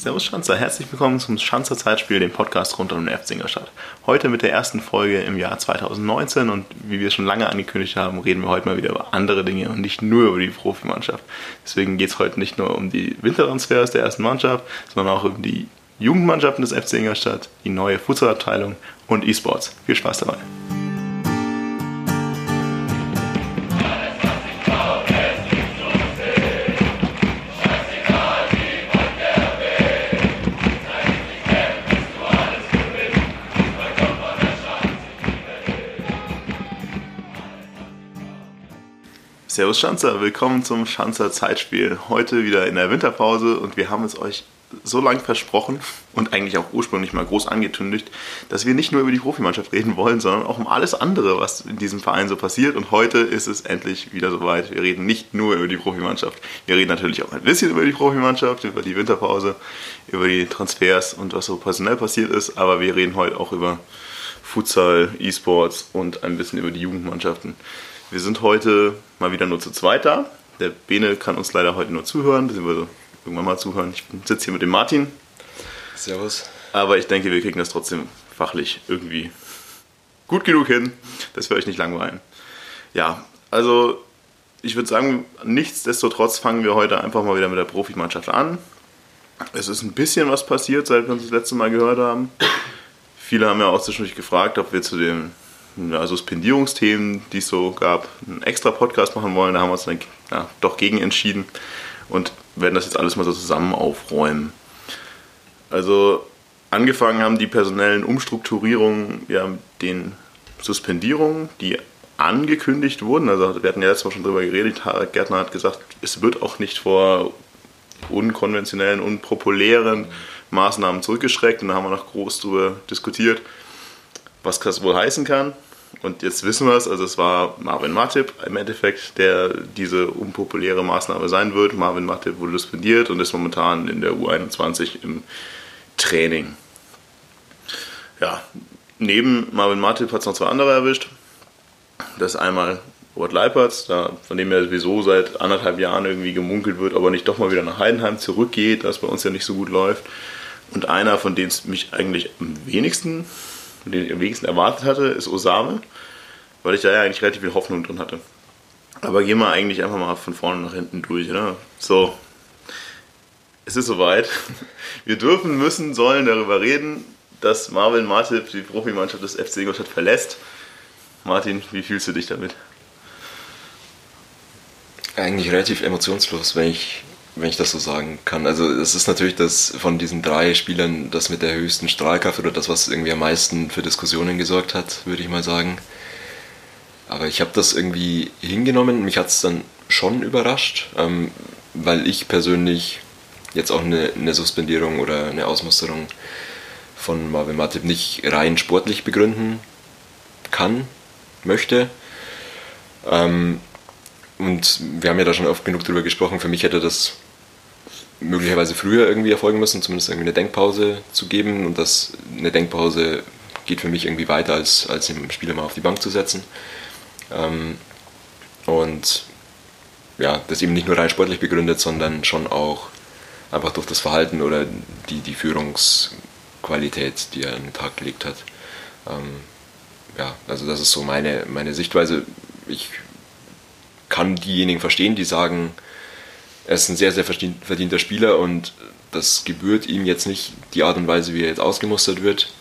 Servus Schanzer, herzlich willkommen zum Schanzer Zeitspiel, dem Podcast rund um den FC Ingolstadt. Heute mit der ersten Folge im Jahr 2019 und wie wir schon lange angekündigt haben, reden wir heute mal wieder über andere Dinge und nicht nur über die Profimannschaft. Deswegen geht es heute nicht nur um die Wintertransfers der ersten Mannschaft, sondern auch um die Jugendmannschaften des FC Ingolstadt, die neue Futsalabteilung und E-Sports. Viel Spaß dabei! Servus Schanzer, willkommen zum Schanzer Zeitspiel. Heute wieder in der Winterpause und wir haben es euch so lange versprochen und eigentlich auch ursprünglich mal groß angekündigt, dass wir nicht nur über die Profimannschaft reden wollen, sondern auch um alles andere, was in diesem Verein so passiert. Und heute ist es endlich wieder soweit. Wir reden nicht nur über die Profimannschaft. Wir reden natürlich auch ein bisschen über die Profimannschaft, über die Winterpause, über die Transfers und was so personell passiert ist. Aber wir reden heute auch über Futsal, E-Sports und ein bisschen über die Jugendmannschaften. Wir sind heute mal wieder nur zu zweit da. Der Bene kann uns leider heute nur zuhören, beziehungsweise irgendwann mal zuhören. Ich sitze hier mit dem Martin. Servus. Aber ich denke, wir kriegen das trotzdem fachlich irgendwie gut genug hin, dass wir euch nicht langweilen. Ja, also ich würde sagen, nichtsdestotrotz fangen wir heute einfach mal wieder mit der Profimannschaft an. Es ist ein bisschen was passiert, seit wir uns das letzte Mal gehört haben. Viele haben ja auch zwischendurch gefragt, ob wir zu dem ja, Suspendierungsthemen, die es so gab, einen extra Podcast machen wollen. Da haben wir uns dann ja, doch gegen entschieden und werden das jetzt alles mal so zusammen aufräumen. Also angefangen haben die personellen Umstrukturierungen ja den Suspendierungen, die angekündigt wurden. Also wir hatten ja letztes Mal schon drüber geredet. Gärtner hat gesagt, es wird auch nicht vor unkonventionellen, unpopulären Maßnahmen zurückgeschreckt. Und da haben wir noch groß darüber diskutiert was das wohl heißen kann. Und jetzt wissen wir es, also es war Marvin Matip im Endeffekt, der diese unpopuläre Maßnahme sein wird. Marvin Matip wurde suspendiert und ist momentan in der U21 im Training. Ja, neben Marvin Matip hat es noch zwei andere erwischt. Das ist einmal Robert Leipertz, von dem ja sowieso seit anderthalb Jahren irgendwie gemunkelt wird, aber nicht doch mal wieder nach Heidenheim zurückgeht, das bei uns ja nicht so gut läuft. Und einer, von dem es mich eigentlich am wenigsten den ich am wenigsten erwartet hatte, ist Osame, weil ich da ja eigentlich relativ viel Hoffnung drin hatte. Aber gehen wir eigentlich einfach mal von vorne nach hinten durch. Ne? So, es ist soweit. Wir dürfen, müssen, sollen darüber reden, dass Marvin Martip die Profimannschaft des FC Ingolstadt verlässt. Martin, wie fühlst du dich damit? Eigentlich relativ emotionslos, wenn ich wenn ich das so sagen kann. Also es ist natürlich das von diesen drei Spielern das mit der höchsten Strahlkraft oder das, was irgendwie am meisten für Diskussionen gesorgt hat, würde ich mal sagen. Aber ich habe das irgendwie hingenommen. Mich hat es dann schon überrascht, ähm, weil ich persönlich jetzt auch eine, eine, Suspendierung oder eine Ausmusterung von Marvin Matip nicht rein sportlich begründen kann, möchte. Ähm, und wir haben ja da schon oft genug drüber gesprochen. Für mich hätte das möglicherweise früher irgendwie erfolgen müssen, zumindest irgendwie eine Denkpause zu geben. Und das eine Denkpause geht für mich irgendwie weiter, als, als den Spieler mal auf die Bank zu setzen. Ähm, und ja, das eben nicht nur rein sportlich begründet, sondern schon auch einfach durch das Verhalten oder die, die Führungsqualität, die er an den Tag gelegt hat. Ähm, ja, also das ist so meine, meine Sichtweise. Ich kann diejenigen verstehen, die sagen, er ist ein sehr, sehr verdienter Spieler und das gebührt ihm jetzt nicht die Art und Weise, wie er jetzt ausgemustert wird.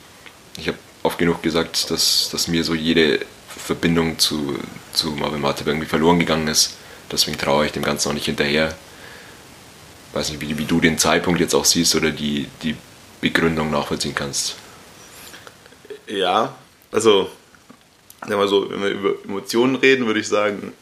Ich habe oft genug gesagt, dass, dass mir so jede Verbindung zu, zu Marvin Matip irgendwie verloren gegangen ist. Deswegen traue ich dem Ganzen auch nicht hinterher. Weiß nicht, wie, wie du den Zeitpunkt jetzt auch siehst oder die, die Begründung nachvollziehen kannst. Ja, also, wenn wir, so, wenn wir über Emotionen reden, würde ich sagen,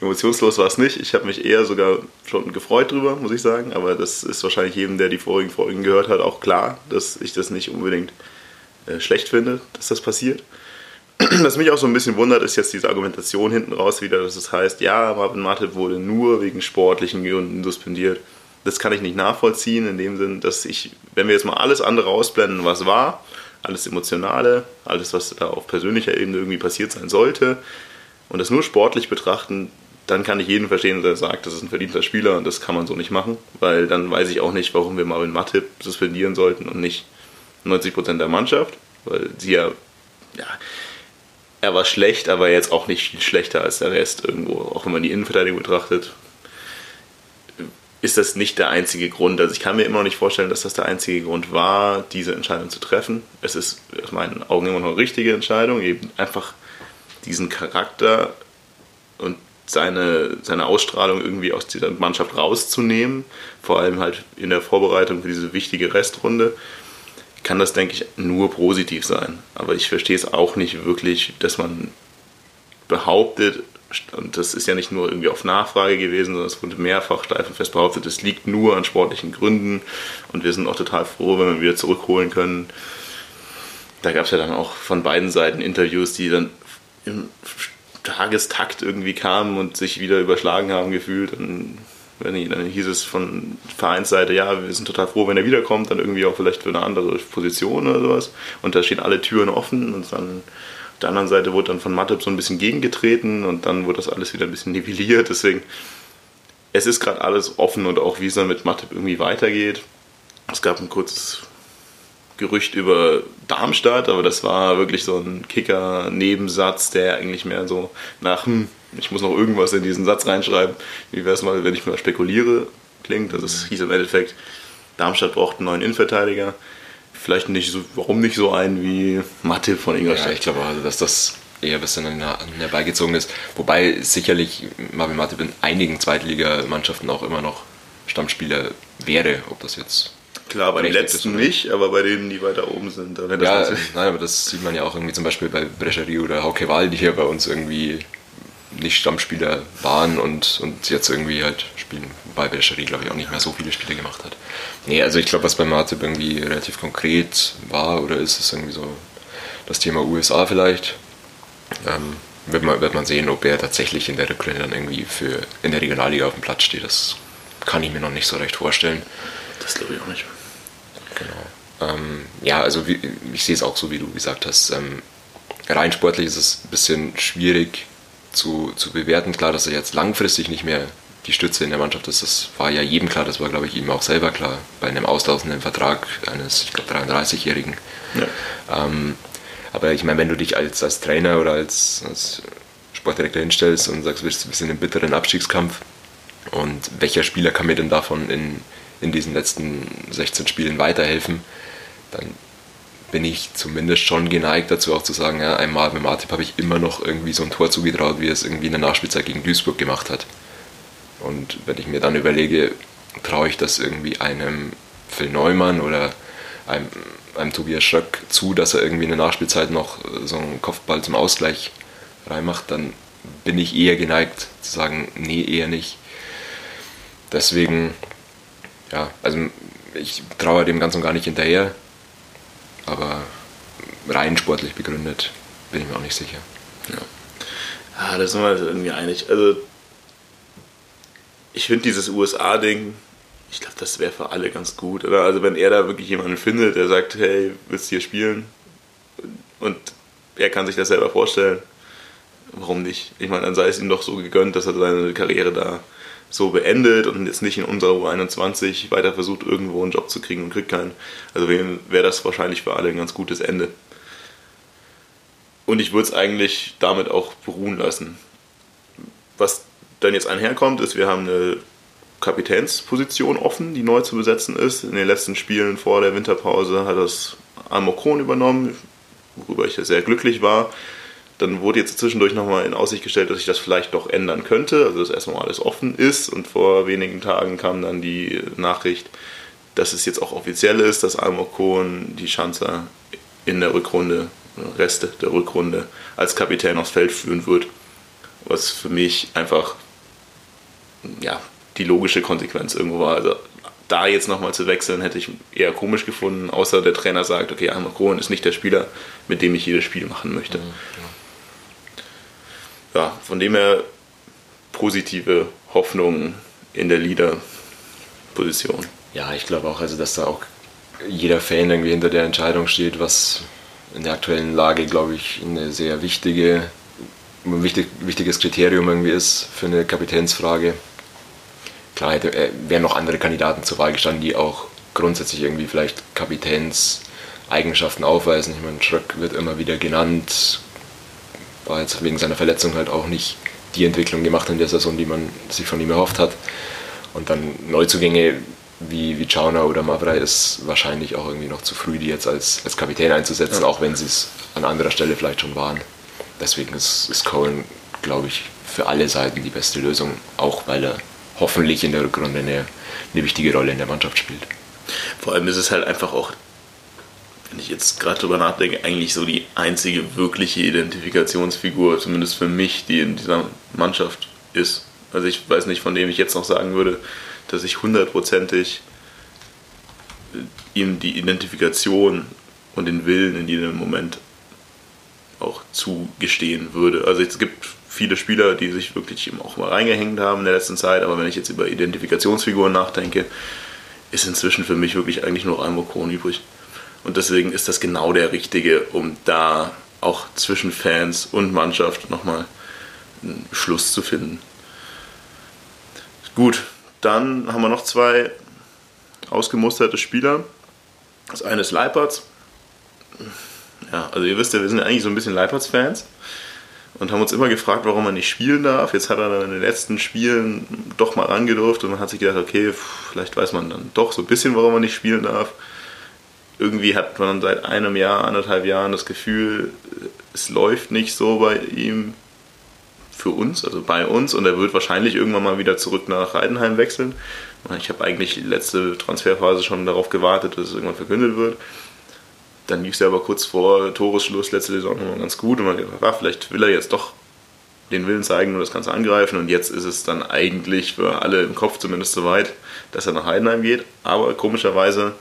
emotionslos war es nicht. Ich habe mich eher sogar schon gefreut drüber, muss ich sagen. Aber das ist wahrscheinlich jedem, der die vorigen Folgen gehört hat, auch klar, dass ich das nicht unbedingt äh, schlecht finde, dass das passiert. was mich auch so ein bisschen wundert, ist jetzt diese Argumentation hinten raus wieder, dass es heißt, ja, Marvin Matip wurde nur wegen sportlichen Gründen suspendiert. Das kann ich nicht nachvollziehen, in dem Sinn, dass ich, wenn wir jetzt mal alles andere ausblenden, was war, alles Emotionale, alles, was da auf persönlicher Ebene irgendwie passiert sein sollte, und das nur sportlich betrachten, dann kann ich jeden verstehen, der sagt, das ist ein verdienter Spieler und das kann man so nicht machen, weil dann weiß ich auch nicht, warum wir Marvin Matip suspendieren sollten und nicht 90% der Mannschaft, weil sie ja, ja, er war schlecht, aber jetzt auch nicht viel schlechter als der Rest irgendwo, auch wenn man die Innenverteidigung betrachtet, ist das nicht der einzige Grund. Also ich kann mir immer noch nicht vorstellen, dass das der einzige Grund war, diese Entscheidung zu treffen. Es ist aus meinen Augen immer noch eine richtige Entscheidung, eben einfach diesen Charakter und seine, seine Ausstrahlung irgendwie aus dieser Mannschaft rauszunehmen, vor allem halt in der Vorbereitung für diese wichtige Restrunde, kann das, denke ich, nur positiv sein. Aber ich verstehe es auch nicht wirklich, dass man behauptet, und das ist ja nicht nur irgendwie auf Nachfrage gewesen, sondern es wurde mehrfach steif und fest behauptet, es liegt nur an sportlichen Gründen und wir sind auch total froh, wenn wir wieder zurückholen können. Da gab es ja dann auch von beiden Seiten Interviews, die dann im Tagestakt irgendwie kamen und sich wieder überschlagen haben gefühlt. Und wenn dann hieß es von Vereinsseite, ja, wir sind total froh, wenn er wiederkommt, dann irgendwie auch vielleicht für eine andere Position oder sowas. Und da stehen alle Türen offen und dann auf der anderen Seite wurde dann von Matip so ein bisschen gegengetreten und dann wurde das alles wieder ein bisschen nivelliert. Deswegen, es ist gerade alles offen und auch wie es dann mit Matip irgendwie weitergeht. Es gab ein kurzes Gerücht über Darmstadt, aber das war wirklich so ein Kicker-Nebensatz, der eigentlich mehr so nach, hm, ich muss noch irgendwas in diesen Satz reinschreiben. Wie wäre es mal, wenn ich mal spekuliere, klingt. Also es hieß im Endeffekt, Darmstadt braucht einen neuen Innenverteidiger vielleicht nicht so, warum nicht so einen wie Mathe von Ingolstadt? Ja, ich glaube also, dass das eher ein bisschen herbeigezogen ist. Wobei sicherlich Marvin Matip in einigen Zweitligamannschaften auch immer noch Stammspieler wäre, ob das jetzt. Klar, bei den letzten nicht, aber bei denen, die weiter oben sind. Da ja, nein, aber das sieht man ja auch irgendwie zum Beispiel bei Brescherie oder Hauke Wahl, die hier bei uns irgendwie nicht Stammspieler waren und, und jetzt irgendwie halt spielen, wobei Bescherie, glaube ich, auch nicht mehr so viele Spiele gemacht hat. Nee, also ich glaube, was bei Martip irgendwie relativ konkret war oder ist, ist irgendwie so das Thema USA vielleicht. Ähm, wird, man, wird man sehen, ob er tatsächlich in der Rückrunde dann irgendwie für in der Regionalliga auf dem Platz steht. Das kann ich mir noch nicht so recht vorstellen. Das glaube ich auch nicht. Genau. Ähm, ja, also wie, ich sehe es auch so, wie du gesagt hast. Ähm, rein sportlich ist es ein bisschen schwierig zu, zu bewerten. Klar, dass er jetzt langfristig nicht mehr die Stütze in der Mannschaft ist, das war ja jedem klar, das war, glaube ich, ihm auch selber klar, bei einem auslaufenden Vertrag eines, ich glaube, 33-Jährigen. Ja. Ähm, aber ich meine, wenn du dich als, als Trainer oder als, als Sportdirektor hinstellst und sagst, wir sind im bitteren Abstiegskampf und welcher Spieler kann mir denn davon in, in diesen letzten 16 Spielen weiterhelfen, dann bin ich zumindest schon geneigt dazu auch zu sagen, ja, einmal mit Martip habe ich immer noch irgendwie so ein Tor zugetraut, wie er es irgendwie in der Nachspielzeit gegen Duisburg gemacht hat. Und wenn ich mir dann überlege, traue ich das irgendwie einem Phil Neumann oder einem, einem Tobias Schröck zu, dass er irgendwie in der Nachspielzeit noch so einen Kopfball zum Ausgleich reinmacht, dann bin ich eher geneigt zu sagen, nee, eher nicht. Deswegen, ja, also ich traue dem Ganzen gar nicht hinterher, aber rein sportlich begründet bin ich mir auch nicht sicher. Ja, ja da sind wir uns irgendwie einig. Also ich finde dieses USA-Ding, ich glaube, das wäre für alle ganz gut. Oder? Also wenn er da wirklich jemanden findet, der sagt, hey, willst du hier spielen? Und er kann sich das selber vorstellen, warum nicht? Ich meine, dann sei es ihm doch so gegönnt, dass er seine Karriere da so beendet und jetzt nicht in unserer U21 weiter versucht, irgendwo einen Job zu kriegen und kriegt keinen. Also wäre das wahrscheinlich für alle ein ganz gutes Ende. Und ich würde es eigentlich damit auch beruhen lassen. Was dann jetzt einherkommt, ist, wir haben eine Kapitänsposition offen, die neu zu besetzen ist. In den letzten Spielen vor der Winterpause hat das Almokron übernommen, worüber ich sehr glücklich war. Dann wurde jetzt zwischendurch nochmal in Aussicht gestellt, dass sich das vielleicht doch ändern könnte, also dass erstmal alles offen ist. Und vor wenigen Tagen kam dann die Nachricht, dass es jetzt auch offiziell ist, dass Almokon die Schanzer in der Rückrunde, Reste der Rückrunde, als Kapitän aufs Feld führen wird. Was für mich einfach ja, die logische Konsequenz irgendwo war. Also da jetzt nochmal zu wechseln, hätte ich eher komisch gefunden, außer der Trainer sagt, okay, Arno Krohn ist nicht der Spieler, mit dem ich jedes Spiel machen möchte. Mhm, ja. Ja, von dem her positive Hoffnung in der Leader-Position. Ja, ich glaube auch, also dass da auch jeder Fan irgendwie hinter der Entscheidung steht, was in der aktuellen Lage, glaube ich, eine sehr wichtige, ein wichtig, wichtiges Kriterium irgendwie ist für eine Kapitänsfrage. Klar hätte, äh, wären noch andere Kandidaten zur Wahl gestanden, die auch grundsätzlich irgendwie vielleicht Kapitänseigenschaften aufweisen. Ich meine, Schröck wird immer wieder genannt, war jetzt wegen seiner Verletzung halt auch nicht die Entwicklung gemacht in der Saison, die man sich von ihm erhofft hat. Und dann Neuzugänge wie, wie Chauner oder Mavrai ist wahrscheinlich auch irgendwie noch zu früh, die jetzt als, als Kapitän einzusetzen, ja. auch wenn sie es an anderer Stelle vielleicht schon waren. Deswegen ist, ist Cohen, glaube ich, für alle Seiten die beste Lösung, auch weil er hoffentlich in der Rückrunde eine, eine wichtige Rolle in der Mannschaft spielt. Vor allem ist es halt einfach auch, wenn ich jetzt gerade drüber nachdenke, eigentlich so die einzige wirkliche Identifikationsfigur, zumindest für mich, die in dieser Mannschaft ist. Also ich weiß nicht, von dem ich jetzt noch sagen würde, dass ich hundertprozentig ihm die Identifikation und den Willen in jedem Moment auch zugestehen würde. Also es gibt viele Spieler, die sich wirklich auch mal reingehängt haben in der letzten Zeit, aber wenn ich jetzt über Identifikationsfiguren nachdenke, ist inzwischen für mich wirklich eigentlich nur Almo Kron übrig. Und deswegen ist das genau der Richtige, um da auch zwischen Fans und Mannschaft nochmal einen Schluss zu finden. Gut, dann haben wir noch zwei ausgemusterte Spieler. Das eine ist Leipertz. Ja, also ihr wisst ja, wir sind ja eigentlich so ein bisschen Leipertz-Fans und haben uns immer gefragt, warum er nicht spielen darf. Jetzt hat er dann in den letzten Spielen doch mal angedurft und man hat sich gedacht, okay, vielleicht weiß man dann doch so ein bisschen, warum er nicht spielen darf. Irgendwie hat man seit einem Jahr, anderthalb Jahren das Gefühl, es läuft nicht so bei ihm, für uns, also bei uns, und er wird wahrscheinlich irgendwann mal wieder zurück nach Heidenheim wechseln. Ich habe eigentlich die letzte Transferphase schon darauf gewartet, dass es irgendwann verkündet wird. Dann lief es ja aber kurz vor Toresschluss letzte Saison noch ganz gut und man dachte, ah, vielleicht will er jetzt doch den Willen zeigen und das Ganze angreifen und jetzt ist es dann eigentlich für alle im Kopf zumindest so weit, dass er nach Heidenheim geht. Aber komischerweise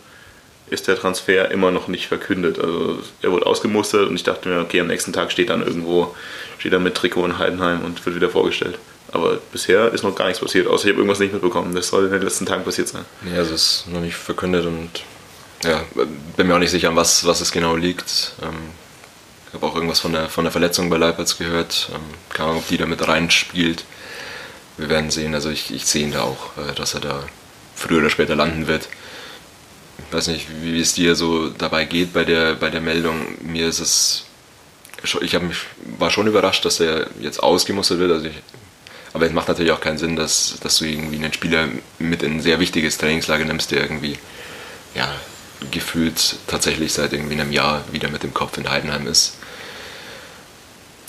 ist der Transfer immer noch nicht verkündet. Also er wurde ausgemustert und ich dachte mir, okay, am nächsten Tag steht dann irgendwo, steht er mit Trikot in Heidenheim und wird wieder vorgestellt. Aber bisher ist noch gar nichts passiert, außer ich habe irgendwas nicht mitbekommen. Das soll in den letzten Tagen passiert sein. Ja, es ist noch nicht verkündet und ja, bin mir auch nicht sicher, an was, was es genau liegt. Ähm, ich habe auch irgendwas von der, von der Verletzung bei Leipertz gehört. Ähm, keine Ahnung, ob die da mit reinspielt. Wir werden sehen. Also ich, ich sehe ihn da auch, äh, dass er da früher oder später landen wird weiß nicht, wie es dir so dabei geht bei der, bei der Meldung. Mir ist es, ich mich, war schon überrascht, dass er jetzt ausgemustert wird. Also ich, aber es macht natürlich auch keinen Sinn, dass, dass du irgendwie einen Spieler mit in ein sehr wichtiges Trainingslager nimmst, der irgendwie, ja, gefühlt tatsächlich seit irgendwie einem Jahr wieder mit dem Kopf in Heidenheim ist.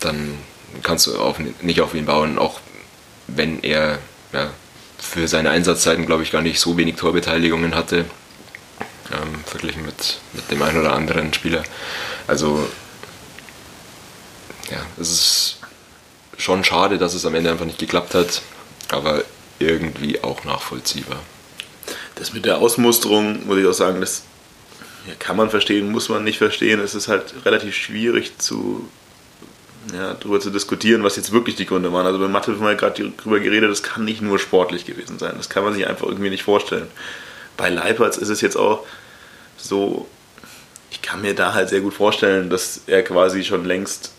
Dann kannst du auf, nicht auf ihn bauen, auch wenn er ja, für seine Einsatzzeiten, glaube ich, gar nicht so wenig Torbeteiligungen hatte ähm, verglichen mit, mit dem einen oder anderen Spieler. Also ja, es ist schon schade, dass es am Ende einfach nicht geklappt hat, aber irgendwie auch nachvollziehbar. Das mit der Ausmusterung, muss ich auch sagen, das kann man verstehen, muss man nicht verstehen. Es ist halt relativ schwierig zu, ja, darüber zu diskutieren, was jetzt wirklich die Gründe waren. Also bei Mathe haben wir gerade darüber geredet, das kann nicht nur sportlich gewesen sein. Das kann man sich einfach irgendwie nicht vorstellen bei Leipertz ist es jetzt auch so, ich kann mir da halt sehr gut vorstellen, dass er quasi schon längst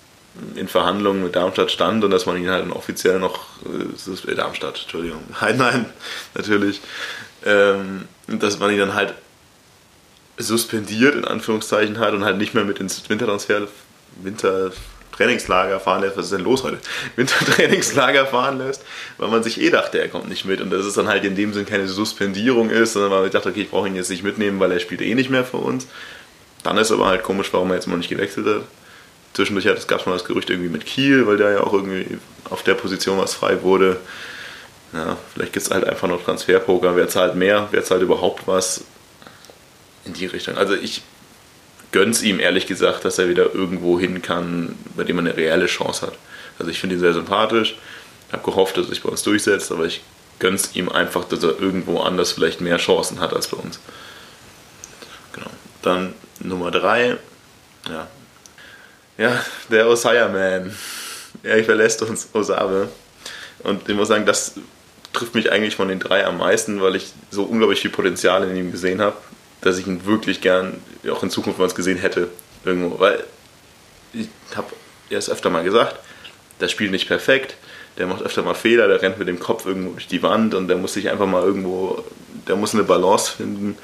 in Verhandlungen mit Darmstadt stand und dass man ihn halt offiziell noch, äh, Darmstadt, Entschuldigung, nein, natürlich, ähm, dass man ihn dann halt suspendiert in Anführungszeichen hat und halt nicht mehr mit ins Wintertransfer, Winter, Trainingslager fahren lässt. Was ist denn los heute? Wintertrainingslager fahren lässt, weil man sich eh dachte, er kommt nicht mit. Und dass es dann halt in dem Sinn keine Suspendierung ist, sondern weil man dachte, okay, ich brauche ihn jetzt nicht mitnehmen, weil er spielt eh nicht mehr für uns. Dann ist aber halt komisch, warum er jetzt mal nicht gewechselt hat. Zwischendurch gab es mal das Gerücht irgendwie mit Kiel, weil der ja auch irgendwie auf der Position was frei wurde. Ja, vielleicht gibt es halt einfach noch Transferpoker. Wer zahlt mehr? Wer zahlt überhaupt was? In die Richtung. Also ich gönn's ihm ehrlich gesagt, dass er wieder irgendwo hin kann, bei dem er eine reelle Chance hat. Also ich finde ihn sehr sympathisch, habe gehofft, dass er sich bei uns durchsetzt, aber ich gönn's ihm einfach, dass er irgendwo anders vielleicht mehr Chancen hat als bei uns. Genau. Dann Nummer drei, ja. Ja, der Osaya Man. Er verlässt uns, Osabe. Und ich muss sagen, das trifft mich eigentlich von den drei am meisten, weil ich so unglaublich viel Potenzial in ihm gesehen habe, dass ich ihn wirklich gern auch in Zukunft mal gesehen hätte. Irgendwo. Weil ich habe erst öfter mal gesagt, das spielt nicht perfekt, der macht öfter mal Fehler, der rennt mit dem Kopf irgendwo durch die Wand und der muss sich einfach mal irgendwo, der muss eine Balance finden.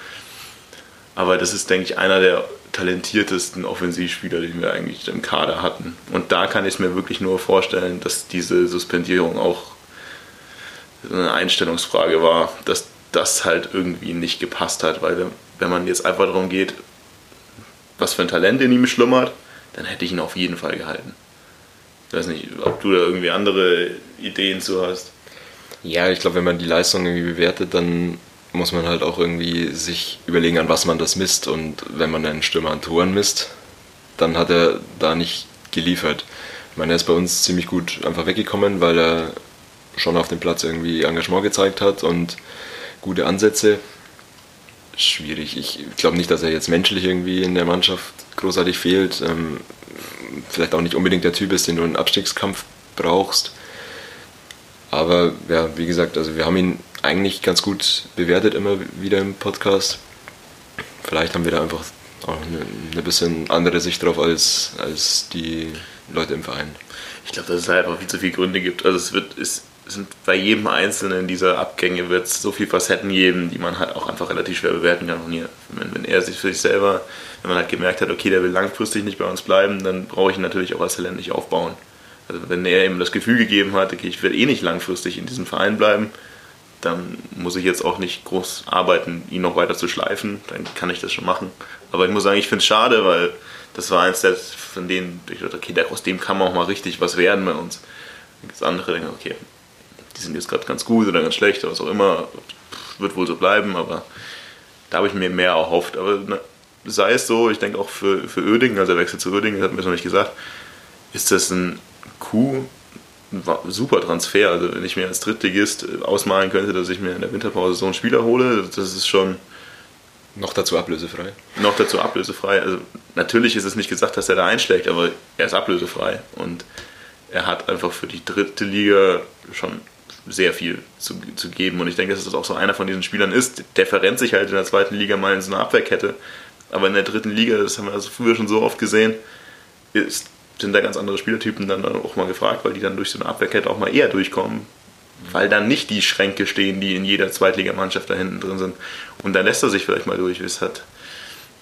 Aber das ist, denke ich, einer der talentiertesten Offensivspieler, den wir eigentlich im Kader hatten. Und da kann ich es mir wirklich nur vorstellen, dass diese Suspendierung auch eine Einstellungsfrage war, dass das halt irgendwie nicht gepasst hat, weil wenn man jetzt einfach darum geht, was für ein Talent in ihm schlummert, dann hätte ich ihn auf jeden Fall gehalten. Ich weiß nicht, ob du da irgendwie andere Ideen zu hast. Ja, ich glaube, wenn man die Leistung irgendwie bewertet, dann muss man halt auch irgendwie sich überlegen, an was man das misst. Und wenn man einen Stürmer an Toren misst, dann hat er da nicht geliefert. Ich meine, er ist bei uns ziemlich gut einfach weggekommen, weil er schon auf dem Platz irgendwie Engagement gezeigt hat und gute Ansätze. Schwierig. Ich glaube nicht, dass er jetzt menschlich irgendwie in der Mannschaft großartig fehlt. Ähm, vielleicht auch nicht unbedingt der Typ ist, den du in Abstiegskampf brauchst. Aber ja, wie gesagt, also wir haben ihn eigentlich ganz gut bewertet immer wieder im Podcast. Vielleicht haben wir da einfach auch eine, eine bisschen andere Sicht drauf als, als die Leute im Verein. Ich glaube, dass es halt einfach viel zu viele Gründe gibt. Also es wird, es sind bei jedem einzelnen dieser Abgänge wird es so viele Facetten geben, die man halt auch einfach relativ schwer bewerten kann. Hier, wenn, wenn er sich für sich selber, wenn man halt gemerkt hat, okay, der will langfristig nicht bei uns bleiben, dann brauche ich ihn natürlich auch als Talent nicht aufbauen. Also wenn er ihm das Gefühl gegeben hat, okay, ich will eh nicht langfristig in diesem Verein bleiben, dann muss ich jetzt auch nicht groß arbeiten, ihn noch weiter zu schleifen, dann kann ich das schon machen. Aber ich muss sagen, ich finde es schade, weil das war eins der, von denen, ich dachte, okay, aus dem kann man auch mal richtig was werden bei uns. Es andere, denken, okay, die sind jetzt gerade ganz gut oder ganz schlecht oder was auch immer, wird wohl so bleiben, aber da habe ich mir mehr erhofft. Aber na, sei es so, ich denke auch für, für Oerding, also er wechselt zu Oerding, das hat mir noch nicht gesagt, ist das ein Coup, super Transfer. Also wenn ich mir als Drittligist ausmalen könnte, dass ich mir in der Winterpause so einen Spieler hole, das ist schon... Noch dazu ablösefrei. Noch dazu ablösefrei. Also natürlich ist es nicht gesagt, dass er da einschlägt, aber er ist ablösefrei. Und er hat einfach für die dritte Liga schon sehr viel zu, zu geben. Und ich denke, dass das auch so einer von diesen Spielern ist. Der verrennt sich halt in der zweiten Liga mal in so einer Abwehrkette. Aber in der dritten Liga, das haben wir also früher schon so oft gesehen, ist, sind da ganz andere Spielertypen dann auch mal gefragt, weil die dann durch so eine Abwehrkette auch mal eher durchkommen. Weil dann nicht die Schränke stehen, die in jeder Zweitligamannschaft da hinten drin sind. Und dann lässt er sich vielleicht mal durch, es hat.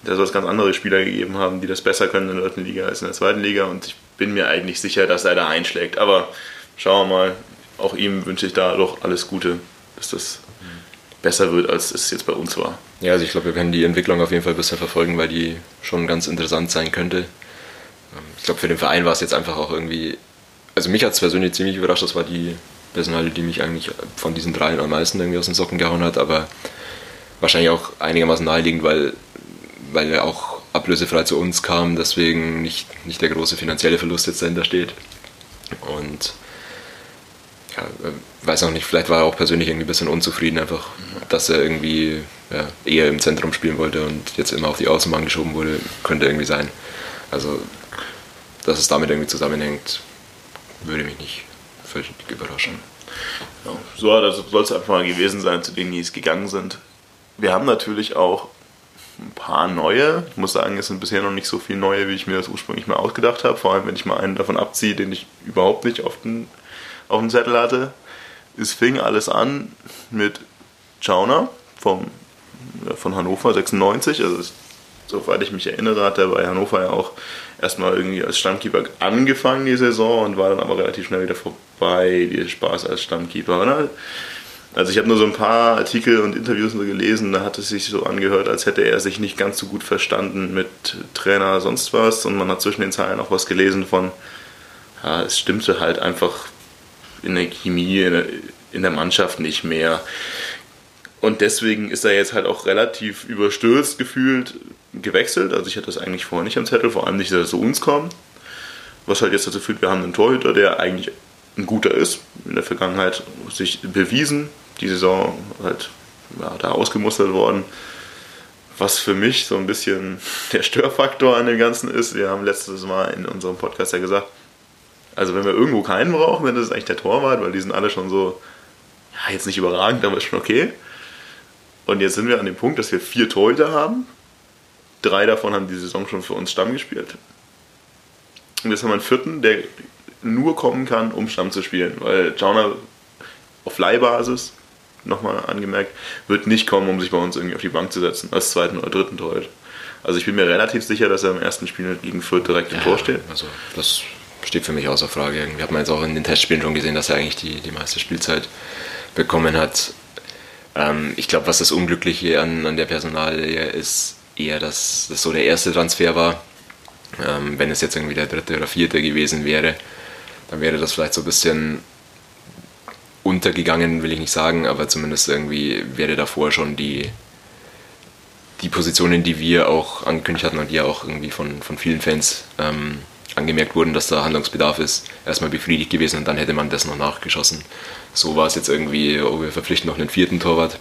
Da soll es ganz andere Spieler gegeben haben, die das besser können in der dritten Liga als in der zweiten Liga. Und ich bin mir eigentlich sicher, dass er da einschlägt. Aber schauen wir mal, auch ihm wünsche ich da doch alles Gute, dass das besser wird, als es jetzt bei uns war. Ja, also ich glaube, wir können die Entwicklung auf jeden Fall ein bisschen verfolgen, weil die schon ganz interessant sein könnte. Ähm, ich glaube, für den Verein war es jetzt einfach auch irgendwie, also mich hat es persönlich ziemlich überrascht, das war die Personale, die mich eigentlich von diesen dreien am meisten irgendwie aus den Socken gehauen hat, aber wahrscheinlich auch einigermaßen naheliegend, weil, weil er auch ablösefrei zu uns kam, deswegen nicht, nicht der große finanzielle Verlust jetzt dahinter steht. Und ja, äh, weiß auch nicht, vielleicht war er auch persönlich irgendwie ein bisschen unzufrieden, einfach, dass er irgendwie ja, eher im Zentrum spielen wollte und jetzt immer auf die Außenbahn geschoben wurde, könnte irgendwie sein. Also, dass es damit irgendwie zusammenhängt, würde mich nicht völlig überraschen. Ja, so das soll es einfach mal gewesen sein, zu denen die es gegangen sind. Wir haben natürlich auch ein paar neue. Ich muss sagen, es sind bisher noch nicht so viele neue, wie ich mir das ursprünglich mal ausgedacht habe. Vor allem, wenn ich mal einen davon abziehe, den ich überhaupt nicht auf den auf dem Zettel hatte. Es fing alles an mit Chauner vom, von Hannover 96. Also ist, soweit ich mich erinnere, hat er bei Hannover ja auch erstmal irgendwie als Stammkeeper angefangen die Saison und war dann aber relativ schnell wieder vorbei, die Spaß als Stammkeeper. Ne? Also ich habe nur so ein paar Artikel und Interviews gelesen, da hat es sich so angehört, als hätte er sich nicht ganz so gut verstanden mit Trainer sonst was und man hat zwischen den Zeilen auch was gelesen von, ja, es stimmte halt einfach in der Chemie, in der, Mannschaft nicht mehr. Und deswegen ist er jetzt halt auch relativ überstürzt gefühlt gewechselt. Also ich hatte das eigentlich vorher nicht am Zettel, vor allem nicht, dass er zu uns kommt. Was halt jetzt dazu führt, wir haben einen Torhüter, der eigentlich ein guter ist, in der Vergangenheit sich bewiesen, die Saison halt ja, da ausgemustert worden. Was für mich so ein bisschen der Störfaktor an dem Ganzen ist, wir haben letztes Mal in unserem Podcast ja gesagt, also wenn wir irgendwo keinen brauchen, dann ist es eigentlich der Torwart, weil die sind alle schon so, ja, jetzt nicht überragend, aber ist schon okay. Und jetzt sind wir an dem Punkt, dass wir vier Torhüter haben. Drei davon haben die Saison schon für uns Stamm gespielt. Und jetzt haben wir einen vierten, der nur kommen kann, um Stamm zu spielen. Weil Jauner auf Leihbasis, nochmal angemerkt, wird nicht kommen, um sich bei uns irgendwie auf die Bank zu setzen, als zweiten oder dritten Torhüter. Also ich bin mir relativ sicher, dass er im ersten Spiel gegen Fürth direkt im ja, Tor steht. Also das steht für mich außer Frage. Irgendwie hat man jetzt auch in den Testspielen schon gesehen, dass er eigentlich die, die meiste Spielzeit bekommen hat. Ähm, ich glaube, was das Unglückliche an, an der Personalie ist, eher, dass das so der erste Transfer war. Ähm, wenn es jetzt irgendwie der dritte oder vierte gewesen wäre, dann wäre das vielleicht so ein bisschen untergegangen, will ich nicht sagen, aber zumindest irgendwie wäre davor schon die, die Positionen, die wir auch angekündigt hatten und die ja auch irgendwie von, von vielen Fans ähm, angemerkt wurden, dass da Handlungsbedarf ist, erstmal befriedigt gewesen und dann hätte man das noch nachgeschossen. So war es jetzt irgendwie, oh, wir verpflichten noch einen vierten Torwart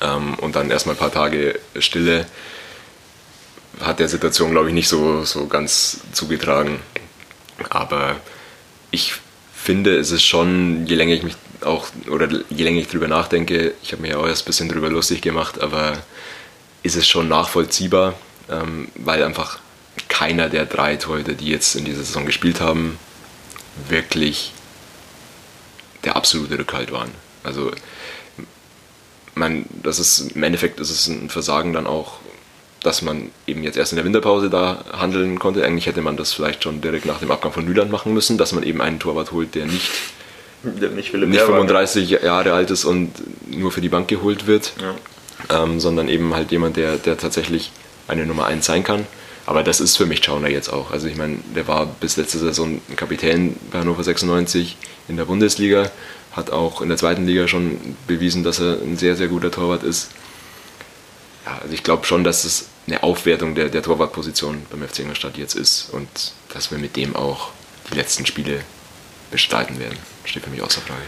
ähm, und dann erstmal ein paar Tage Stille. Hat der Situation, glaube ich, nicht so, so ganz zugetragen. Aber ich finde, es ist schon, je länger ich mich auch, oder je länger ich drüber nachdenke, ich habe ja auch erst ein bisschen drüber lustig gemacht, aber ist es schon nachvollziehbar, ähm, weil einfach keiner der drei Torhüter, die jetzt in dieser Saison gespielt haben, wirklich der absolute Rückhalt waren. Also man, das ist im Endeffekt ist es ein Versagen dann auch, dass man eben jetzt erst in der Winterpause da handeln konnte. Eigentlich hätte man das vielleicht schon direkt nach dem Abgang von Nyland machen müssen, dass man eben einen Torwart holt, der nicht, der nicht, nicht 35 Jahre alt ist und nur für die Bank geholt wird, ja. ähm, sondern eben halt jemand, der, der tatsächlich eine Nummer 1 sein kann. Aber das ist für mich Schauner jetzt auch. Also ich meine, der war bis letzte Saison Kapitän bei Hannover 96 in der Bundesliga, hat auch in der zweiten Liga schon bewiesen, dass er ein sehr, sehr guter Torwart ist. Ja, also ich glaube schon, dass es eine Aufwertung der, der Torwartposition beim FC Ingolstadt jetzt ist und dass wir mit dem auch die letzten Spiele bestreiten werden. Steht für mich außer Frage.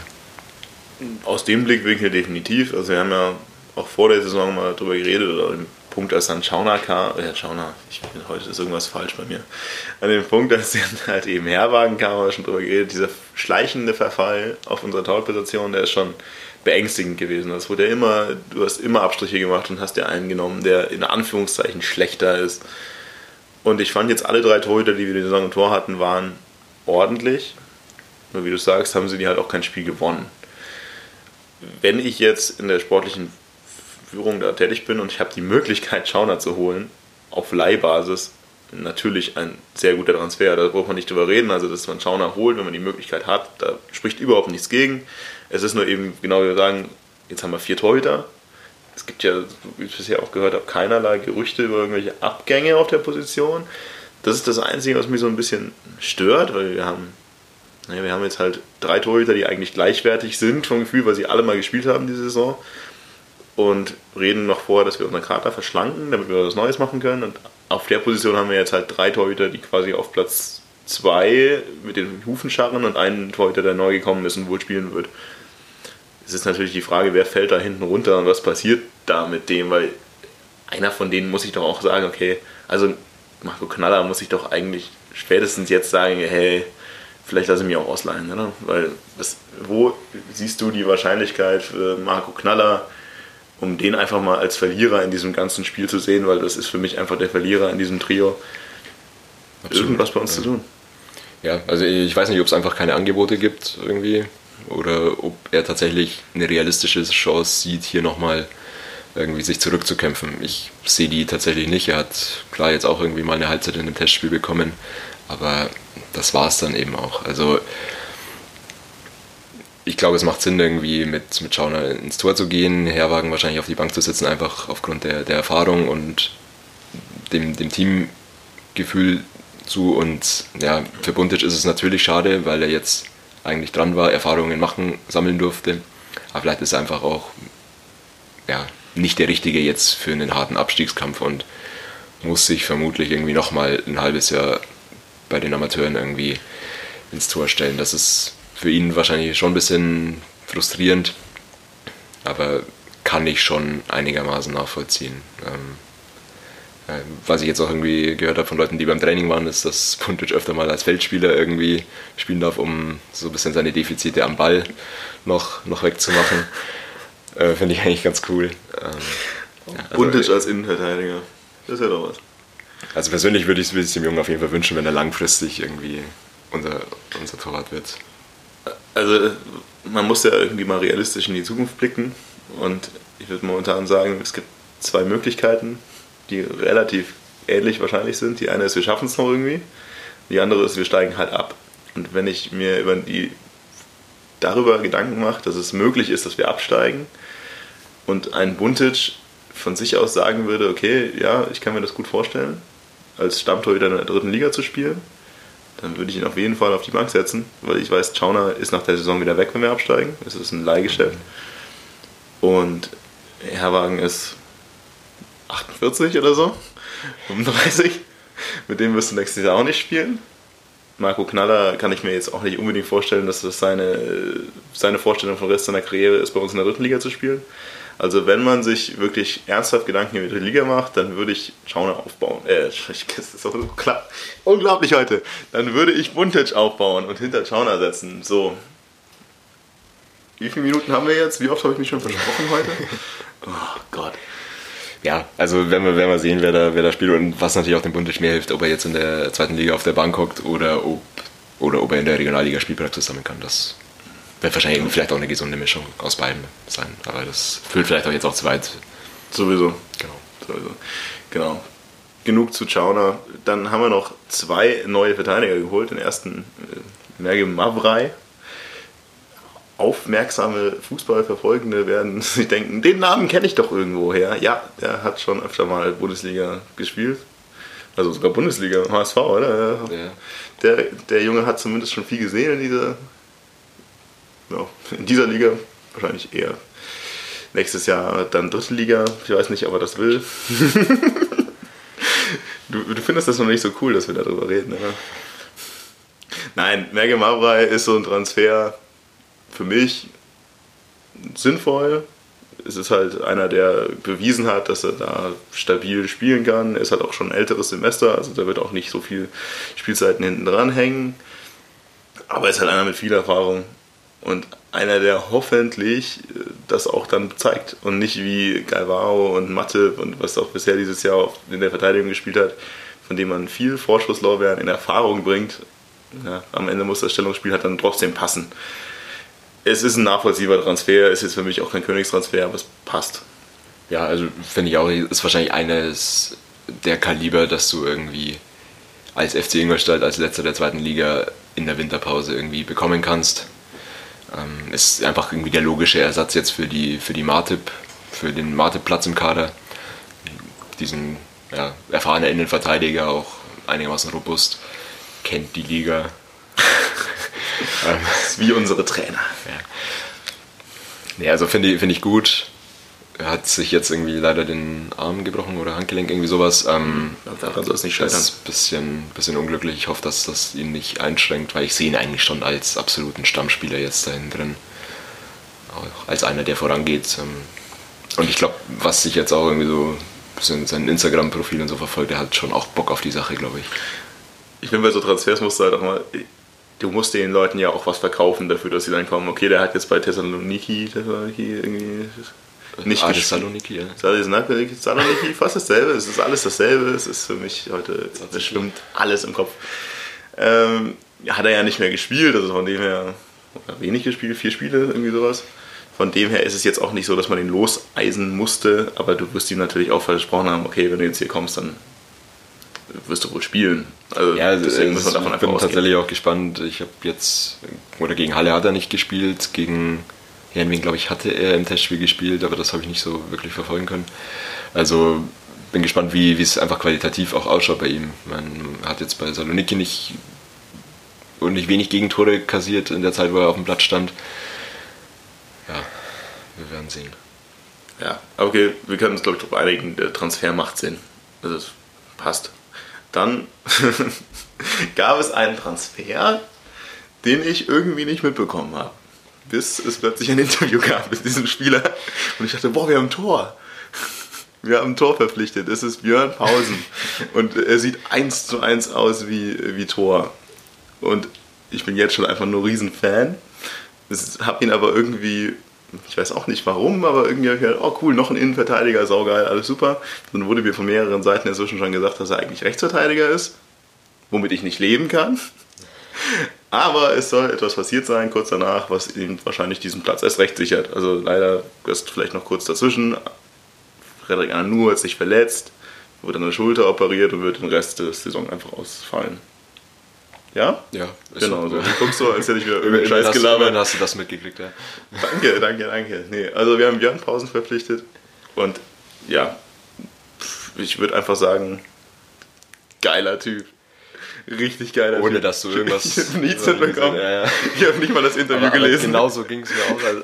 Aus dem Blickwinkel definitiv. Also wir haben ja auch vor der Saison mal darüber geredet oder Punkt, als dann Schauner kam, äh, Schauner, ich bin, heute ist irgendwas falsch bei mir, an dem Punkt, als dann halt eben Herwagen kam, haben wir schon drüber geredet, dieser schleichende Verfall auf unserer Torposition, der ist schon beängstigend gewesen. Das wurde ja immer, du hast immer Abstriche gemacht und hast dir einen genommen, der in Anführungszeichen schlechter ist. Und ich fand jetzt alle drei Torhüter, die wir die Saison im Tor hatten, waren ordentlich. Nur wie du sagst, haben sie die halt auch kein Spiel gewonnen. Wenn ich jetzt in der sportlichen Führung da tätig bin und ich habe die Möglichkeit, Schauner zu holen, auf Leihbasis, natürlich ein sehr guter Transfer. Da braucht man nicht drüber reden. Also, dass man Schauner holt, wenn man die Möglichkeit hat, da spricht überhaupt nichts gegen. Es ist nur eben, genau wie wir sagen, jetzt haben wir vier Torhüter. Es gibt ja, wie ich bisher auch gehört habe, keinerlei Gerüchte über irgendwelche Abgänge auf der Position. Das ist das Einzige, was mich so ein bisschen stört, weil wir haben, naja, wir haben jetzt halt drei Torhüter, die eigentlich gleichwertig sind vom Gefühl, weil sie alle mal gespielt haben diese Saison und reden noch vorher, dass wir unsere Kater verschlanken, damit wir was Neues machen können. Und auf der Position haben wir jetzt halt drei Torhüter, die quasi auf Platz zwei mit den Hufen scharren und einen Torhüter, der neu gekommen ist und wohl spielen wird. Es ist natürlich die Frage, wer fällt da hinten runter und was passiert da mit dem, weil einer von denen muss ich doch auch sagen, okay, also Marco Knaller muss ich doch eigentlich spätestens jetzt sagen, hey, vielleicht lasse ich mich auch ausleihen, oder? Weil das, wo siehst du die Wahrscheinlichkeit für Marco Knaller, um den einfach mal als Verlierer in diesem ganzen Spiel zu sehen, weil das ist für mich einfach der Verlierer in diesem Trio. Absolut. Irgendwas bei uns ja. zu tun. Ja, also ich weiß nicht, ob es einfach keine Angebote gibt irgendwie oder ob er tatsächlich eine realistische Chance sieht, hier nochmal irgendwie sich zurückzukämpfen. Ich sehe die tatsächlich nicht. Er hat klar jetzt auch irgendwie mal eine Halbzeit in einem Testspiel bekommen, aber das war es dann eben auch. Also ich glaube, es macht Sinn, irgendwie mit, mit Schauner ins Tor zu gehen, Herwagen wahrscheinlich auf die Bank zu sitzen, einfach aufgrund der, der Erfahrung und dem, dem Teamgefühl zu. Und ja, für Buntic ist es natürlich schade, weil er jetzt eigentlich dran war, Erfahrungen machen, sammeln durfte. Aber vielleicht ist er einfach auch ja, nicht der Richtige jetzt für einen harten Abstiegskampf und muss sich vermutlich irgendwie nochmal ein halbes Jahr bei den Amateuren irgendwie ins Tor stellen. Das ist für ihn wahrscheinlich schon ein bisschen frustrierend. aber kann ich schon einigermaßen nachvollziehen. Ähm, äh, was ich jetzt auch irgendwie gehört habe von Leuten, die beim Training waren, ist, dass Puntic öfter mal als Feldspieler irgendwie spielen darf, um so ein bisschen seine Defizite am Ball noch, noch wegzumachen. äh, Finde ich eigentlich ganz cool. Ähm, ja, also, als Innenverteidiger, das ist ja doch was. Also persönlich würde ich es dem Jungen auf jeden Fall wünschen, wenn er langfristig irgendwie unser, unser Torwart wird. Also man muss ja irgendwie mal realistisch in die Zukunft blicken und ich würde momentan sagen, es gibt zwei Möglichkeiten, die relativ ähnlich wahrscheinlich sind. Die eine ist, wir schaffen es noch irgendwie, die andere ist, wir steigen halt ab. Und wenn ich mir über die, darüber Gedanken mache, dass es möglich ist, dass wir absteigen und ein Buntic von sich aus sagen würde, okay, ja, ich kann mir das gut vorstellen, als Stammtorhüter in der dritten Liga zu spielen, dann würde ich ihn auf jeden Fall auf die Bank setzen, weil ich weiß, Chauner ist nach der Saison wieder weg, wenn wir absteigen. Es ist ein Leihgeschäft. Und Herrwagen ist 48 oder so, 35. Mit dem wirst du nächstes Jahr auch nicht spielen. Marco Knaller kann ich mir jetzt auch nicht unbedingt vorstellen, dass das seine, seine Vorstellung vom Rest seiner Karriere ist, bei uns in der dritten Liga zu spielen. Also wenn man sich wirklich ernsthaft Gedanken über die Liga macht, dann würde ich Schauner aufbauen. Äh, das ist so klar. Unglaublich heute. Dann würde ich Buntic aufbauen und hinter Schauner setzen. So. Wie viele Minuten haben wir jetzt? Wie oft habe ich mich schon versprochen heute? Oh Gott. Ja, also werden wir, werden wir sehen, wer da, wer da spielt und was natürlich auch dem Buntic mehr hilft, ob er jetzt in der zweiten Liga auf der Bank hockt oder ob, oder ob er in der Regionalliga Spielpraxis sammeln kann. Das wird wahrscheinlich vielleicht auch eine gesunde Mischung aus beiden sein. Aber das führt vielleicht auch jetzt auch zu weit. Sowieso. Genau. Sowieso. Genau. Genug zu Chauner. Dann haben wir noch zwei neue Verteidiger geholt. Den ersten äh, Merge Mavrai. Aufmerksame Fußballverfolgende werden sich denken, den Namen kenne ich doch irgendwo her. Ja, der hat schon öfter mal Bundesliga gespielt. Also sogar Bundesliga, HSV, oder? Ja. Der, der Junge hat zumindest schon viel gesehen in dieser ja, in dieser Liga wahrscheinlich eher nächstes Jahr dann dritte Liga. Ich weiß nicht, ob er das will. du, du, findest das noch nicht so cool, dass wir darüber reden, oder? Nein, Merge Mavrai ist so ein Transfer für mich sinnvoll. Es ist halt einer, der bewiesen hat, dass er da stabil spielen kann. Er ist halt auch schon ein älteres Semester, also da wird auch nicht so viel Spielzeiten hinten dran hängen. Aber er ist halt einer mit viel Erfahrung und einer, der hoffentlich äh, das auch dann zeigt und nicht wie Galvao und Matte und was auch bisher dieses Jahr in der Verteidigung gespielt hat, von dem man viel Vorschusslorbeeren in Erfahrung bringt. Ja, am Ende muss das Stellungsspiel halt dann trotzdem passen. Es ist ein nachvollziehbarer Transfer, ist jetzt für mich auch kein Königstransfer, aber es passt. Ja, also finde ich auch, ist wahrscheinlich eines der Kaliber, dass du irgendwie als FC Ingolstadt als letzter der zweiten Liga in der Winterpause irgendwie bekommen kannst ähm, ist einfach irgendwie der logische Ersatz jetzt für die, für die Martip, für den Martip-Platz im Kader. Diesen ja, erfahrenen Innenverteidiger, auch einigermaßen robust, kennt die Liga. das ist wie unsere Trainer. Ja. Nee, also finde ich, find ich gut. Er hat sich jetzt irgendwie leider den Arm gebrochen oder Handgelenk, irgendwie sowas. Ähm, daran soll es nicht scheitern. Das ist ein bisschen, bisschen unglücklich. Ich hoffe, dass das ihn nicht einschränkt, weil ich sehe ihn eigentlich schon als absoluten Stammspieler jetzt dahin drin. Auch als einer, der vorangeht. Ähm, und ich glaube, was sich jetzt auch irgendwie so ein bisschen sein Instagram-Profil und so verfolgt, der hat schon auch Bock auf die Sache, glaube ich. Ich finde, bei so Transfers musst du halt auch mal du musst den Leuten ja auch was verkaufen dafür, dass sie dann kommen. Okay, der hat jetzt bei Thessaloniki, Thessaloniki irgendwie nicht ah, Saloniki, ja. Saloniki, fast dasselbe. Es ist alles dasselbe. Es ist für mich heute, es schwimmt alles im Kopf. Ähm, hat er ja nicht mehr gespielt, also von dem her wenig gespielt, vier Spiele, irgendwie sowas. Von dem her ist es jetzt auch nicht so, dass man ihn loseisen musste, aber du wirst ihm natürlich auch versprochen haben, okay, wenn du jetzt hier kommst, dann wirst du wohl spielen. Also ja, deswegen muss man davon einfach Ich bin ausgehen. tatsächlich auch gespannt. Ich habe jetzt, oder gegen Halle hat er nicht gespielt, gegen Herrenwien, glaube ich, hatte er im Testspiel gespielt, aber das habe ich nicht so wirklich verfolgen können. Also bin gespannt, wie es einfach qualitativ auch ausschaut bei ihm. Man hat jetzt bei Saloniki nicht und nicht wenig Gegentore kassiert in der Zeit, wo er auf dem Platz stand. Ja, wir werden sehen. Ja, okay, wir können uns glaube ich darauf einigen, der Transfer macht Sinn. Also es passt. Dann gab es einen Transfer, den ich irgendwie nicht mitbekommen habe. Bis es plötzlich ein Interview gab mit diesem Spieler. Und ich dachte, boah, wir haben ein Tor. Wir haben ein Tor verpflichtet. Es ist Björn Pausen. Und er sieht eins zu eins aus wie, wie Tor. Und ich bin jetzt schon einfach nur Riesenfan. Habe ihn aber irgendwie, ich weiß auch nicht warum, aber irgendwie habe ich gedacht, oh cool, noch ein Innenverteidiger, saugeil, alles super. Dann wurde mir von mehreren Seiten inzwischen schon gesagt, dass er eigentlich Rechtsverteidiger ist, womit ich nicht leben kann. Aber es soll etwas passiert sein, kurz danach, was ihm wahrscheinlich diesen Platz erst recht sichert. Also leider ist vielleicht noch kurz dazwischen. Frederik Ananou hat sich verletzt, wurde an der Schulter operiert und wird den Rest der Saison einfach ausfallen. Ja? Ja, genau. So. Du guckst so, als hätte ich wieder irgendeinen Scheiß gelabert. hast du das mitgekriegt, ja. Danke, danke, danke. Nee, also wir haben Björn Pausen verpflichtet und ja, ich würde einfach sagen, geiler Typ. Richtig geiler Ohne dass du irgendwas. Nichts mitbekommen. Ja, ja. Ich habe nicht mal das Interview aber, gelesen. genau so ging es mir auch. Also,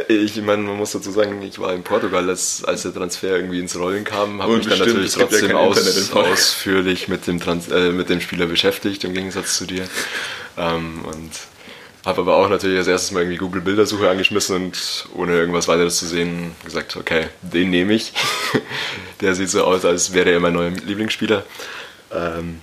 äh, ich meine, man muss dazu sagen, ich war in Portugal, als, als der Transfer irgendwie ins Rollen kam, habe mich dann natürlich trotzdem ja aus, ausführlich mit dem, Trans äh, mit dem Spieler beschäftigt, im Gegensatz zu dir. Ähm, und habe aber auch natürlich als erstes mal irgendwie Google Bildersuche angeschmissen und ohne irgendwas weiteres zu sehen gesagt, okay, den nehme ich. der sieht so aus, als wäre er mein neuer Lieblingsspieler. Ähm,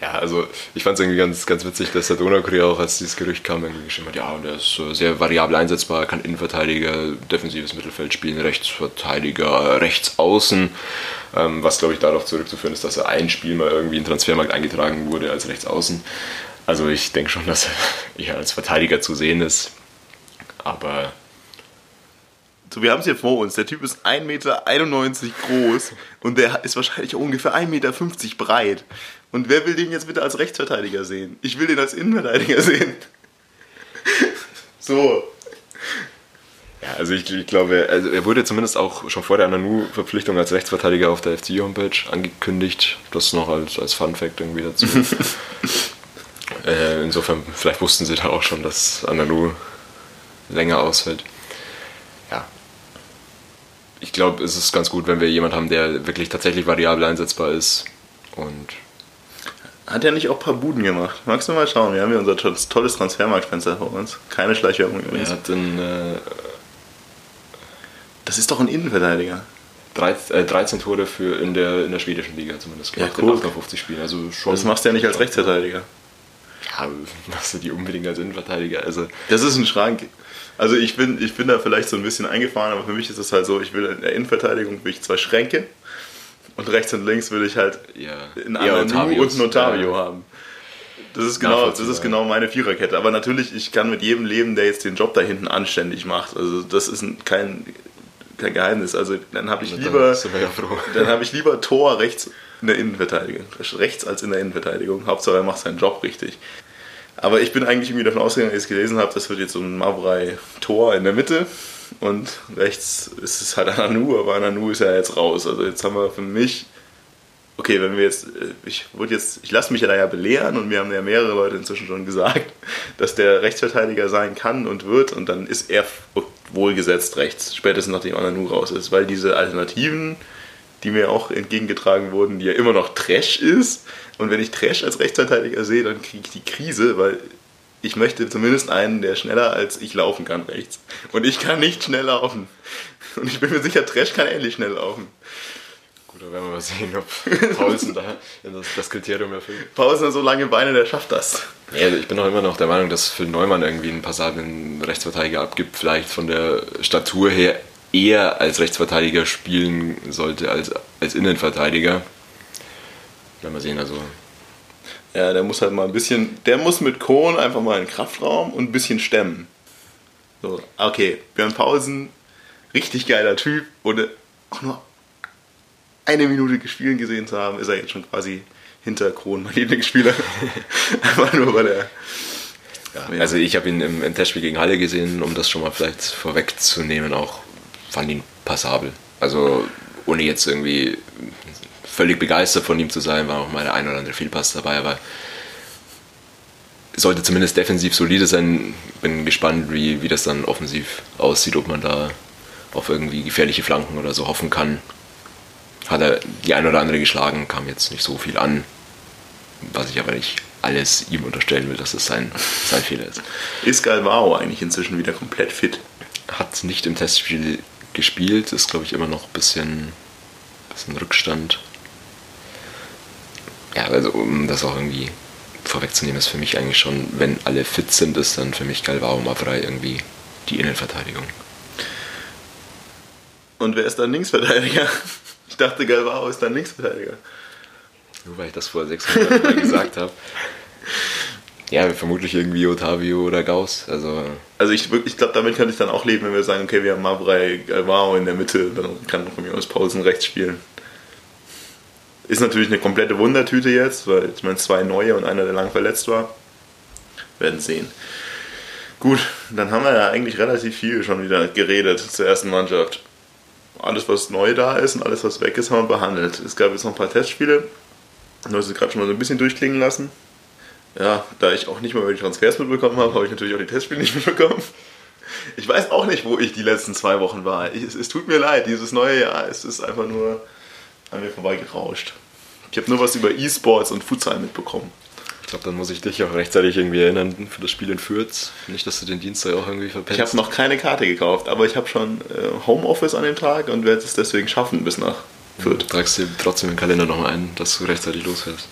ja, also ich fand es irgendwie ganz, ganz witzig, dass der Donaukurier auch, als dieses Gerücht kam, irgendwie geschrieben hat, ja, und er ist sehr variabel einsetzbar, kann Innenverteidiger, defensives Mittelfeld spielen, Rechtsverteidiger, Rechtsaußen, ähm, was glaube ich darauf zurückzuführen ist, dass er ein Spiel mal irgendwie in den Transfermarkt eingetragen wurde als Rechtsaußen. Also ich denke schon, dass er eher als Verteidiger zu sehen ist, aber so, wir haben es hier vor uns. Der Typ ist 1,91 Meter groß und der ist wahrscheinlich ungefähr 1,50 Meter breit. Und wer will den jetzt bitte als Rechtsverteidiger sehen? Ich will den als Innenverteidiger sehen. so. Ja, also ich, ich, glaube, also er wurde zumindest auch schon vor der Ananu-Verpflichtung als Rechtsverteidiger auf der FC-Homepage angekündigt. Das noch als, als Fun-Fact irgendwie dazu. äh, insofern, vielleicht wussten sie da auch schon, dass Ananu länger ausfällt. Ja. Ich glaube, es ist ganz gut, wenn wir jemanden haben, der wirklich tatsächlich variabel einsetzbar ist und hat er nicht auch ein paar Buden gemacht? Magst du mal schauen? Wir haben hier unser tolles Transfermarktfenster vor uns. Keine Schleichwerbung übrigens. Er hat einen, äh, das ist doch ein Innenverteidiger. 13, äh, 13 Tore für in der, in der schwedischen Liga zumindest gemacht. Ja, cool. 58 Spielen. Also schon das machst du ja nicht als Rechtsverteidiger. Ja, machst du die unbedingt als Innenverteidiger. Also das ist ein Schrank. Also ich bin, ich bin da vielleicht so ein bisschen eingefahren, aber für mich ist es halt so, ich will in der Innenverteidigung will ich zwei Schränke und rechts und links würde ich halt ja. in Ananu und Notavio ja. haben. Das ist, genau, das ist genau meine Viererkette. Aber natürlich, ich kann mit jedem leben, der jetzt den Job da hinten anständig macht. Also das ist kein, kein Geheimnis. Also dann habe ich lieber, dann habe ich lieber Tor rechts in der Innenverteidigung, rechts als in der Innenverteidigung. Hauptsache er macht seinen Job richtig. Aber ich bin eigentlich irgendwie davon ausgegangen, als ich es gelesen habe, das wird jetzt so ein Mavrai Tor in der Mitte und rechts ist es halt Ananu, aber Ananu ist ja jetzt raus. Also jetzt haben wir für mich, okay, wenn wir jetzt, äh, ich wurde jetzt, ich lasse mich ja da ja belehren und mir haben ja mehrere Leute inzwischen schon gesagt, dass der Rechtsverteidiger sein kann und wird und dann ist er wohlgesetzt rechts, spätestens nachdem Ananu raus ist, weil diese Alternativen, die mir auch entgegengetragen wurden, die ja immer noch Trash ist. Und wenn ich Trash als Rechtsverteidiger sehe, dann kriege ich die Krise, weil ich möchte zumindest einen, der schneller als ich laufen kann rechts. Und ich kann nicht schnell laufen. Und ich bin mir sicher, Trash kann ähnlich schnell laufen. Gut, da werden wir mal sehen, ob Paulsen da das, das Kriterium erfüllt. Paulsen hat so lange Beine, der schafft das. Ja, ich bin auch immer noch der Meinung, dass Phil Neumann irgendwie einen passablen Rechtsverteidiger abgibt. Vielleicht von der Statur her eher als Rechtsverteidiger spielen sollte als als Innenverteidiger. Werden wir sehen, also ja, der muss halt mal ein bisschen, der muss mit Kohn einfach mal in den Kraftraum und ein bisschen stemmen. So, okay, Björn Pausen, richtig geiler Typ, ohne auch nur eine Minute gespielt gesehen zu haben, ist er jetzt schon quasi hinter Kron, mein Lieblingsspieler. einfach nur weil er. Ja, also ich habe ihn im, im Testspiel gegen Halle gesehen, um das schon mal vielleicht vorwegzunehmen, auch fand ihn passabel. Also ohne jetzt irgendwie völlig begeistert von ihm zu sein, war auch mal der ein oder andere Fehlpass dabei, aber sollte zumindest defensiv solide sein. Bin gespannt, wie, wie das dann offensiv aussieht, ob man da auf irgendwie gefährliche Flanken oder so hoffen kann. Hat er die ein oder andere geschlagen, kam jetzt nicht so viel an, was ich aber nicht alles ihm unterstellen will, dass es sein, sein Fehler ist. Ist Galvao eigentlich inzwischen wieder komplett fit? Hat nicht im Testspiel gespielt, ist glaube ich immer noch ein bisschen, bisschen Rückstand. Ja, also um das auch irgendwie vorwegzunehmen, ist für mich eigentlich schon, wenn alle fit sind, ist dann für mich Galvao Mavrei irgendwie die Innenverteidigung. Und wer ist dann Linksverteidiger? Ich dachte, Galvao ist dann Linksverteidiger. Nur weil ich das vor sechs Monaten mal gesagt habe. Ja, vermutlich irgendwie Otavio oder Gauss. Also, Also ich, ich glaube, damit könnte ich dann auch leben, wenn wir sagen, okay, wir haben Mavrei Galvao in der Mitte, dann kann von mir aus Pausen rechts spielen. Ist natürlich eine komplette Wundertüte jetzt, weil ich meine, zwei neue und einer, der lang verletzt war. Werden sehen. Gut, dann haben wir ja eigentlich relativ viel schon wieder geredet zur ersten Mannschaft. Alles, was neu da ist und alles, was weg ist, haben wir behandelt. Es gab jetzt noch ein paar Testspiele. Du hast es gerade schon mal so ein bisschen durchklingen lassen. Ja, da ich auch nicht mal über die Transfers mitbekommen habe, habe ich natürlich auch die Testspiele nicht mitbekommen. Ich weiß auch nicht, wo ich die letzten zwei Wochen war. Ich, es, es, tut mir leid, dieses neue Jahr, es ist einfach nur an mir vorbeigerauscht. Ich habe nur was über E-Sports und Futsal mitbekommen. Ich glaube, dann muss ich dich auch rechtzeitig irgendwie erinnern für das Spiel in Fürth. Nicht, dass du den Dienstag auch irgendwie verpennst. Ich habe noch keine Karte gekauft, aber ich habe schon äh, Homeoffice an dem Tag und werde es deswegen schaffen bis nach Fürth. Du tragst dir trotzdem im Kalender nochmal ein, dass du rechtzeitig losfährst.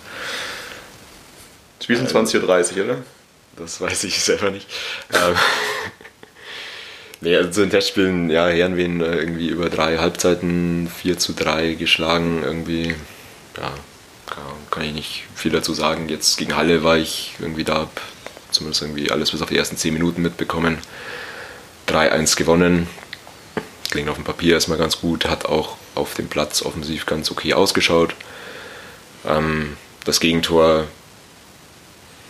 Spiel sind 20.30 Uhr, oder? Das weiß ich selber nicht. Nee, also zu den Testspielen, ja, Herrenwehen irgendwie über drei Halbzeiten 4 zu 3 geschlagen, irgendwie, ja, kann ich nicht viel dazu sagen. Jetzt gegen Halle war ich irgendwie da, hab zumindest irgendwie alles bis auf die ersten 10 Minuten mitbekommen. 3-1 gewonnen. Klingt auf dem Papier erstmal ganz gut, hat auch auf dem Platz offensiv ganz okay ausgeschaut. Ähm, das Gegentor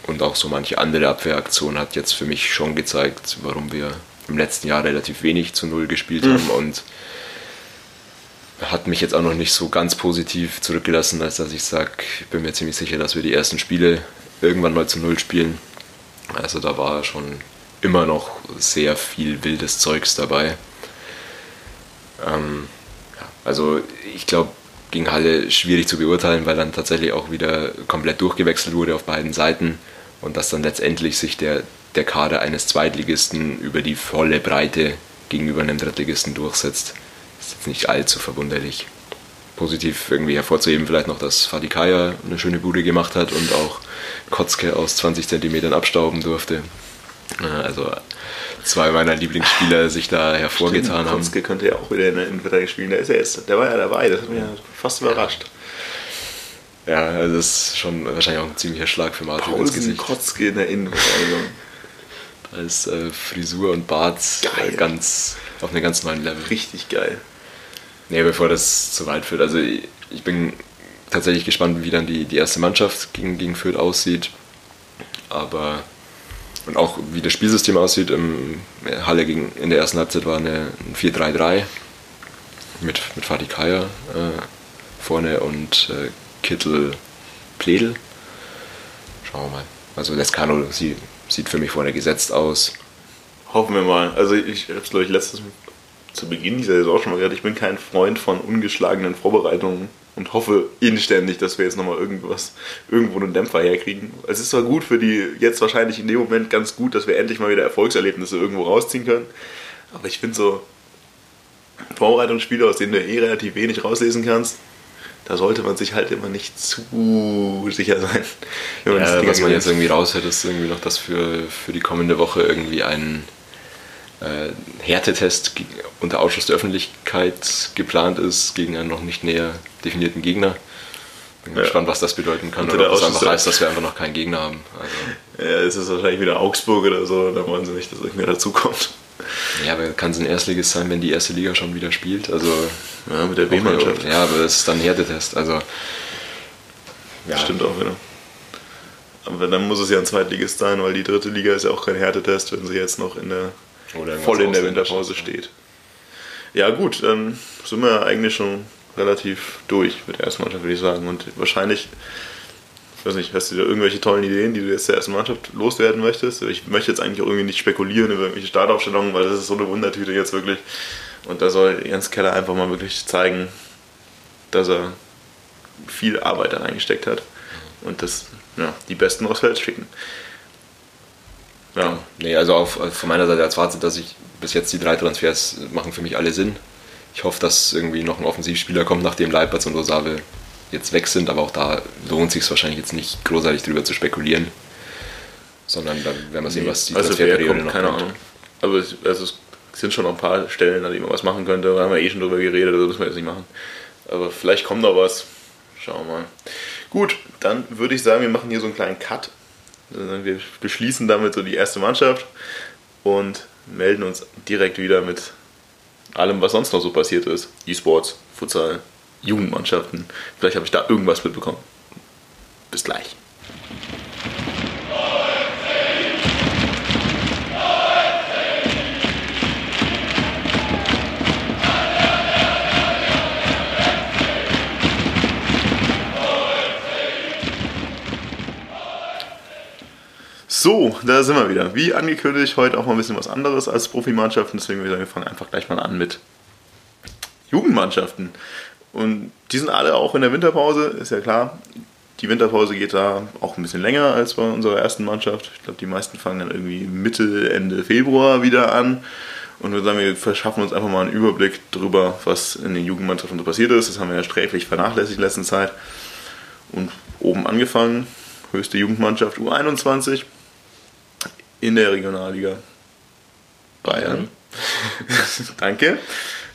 und auch so manche andere Abwehraktion hat jetzt für mich schon gezeigt, warum wir im letzten Jahr relativ wenig zu Null gespielt mhm. haben und hat mich jetzt auch noch nicht so ganz positiv zurückgelassen, als dass ich sage, ich bin mir ziemlich sicher, dass wir die ersten Spiele irgendwann mal zu Null spielen. Also da war schon immer noch sehr viel wildes Zeugs dabei. Ähm, ja, also ich glaube, gegen Halle schwierig zu beurteilen, weil dann tatsächlich auch wieder komplett durchgewechselt wurde auf beiden Seiten und dass dann letztendlich sich der, der Kader eines Zweitligisten über die volle Breite gegenüber einem Drittligisten durchsetzt ist jetzt nicht allzu verwunderlich. Positiv irgendwie hervorzuheben vielleicht noch, dass Fadikaya eine schöne Bude gemacht hat und auch Kotzke aus 20 cm abstauben durfte. Also zwei meiner Lieblingsspieler sich da hervorgetan Stimmt, haben. Kotzke könnte ja auch wieder in der Innenverteidigung spielen, der ist ja jetzt, der war ja dabei, das hat mich ja fast überrascht. Ja, also das ist schon wahrscheinlich auch ein ziemlicher Schlag für Martin ins Gesicht. Kotzke in der Innenverteidigung. Ist äh, Frisur und Bart geil. ganz auf einem ganz neuen Level. Richtig geil. Nee, bevor das zu weit führt. Also ich bin tatsächlich gespannt, wie dann die, die erste Mannschaft gegen, gegen Fürth aussieht. Aber und auch wie das Spielsystem aussieht. Im Halle gegen, in der ersten Halbzeit war eine, ein 4-3-3 mit, mit Fatih Kaya äh, vorne und äh, Kittel Pledel. Schauen wir mal. Also Lescano sieht, sieht für mich vorne gesetzt aus. Hoffen wir mal. Also ich habe es glaube ich letztes zu Beginn dieser Saison schon mal gesagt, ich bin kein Freund von ungeschlagenen Vorbereitungen und hoffe inständig, dass wir jetzt nochmal irgendwas, irgendwo einen Dämpfer herkriegen. Es ist zwar gut für die, jetzt wahrscheinlich in dem Moment ganz gut, dass wir endlich mal wieder Erfolgserlebnisse irgendwo rausziehen können, aber ich finde so Vorbereitungsspiele, aus denen du eh relativ wenig rauslesen kannst, da sollte man sich halt immer nicht zu sicher sein. Ja, was man jetzt irgendwie raushört, ist irgendwie noch, dass für, für die kommende Woche irgendwie ein äh, Härtetest unter Ausschuss der Öffentlichkeit geplant ist gegen einen noch nicht näher definierten Gegner. Bin ja. gespannt, was das bedeuten kann. Oder ob das einfach heißt, dass wir einfach noch keinen Gegner haben. Also. Ja, es ist wahrscheinlich wieder Augsburg oder so, da wollen sie nicht, dass irgendwer dazukommt. Ja, aber kann es ein Erstliges sein, wenn die erste Liga schon wieder spielt? Also, ja, mit der B-Mannschaft. Ja, aber das ist dann ein Härtetest. Also, ja. Stimmt auch wieder. Aber dann muss es ja ein Zweitligist sein, weil die dritte Liga ist ja auch kein Härtetest, wenn sie jetzt noch in der voll in der Winterpause steht. Ja gut, dann sind wir eigentlich schon relativ durch mit der ersten Mannschaft, würde ich sagen. Und wahrscheinlich, ich weiß nicht, hast du da irgendwelche tollen Ideen, die du jetzt der ersten Mannschaft loswerden möchtest? Ich möchte jetzt eigentlich auch irgendwie nicht spekulieren über irgendwelche Startaufstellungen, weil das ist so eine Wundertüte jetzt wirklich. Und da soll Jens Keller einfach mal wirklich zeigen, dass er viel Arbeit da reingesteckt hat. Und das ja, die Besten aufs Feld schicken. Ja. Nee, also auf, von meiner Seite als Fazit, dass ich bis jetzt die drei Transfers machen für mich alle Sinn. Ich hoffe, dass irgendwie noch ein Offensivspieler kommt, nachdem Leipertz und Rosave jetzt weg sind, aber auch da lohnt sich wahrscheinlich jetzt nicht großartig drüber zu spekulieren. Sondern da werden wir sehen, was die also Transferperiode noch keine Ahnung. Aber es, also es sind schon noch ein paar Stellen, an denen man was machen könnte. Da haben wir eh schon drüber geredet, also müssen wir jetzt nicht machen. Aber vielleicht kommt noch was. Schauen wir mal. Gut, dann würde ich sagen, wir machen hier so einen kleinen Cut. Also wir beschließen damit so die erste Mannschaft und melden uns direkt wieder mit allem, was sonst noch so passiert ist. E-Sports, Futsal, Jugendmannschaften. Vielleicht habe ich da irgendwas mitbekommen. Bis gleich. So, da sind wir wieder. Wie angekündigt, heute auch mal ein bisschen was anderes als Profimannschaften. Deswegen würde ich sagen, wir fangen einfach gleich mal an mit Jugendmannschaften. Und die sind alle auch in der Winterpause, ist ja klar. Die Winterpause geht da auch ein bisschen länger als bei unserer ersten Mannschaft. Ich glaube, die meisten fangen dann irgendwie Mitte, Ende Februar wieder an. Und wir sagen, wir verschaffen uns einfach mal einen Überblick darüber, was in den Jugendmannschaften so passiert ist. Das haben wir ja sträflich vernachlässigt in letzter Zeit. Und oben angefangen, höchste Jugendmannschaft U21 in der Regionalliga Bayern. Mhm. Danke.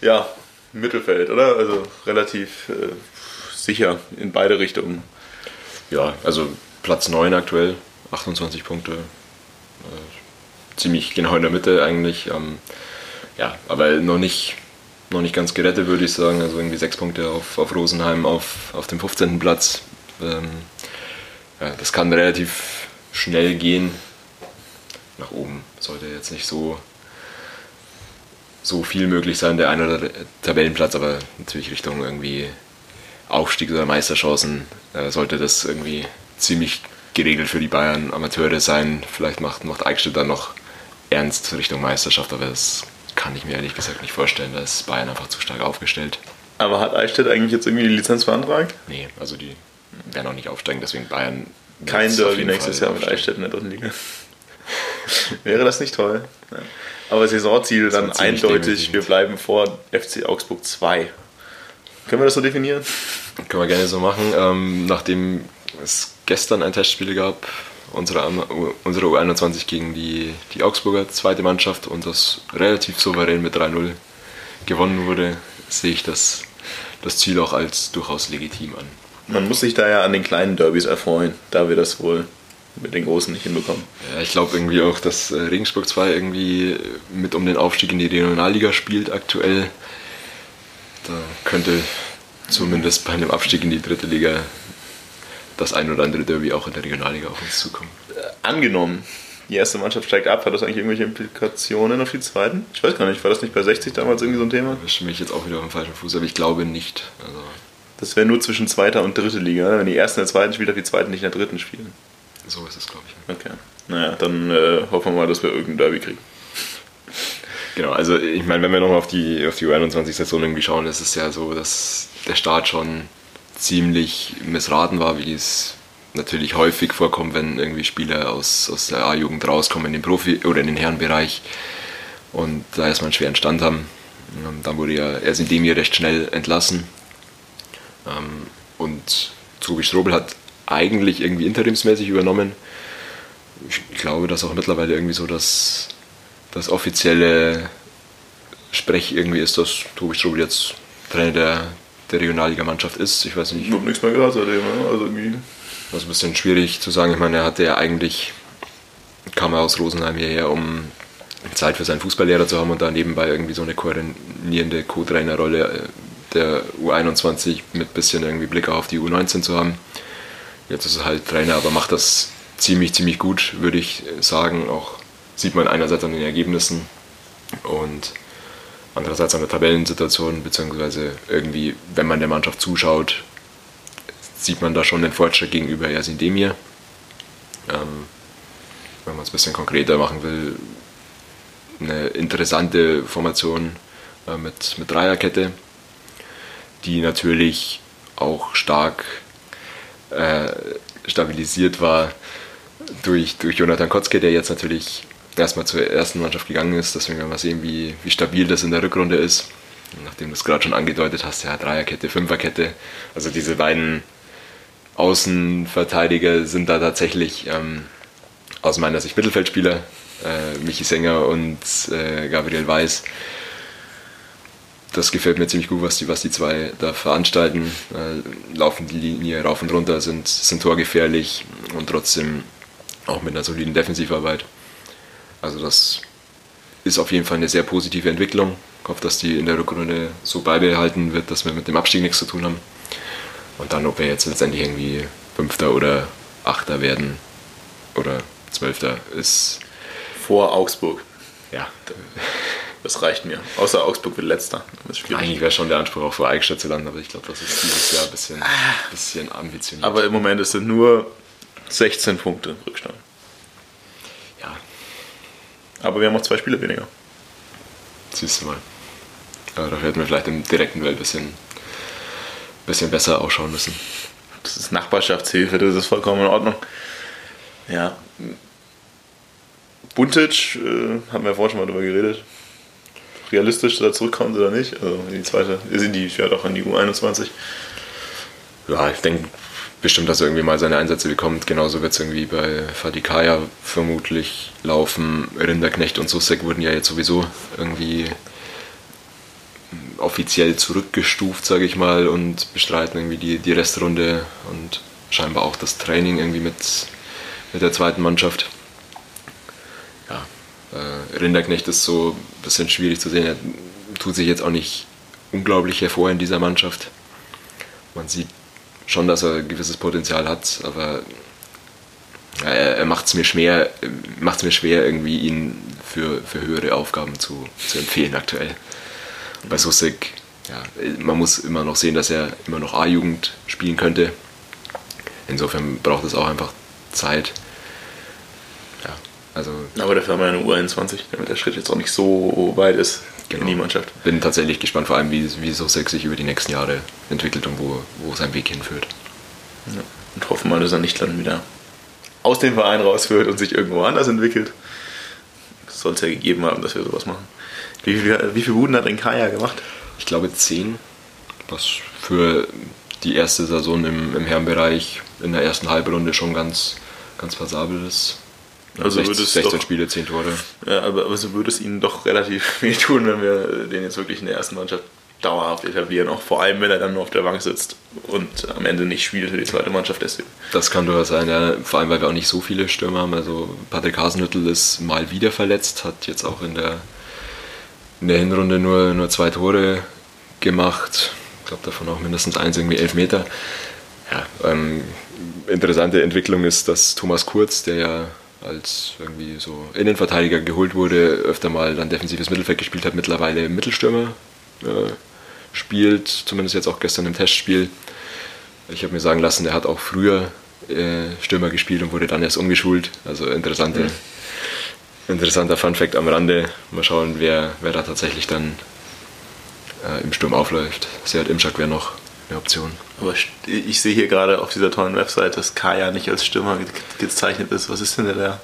Ja, Mittelfeld, oder? Also relativ äh, sicher in beide Richtungen. Ja, also Platz 9 aktuell, 28 Punkte. Äh, ziemlich genau in der Mitte eigentlich. Ähm, ja, aber noch nicht, noch nicht ganz gerettet, würde ich sagen. Also irgendwie 6 Punkte auf, auf Rosenheim auf, auf dem 15. Platz. Ähm, ja, das kann relativ schnell gehen nach oben sollte jetzt nicht so, so viel möglich sein, der eine oder Tabellenplatz, aber natürlich Richtung irgendwie Aufstieg oder Meisterchancen äh, sollte das irgendwie ziemlich geregelt für die Bayern Amateure sein. Vielleicht macht, macht Eichstätt dann noch ernst Richtung Meisterschaft, aber das kann ich mir ehrlich gesagt nicht vorstellen. Da ist Bayern einfach zu stark aufgestellt. Aber hat Eichstätt eigentlich jetzt irgendwie die Lizenz beantragt? Nee, also die werden auch nicht aufsteigen, deswegen Bayern. Kein Derby nächstes Jahr mit Eichstätt in der dritten Liga. Wäre das nicht toll? Ja. Aber Saisonziel dann eindeutig, wir bleiben vor FC Augsburg 2. Können wir das so definieren? Können wir gerne so machen. Ähm, nachdem es gestern ein Testspiel gab, unsere, unsere U21 gegen die, die Augsburger zweite Mannschaft und das relativ souverän mit 3-0 gewonnen wurde, sehe ich das, das Ziel auch als durchaus legitim an. Man muss sich da ja an den kleinen Derbys erfreuen, da wir das wohl mit den Großen nicht hinbekommen. Ja, ich glaube irgendwie auch, dass äh, Regensburg 2 irgendwie mit um den Aufstieg in die Regionalliga spielt aktuell. Da könnte zumindest bei einem Abstieg in die dritte Liga das ein oder andere Derby auch in der Regionalliga auf uns zukommen. Äh, angenommen, die erste Mannschaft steigt ab, hat das eigentlich irgendwelche Implikationen auf die zweiten? Ich weiß gar nicht, war das nicht bei 60 damals irgendwie so ein Thema? Ich mich jetzt auch wieder auf dem falschen Fuß, aber ich glaube nicht. Also das wäre nur zwischen zweiter und dritte Liga, wenn die ersten in der zweiten spielt, die zweiten nicht in der dritten spielen. So ist es, glaube ich. Okay. Naja, dann äh, hoffen wir mal, dass wir irgendein Derby kriegen. Genau, also ich meine, wenn wir nochmal auf die, auf die U21-Saison irgendwie schauen, ist es ja so, dass der Start schon ziemlich missraten war, wie es natürlich häufig vorkommt, wenn irgendwie Spieler aus, aus der A-Jugend rauskommen in den Profi- oder in den Herrenbereich und da erstmal einen schweren Stand haben. Dann wurde ja erst in dem Jahr recht schnell entlassen. Ähm, und Tobi Strobel hat eigentlich irgendwie interimsmäßig übernommen. Ich glaube, dass auch mittlerweile irgendwie so das, das offizielle Sprech irgendwie ist, dass Tobi Strobel jetzt Trainer der, der Regionalligamannschaft ist. Ich weiß nicht. Ich habe nichts mehr gehört seitdem, ne? also irgendwie. Das ist ein bisschen schwierig zu sagen. Ich meine, er hatte ja eigentlich, kam er aus Rosenheim hierher, um Zeit für seinen Fußballlehrer zu haben und da nebenbei irgendwie so eine koordinierende Co-Trainerrolle äh, der U21 mit bisschen irgendwie Blick auf die U19 zu haben. Jetzt ist er halt Trainer, aber macht das ziemlich, ziemlich gut, würde ich sagen. Auch sieht man einerseits an den Ergebnissen und andererseits an der Tabellensituation, beziehungsweise irgendwie, wenn man der Mannschaft zuschaut, sieht man da schon den Fortschritt gegenüber Yasin Demir. Ähm, wenn man es ein bisschen konkreter machen will, eine interessante Formation äh, mit, mit Dreierkette, die natürlich auch stark äh, stabilisiert war durch, durch Jonathan Kotzke, der jetzt natürlich erstmal zur ersten Mannschaft gegangen ist. Deswegen werden wir sehen, wie, wie stabil das in der Rückrunde ist. Nachdem du es gerade schon angedeutet hast, ja, Dreierkette, Fünferkette. Also diese beiden Außenverteidiger sind da tatsächlich ähm, aus meiner Sicht Mittelfeldspieler. Äh, Michi Sänger und äh, Gabriel Weiß. Das gefällt mir ziemlich gut, was die, was die zwei da veranstalten. Äh, laufen die Linie rauf und runter, sind, sind torgefährlich und trotzdem auch mit einer soliden Defensivarbeit. Also das ist auf jeden Fall eine sehr positive Entwicklung. Ich hoffe, dass die in der Rückrunde so beibehalten wird, dass wir mit dem Abstieg nichts zu tun haben. Und dann, ob wir jetzt letztendlich irgendwie Fünfter oder Achter werden oder Zwölfter, ist. Vor Augsburg. Ja. Das reicht mir. Außer Augsburg wird letzter. Eigentlich wäre schon der Anspruch auch vor Eichstätt zu landen, aber ich glaube, das ist dieses Jahr ein bisschen, bisschen ambitioniert. Aber im Moment ist es nur 16 Punkte Rückstand. Ja. Aber wir haben auch zwei Spiele weniger. Siehst du mal. Ja, da hätten wir vielleicht im direkten Duell ein bisschen, bisschen besser ausschauen müssen. Das ist Nachbarschaftshilfe, das ist vollkommen in Ordnung. Ja. Buntic, äh, haben wir vorhin schon mal drüber geredet. Realistisch, er zurückkommt oder nicht. Also in die zweite, in die, ja doch in die U21. Ja, ich denke bestimmt, dass er irgendwie mal seine Einsätze bekommt. Genauso wird es irgendwie bei Fadikaya vermutlich laufen. Rinderknecht und Susek wurden ja jetzt sowieso irgendwie offiziell zurückgestuft, sage ich mal, und bestreiten irgendwie die, die Restrunde und scheinbar auch das Training irgendwie mit, mit der zweiten Mannschaft. Äh, Rinderknecht ist so ein bisschen schwierig zu sehen. Er tut sich jetzt auch nicht unglaublich hervor in dieser Mannschaft. Man sieht schon, dass er ein gewisses Potenzial hat, aber er, er macht es mir schwer, macht's mir schwer, irgendwie ihn für, für höhere Aufgaben zu, zu empfehlen aktuell. Bei Susek, ja, man muss immer noch sehen, dass er immer noch A-Jugend spielen könnte. Insofern braucht es auch einfach Zeit. Also Aber dafür haben wir eine U21, damit der Schritt jetzt auch nicht so weit ist Genau. in die Mannschaft. bin tatsächlich gespannt, vor allem wie, wie Susek sich über die nächsten Jahre entwickelt und wo, wo sein Weg hinführt. Ja. Und hoffen mal, dass er nicht dann wieder aus dem Verein rausführt und sich irgendwo anders entwickelt. Soll es ja gegeben haben, dass wir sowas machen. Wie viel, wie viel Buden hat denn Kaya gemacht? Ich glaube 10, was für die erste Saison im, im Herrenbereich in der ersten Halbrunde schon ganz, ganz passabel ist. Also 16, würde es 16 doch- Spiele, 10 Tore. Ja, aber, aber so würde es ihnen doch relativ weh tun, wenn wir den jetzt wirklich in der ersten Mannschaft dauerhaft etablieren. Auch vor allem, wenn er dann nur auf der Bank sitzt und am Ende nicht spielt für die zweite Mannschaft deswegen. Das kann durchaus sein, ja. vor allem weil wir auch nicht so viele Stürmer haben. Also Patrick Hasenhüttl ist mal wieder verletzt, hat jetzt auch in der, in der Hinrunde nur, nur zwei Tore gemacht. Ich glaube davon auch mindestens eins, irgendwie elf Meter. Ja, ähm, interessante Entwicklung ist, dass Thomas Kurz, der ja als irgendwie so Innenverteidiger geholt wurde, öfter mal dann defensives Mittelfeld gespielt hat, mittlerweile Mittelstürmer äh, spielt, zumindest jetzt auch gestern im Testspiel. Ich habe mir sagen lassen, er hat auch früher äh, Stürmer gespielt und wurde dann erst umgeschult. Also interessante, interessanter Funfact am Rande. Mal schauen, wer, wer da tatsächlich dann äh, im Sturm aufläuft. Seat Imschak wäre noch eine Option. Aber ich sehe hier gerade auf dieser tollen Website, dass Kaya nicht als Stürmer ge- gezeichnet ist. Was ist denn der da?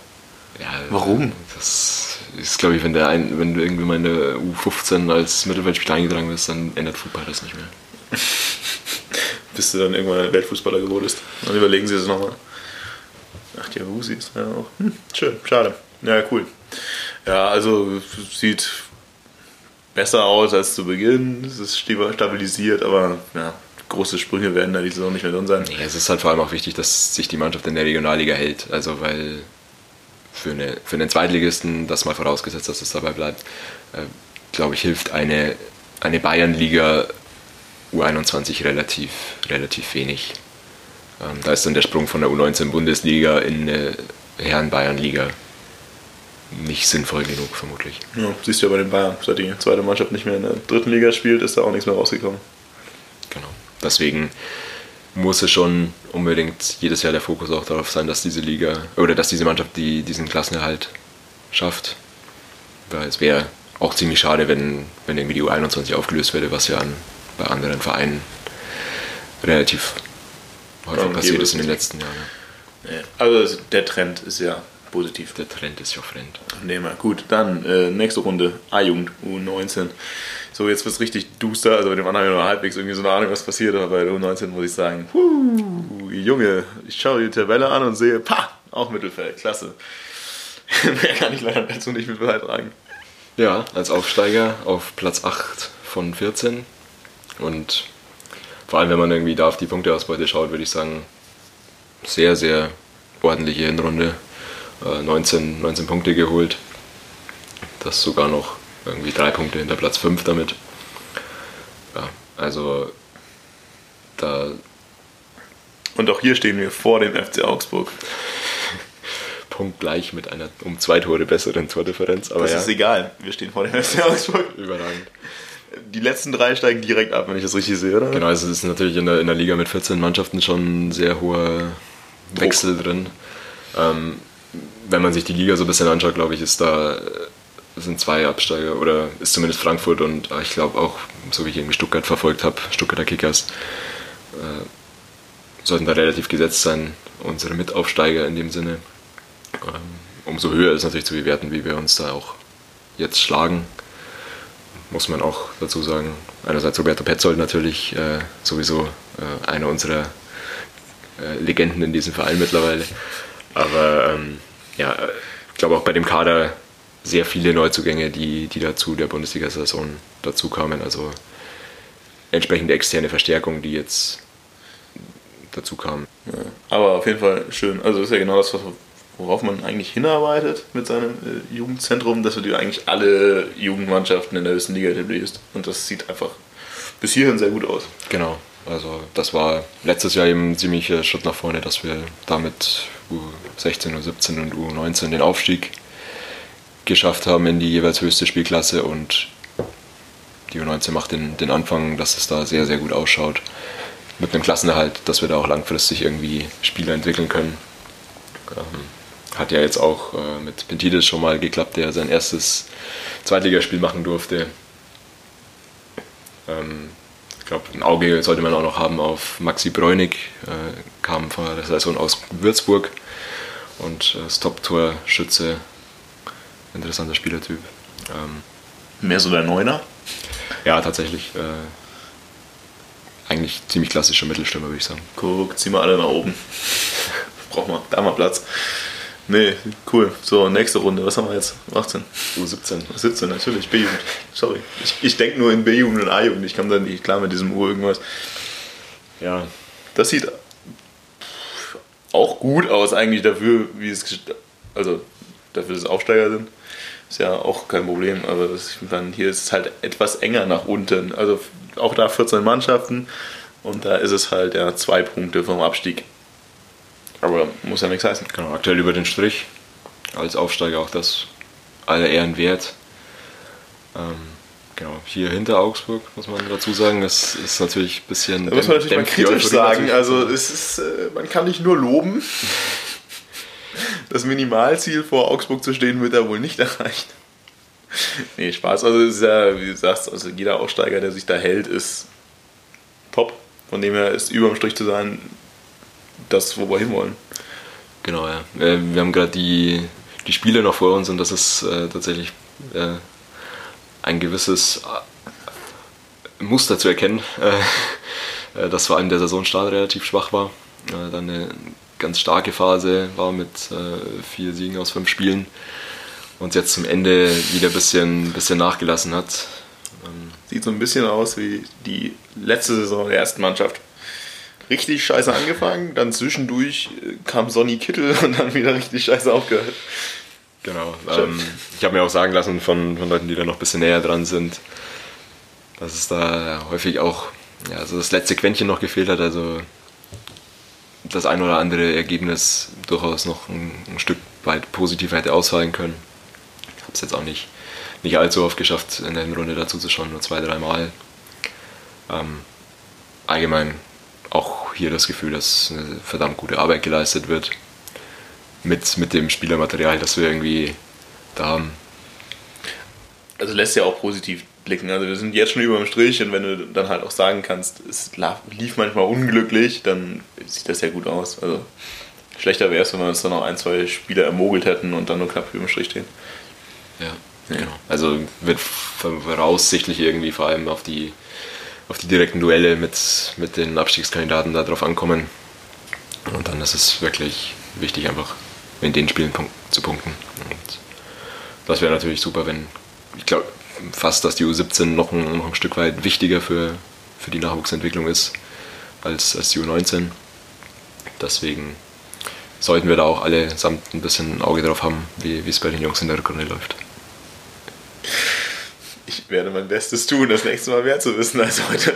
Ja, Warum? Das ist, glaube ich, wenn, der ein, wenn du irgendwie mal in der U15 als Mittelfeldspieler eingetragen bist, dann ändert Fußball das nicht mehr. Bis du dann irgendwann Weltfußballer geworden bist. Dann überlegen sie es nochmal. Ach, die Wusi ist ja auch. Hm, schön, schade. Ja, cool. Ja, also sieht besser aus als zu Beginn. Es ist stabi- stabilisiert, aber ja, große Sprünge werden da die Saison nicht mehr drin sein. Nee, es ist halt vor allem auch wichtig, dass sich die Mannschaft in der Regionalliga hält. Also weil für, eine, für einen Zweitligisten, das mal vorausgesetzt, dass es dabei bleibt, äh, glaube ich, hilft eine, eine Bayernliga U21 relativ, relativ wenig. Ähm, da ist dann der Sprung von der U19 Bundesliga in eine Herren-Bayernliga nicht sinnvoll genug, vermutlich. Ja, siehst du ja bei den Bayern, seit die zweite Mannschaft nicht mehr in der dritten Liga spielt, ist da auch nichts mehr rausgekommen. Deswegen muss es schon unbedingt jedes Jahr der Fokus auch darauf sein, dass diese Liga oder dass diese Mannschaft die, diesen Klassenerhalt schafft. Weil es wäre auch ziemlich schade, wenn, wenn irgendwie die U21 aufgelöst würde, was ja an, bei anderen Vereinen relativ häufig und passiert ist in den letzten Jahren. Also der Trend ist ja positiv. Der Trend ist ja fremd. Nehmen wir. Gut, dann äh, nächste Runde. A-Jugend, U19. So, jetzt wird es richtig duster. Also bei dem anderen habe ich noch halbwegs irgendwie so eine Ahnung, was passiert. Aber bei der U19 muss ich sagen, huh, Junge, ich schaue die Tabelle an und sehe, pa, auch Mittelfeld, klasse. Mehr kann ich leider dazu nicht mit beitragen. Ja, als Aufsteiger auf Platz 8 von 14. Und vor allem, wenn man irgendwie da auf die Punkteausbeute schaut, würde ich sagen, sehr, sehr ordentliche Hinrunde. Äh, 19, 19 Punkte geholt. Das sogar noch irgendwie drei Punkte hinter Platz 5 damit. Ja, also da Und auch hier stehen wir vor dem FC Augsburg. punktgleich mit einer um zwei Tore besseren Tordifferenz. Aber Das ja, ist egal. Wir stehen vor dem FC Augsburg. überragend. Die letzten drei steigen direkt ab, wenn ich das richtig sehe, oder? Genau, also es ist natürlich in der, in der Liga mit 14 Mannschaften schon ein sehr hoher Wechsel drin. Ähm, wenn man sich die Liga so ein bisschen anschaut, glaube ich, ist da äh, sind zwei Absteiger oder ist zumindest Frankfurt und äh, ich glaube auch, so wie ich irgendwie Stuttgart verfolgt habe, Stuttgarter Kickers, äh, sollten da relativ gesetzt sein, unsere Mitaufsteiger in dem Sinne. Ähm, umso höher ist natürlich zu bewerten, wie wir uns da auch jetzt schlagen muss man auch dazu sagen. Einerseits Roberto Petzold natürlich äh, sowieso äh, einer unserer äh, Legenden in diesem Verein mittlerweile. Aber ähm, ja, ich glaube auch bei dem Kader sehr viele Neuzugänge, die, die dazu der Bundesliga-Saison dazu kamen. Also entsprechende externe Verstärkung, die jetzt dazu kamen. Ja, aber auf jeden Fall schön. Also ist ja genau das, worauf man eigentlich hinarbeitet mit seinem äh, Jugendzentrum, dass du dir eigentlich alle Jugendmannschaften in der höchsten Liga etablierst. Und das sieht einfach bis hierhin sehr gut aus. Genau, also das war letztes Jahr eben ein ziemlicher Schritt nach vorne, dass wir damit U16, U17 und U19 den Aufstieg geschafft haben in die jeweils höchste Spielklasse und die U19 macht den, den Anfang, dass es da sehr, sehr gut ausschaut. Mit einem Klassenerhalt, dass wir da auch langfristig irgendwie Spieler entwickeln können. Ähm, hat ja jetzt auch äh, mit Pentidis schon mal geklappt, der sein erstes Zweitligaspiel machen durfte. Ähm, ich glaube, ein Auge sollte man auch noch haben auf Maxi Bräunig, äh, kam vor der Saison aus Würzburg und äh, ist Top-Torschütze, interessanter Spielertyp. Ähm, Mehr so der Neuner. ja, tatsächlich äh, eigentlich ziemlich klassischer Mittelstürmer, würde ich sagen. Guck, zieh mal alle nach oben. Braucht man, da mal Platz. Nee, cool. So, nächste Runde. Was haben wir jetzt? 18. U17. 17, natürlich. B-Jugend. Sorry. Ich, ich denke nur in B-Jugend und A-Jugend. Ich komme da nicht klar mit diesem U irgendwas. Ja, Das sieht auch gut aus eigentlich dafür, wie es also dafür, dass es Aufsteiger sind. Ist ja auch kein Problem, aber das, meine, hier ist es halt etwas enger nach unten. Also auch da 14 Mannschaften und da ist es halt ja zwei Punkte vom Abstieg. Aber muss ja nichts heißen. Genau, aktuell über den Strich. Als Aufsteiger auch das aller Ehren wert. Ähm, genau, hier hinter Augsburg, muss man dazu sagen. Das ist natürlich ein bisschen. Da muss man natürlich mal kritisch sagen. Also es ist, äh, man kann nicht nur loben. Das Minimalziel vor Augsburg zu stehen wird da wohl nicht erreicht. Nee, Spaß. Also es ist ja, wie du sagst, also jeder Aufsteiger, der sich da hält, ist top. Von dem her ist überm Strich zu sein, das, wo wir hinwollen. Genau, ja. Wir haben gerade die, die Spiele noch vor uns und das ist äh, tatsächlich äh, ein gewisses äh, Muster zu erkennen, äh, äh, das vor allem der Saisonstart relativ schwach war. Dann eine ganz starke Phase war mit äh, vier Siegen aus fünf Spielen und jetzt zum Ende wieder ein bisschen, bisschen nachgelassen hat. Ähm, Sieht so ein bisschen aus wie die letzte Saison der ersten Mannschaft. Richtig scheiße angefangen, dann zwischendurch äh, kam Sonny Kittel und dann wieder richtig scheiße aufgehört. Genau. Ähm, ich habe mir auch sagen lassen von, von Leuten, die da noch ein bisschen näher dran sind, dass es da häufig auch ja, so das letzte Quäntchen noch gefehlt hat. Also das ein oder andere Ergebnis durchaus noch ein, ein Stück weit positiver hätte ausfallen können. Ich habe es jetzt auch nicht, nicht allzu oft geschafft, in der Runde dazu zu schauen, nur zwei, dreimal. Ähm, allgemein auch hier das Gefühl, dass eine verdammt gute Arbeit geleistet wird mit, mit dem Spielermaterial, das wir irgendwie da haben. Also lässt ja auch positiv blicken. Also wir sind jetzt schon über dem Strich und wenn du dann halt auch sagen kannst, es lief manchmal unglücklich, dann sieht das ja gut aus. Also schlechter wäre es, wenn wir uns dann noch ein, zwei Spiele ermogelt hätten und dann nur knapp über dem Strich stehen. Ja, genau. Also wird voraussichtlich irgendwie vor allem auf die, auf die direkten Duelle mit, mit den Abstiegskandidaten darauf ankommen. Und dann ist es wirklich wichtig, einfach in den Spielen zu punkten. Und das wäre natürlich super, wenn, ich glaube fast, dass die U17 noch ein, noch ein Stück weit wichtiger für, für die Nachwuchsentwicklung ist als, als die U19. Deswegen sollten wir da auch alle samt ein bisschen ein Auge drauf haben, wie, wie es bei den Jungs in der Rückrunde läuft. Ich werde mein Bestes tun, das nächste Mal mehr zu wissen als heute.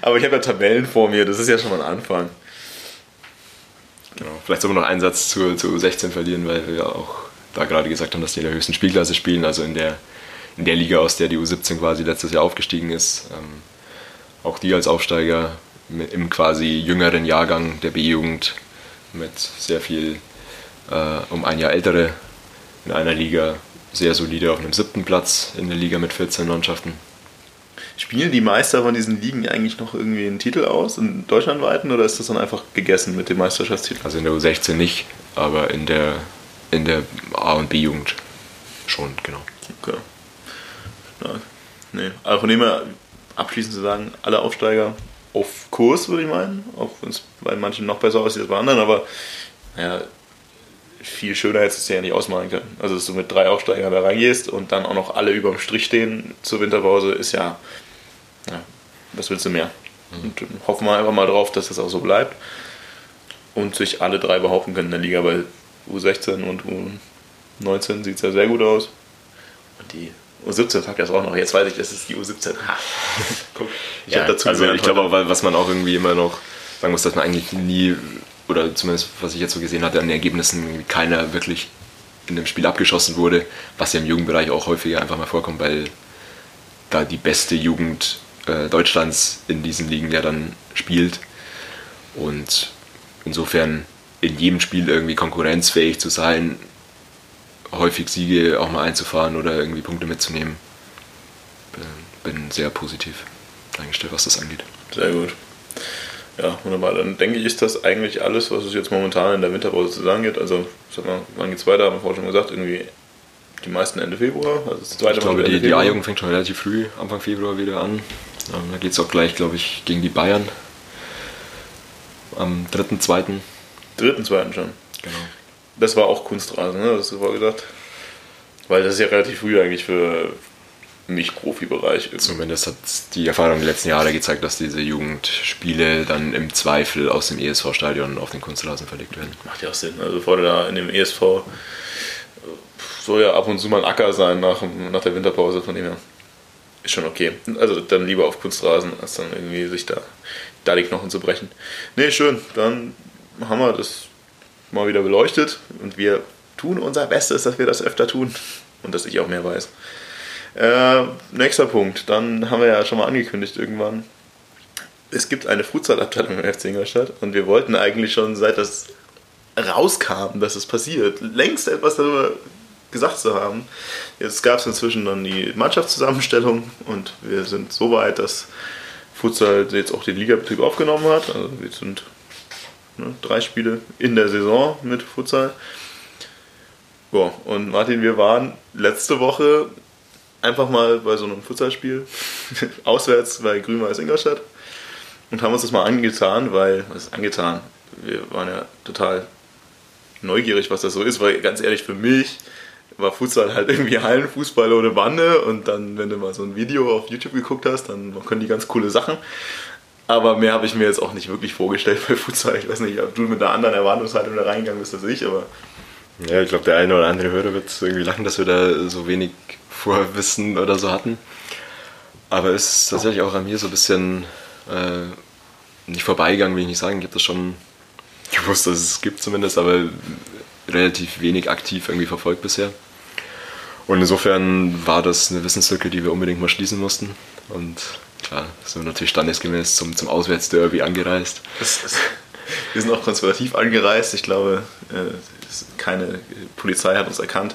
Aber ich habe ja Tabellen vor mir, das ist ja schon mal ein Anfang. Genau. Vielleicht man noch einen Satz zu, zu U16 verlieren, weil wir ja auch da gerade gesagt haben, dass die in der höchsten Spielklasse spielen, also in der, in der Liga, aus der die U17 quasi letztes Jahr aufgestiegen ist. Ähm, auch die als Aufsteiger im quasi jüngeren Jahrgang der B-Jugend mit sehr viel äh, um ein Jahr ältere in einer Liga sehr solide auf einem siebten Platz in der Liga mit 14 Mannschaften. Spielen die Meister von diesen Ligen eigentlich noch irgendwie einen Titel aus, in deutschlandweiten, oder ist das dann einfach gegessen mit dem Meisterschaftstitel? Also in der U16 nicht, aber in der, in der A- und B-Jugend schon, genau. Okay. Ja, nee. Also von dem her, abschließend zu sagen, alle Aufsteiger auf Kurs, würde ich meinen, auch wenn es bei manchen noch besser aussieht als bei anderen, aber naja, viel schöner hättest du es ja nicht ausmalen können. Also, dass du mit drei Aufsteigern da reingehst und dann auch noch alle über dem Strich stehen zur Winterpause, ist ja, ja was willst du mehr? Und hoffen wir einfach mal drauf, dass das auch so bleibt und sich alle drei behaupten können in der Liga, weil U16 und U19 sieht es ja sehr gut aus. Und die U17 packt das auch noch. Jetzt weiß ich, das ist die U17. Ha. Guck, ich ja, habe dazu also ich glaube auch, was man auch irgendwie immer noch sagen muss, dass man eigentlich nie, oder zumindest was ich jetzt so gesehen hatte, an den Ergebnissen keiner wirklich in dem Spiel abgeschossen wurde, was ja im Jugendbereich auch häufiger einfach mal vorkommt, weil da die beste Jugend äh, Deutschlands in diesen Ligen ja dann spielt. Und insofern in jedem Spiel irgendwie konkurrenzfähig zu sein, häufig Siege auch mal einzufahren oder irgendwie Punkte mitzunehmen. Bin sehr positiv eingestellt, was das angeht. Sehr gut. Ja, wunderbar. Dann denke ich, ist das eigentlich alles, was es jetzt momentan in der Winterpause zu sagen gibt. Also, sag mal, wann geht's weiter? Haben wir vorhin schon gesagt, irgendwie die meisten Ende Februar. Also das zweite ich glaube, die, die A-Jugend fängt schon relativ früh, Anfang Februar wieder an. Ähm, da geht es auch gleich, glaube ich, gegen die Bayern. Am 3.2. 3.2. schon. Genau. Das war auch Kunstrasen, ne? Das war gesagt. Weil das ist ja relativ früh eigentlich für Nicht-Profi-Bereich. Zumindest hat die Erfahrung der letzten Jahre gezeigt, dass diese Jugendspiele dann im Zweifel aus dem ESV-Stadion auf den Kunstrasen verlegt werden. Macht ja auch Sinn. Also vorne da in dem ESV soll ja ab und zu mal ein Acker sein nach, nach der Winterpause, von dem her ist schon okay. Also dann lieber auf Kunstrasen, als dann irgendwie sich da, da die Knochen zu brechen. Ne, schön. Dann haben wir das mal wieder beleuchtet und wir tun unser Bestes, dass wir das öfter tun und dass ich auch mehr weiß. Äh, nächster Punkt, dann haben wir ja schon mal angekündigt irgendwann. Es gibt eine Futsal-Abteilung im FC Ingolstadt und wir wollten eigentlich schon, seit das rauskam, dass es passiert, längst etwas darüber gesagt zu haben. Jetzt gab es inzwischen dann die Mannschaftszusammenstellung und wir sind so weit, dass Futsal jetzt auch den Ligabetrieb aufgenommen hat. Also wir sind ne, drei Spiele in der Saison mit Futsal. Ja, und Martin, wir waren letzte Woche einfach mal bei so einem Futsalspiel auswärts bei Grünweiß Ingolstadt und haben uns das mal angetan, weil, was ist angetan? Wir waren ja total neugierig, was das so ist, weil ganz ehrlich, für mich war Futsal halt irgendwie Hallenfußball ohne Bande und dann, wenn du mal so ein Video auf YouTube geguckt hast, dann können die ganz coole Sachen. Aber mehr habe ich mir jetzt auch nicht wirklich vorgestellt bei Futsal. Ich weiß nicht, ob du mit einer anderen Erwartungshaltung da reingegangen bist als ich, aber. Ja, ich glaube, der eine oder andere Hörer wird irgendwie lachen, dass wir da so wenig Vorwissen oder so hatten. Aber es ist tatsächlich auch an mir so ein bisschen äh, nicht vorbeigegangen, will ich nicht sagen. Ich habe das schon gewusst, dass es gibt zumindest, aber relativ wenig aktiv irgendwie verfolgt bisher. Und insofern war das eine Wissenslücke, die wir unbedingt mal schließen mussten. Und klar, sind wir natürlich standesgemäß zum, zum Auswärtsderby angereist. Wir sind auch konservativ angereist. Ich glaube, äh, keine Polizei hat uns erkannt.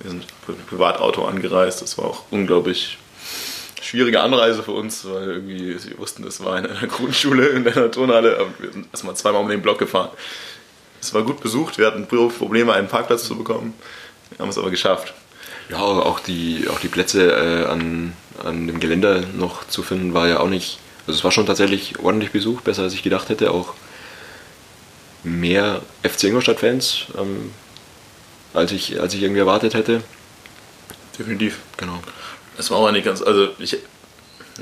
Wir sind mit Privatauto angereist. Das war auch unglaublich schwierige Anreise für uns, weil irgendwie, wir wussten, das war in einer Grundschule, in einer Turnhalle. Und wir sind erstmal zweimal um den Block gefahren. Es war gut besucht, wir hatten Probleme, einen Parkplatz zu bekommen. Wir haben es aber geschafft. Ja, auch die, auch die Plätze äh, an, an dem Geländer noch zu finden, war ja auch nicht. Also es war schon tatsächlich ordentlich besucht, besser als ich gedacht hätte. Auch mehr FC Ingolstadt-Fans, ähm, als, ich, als ich irgendwie erwartet hätte. Definitiv. Genau. Es war auch nicht ganz, also ich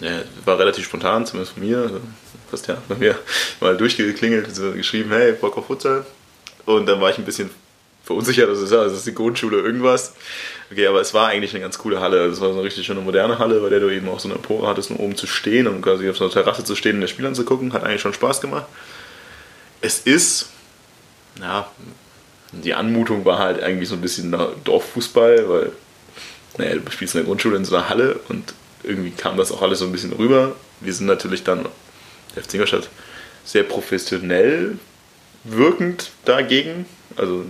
ja, war relativ spontan, zumindest von mir. Also fast ja, bei mir mal durchgeklingelt, so geschrieben, hey, Bock auf Futsal. Und dann war ich ein bisschen verunsichert, also das ist die Grundschule irgendwas. Okay, aber es war eigentlich eine ganz coole Halle. Es war so eine richtig schöne moderne Halle, bei der du eben auch so eine Empore hattest, um oben zu stehen und quasi auf so einer Terrasse zu stehen und den Spielern zu gucken. Hat eigentlich schon Spaß gemacht. Es ist, ja, die Anmutung war halt eigentlich so ein bisschen Dorffußball, weil, naja, du spielst in der Grundschule in so einer Halle und irgendwie kam das auch alles so ein bisschen rüber. Wir sind natürlich dann, der FC Ingolstadt, sehr professionell wirkend dagegen. Also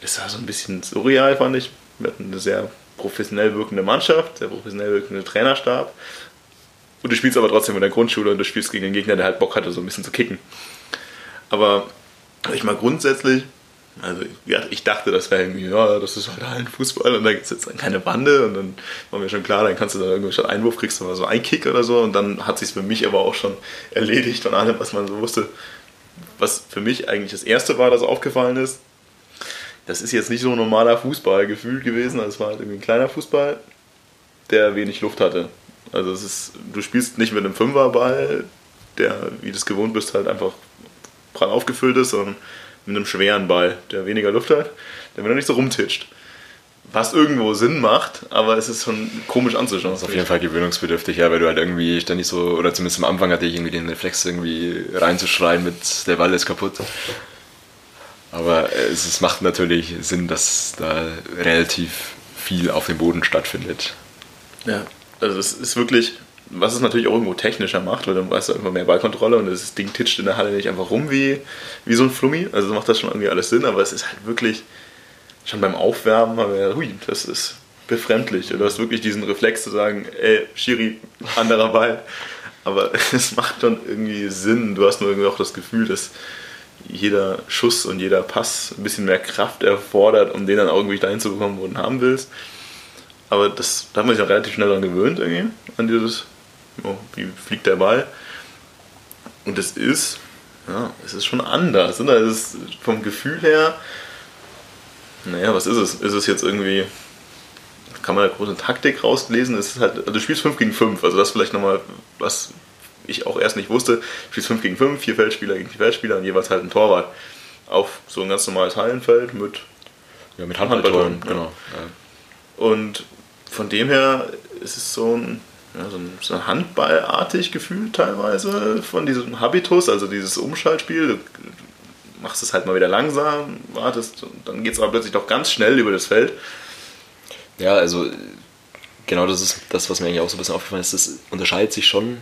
es war so ein bisschen surreal, fand ich. Wir hatten eine sehr professionell wirkende Mannschaft, sehr professionell wirkende Trainerstab. Und du spielst aber trotzdem in der Grundschule und du spielst gegen den Gegner, der halt Bock hatte, so ein bisschen zu kicken. Aber ich mal grundsätzlich, also ich dachte, das wäre irgendwie, ja, das ist halt ein Fußball und da gibt es jetzt keine Bande und dann war mir schon klar, dann kannst du da irgendwie statt Einwurf kriegst mal so einen Kick oder so und dann hat sich für mich aber auch schon erledigt von allem, was man so wusste. Was für mich eigentlich das erste war, das aufgefallen ist, das ist jetzt nicht so ein normaler Fußball gefühlt gewesen, es war halt irgendwie ein kleiner Fußball, der wenig Luft hatte. Also es ist, du spielst nicht mit einem Fünferball, der, wie du es gewohnt bist, halt einfach prall aufgefüllt ist, sondern mit einem schweren Ball, der weniger Luft hat, der wieder nicht so rumtitscht. Was irgendwo Sinn macht, aber es ist schon komisch anzuschauen. Das ist auf jeden Fall gewöhnungsbedürftig, ja, weil du halt irgendwie ständig so, oder zumindest am Anfang hatte ich irgendwie den Reflex, irgendwie reinzuschreien mit der Ball ist kaputt. Aber es, es macht natürlich Sinn, dass da relativ viel auf dem Boden stattfindet. Ja, also es ist wirklich, was es natürlich auch irgendwo technischer macht, weil dann weißt du einfach mehr Ballkontrolle und das Ding titscht in der Halle nicht einfach rum wie, wie so ein Flummi. Also macht das schon irgendwie alles Sinn, aber es ist halt wirklich, schon beim Aufwärmen, aber hui, das ist befremdlich. Du hast wirklich diesen Reflex zu sagen, ey, Schiri, anderer Ball. Aber es macht schon irgendwie Sinn. Du hast nur irgendwie auch das Gefühl, dass jeder Schuss und jeder Pass ein bisschen mehr Kraft erfordert, um den dann irgendwie dahin zu bekommen, wo du ihn haben willst. Aber das, da hat man sich auch relativ schnell daran gewöhnt, irgendwie, an dieses, oh, wie fliegt der Ball. Und es ist, ja, es ist schon anders. Ne? Es ist vom Gefühl her, naja, was ist es? Ist es jetzt irgendwie, kann man da große Taktik rauslesen? Es ist halt, also du spielst 5 gegen 5, also das ist vielleicht nochmal was ich auch erst nicht wusste, spielst 5 gegen 5, vier Feldspieler gegen vier Feldspieler und jeweils halt ein Torwart. Auf so ein ganz normales Hallenfeld mit, ja, mit Handballtoren. Genau. Ja. Und von dem her ist es so ein, ja, so ein, so ein Handballartig Gefühl teilweise von diesem Habitus, also dieses Umschaltspiel. Du machst es halt mal wieder langsam, wartest und dann geht es aber plötzlich doch ganz schnell über das Feld. Ja, also genau das ist das, was mir eigentlich auch so ein bisschen aufgefallen ist. Das unterscheidet sich schon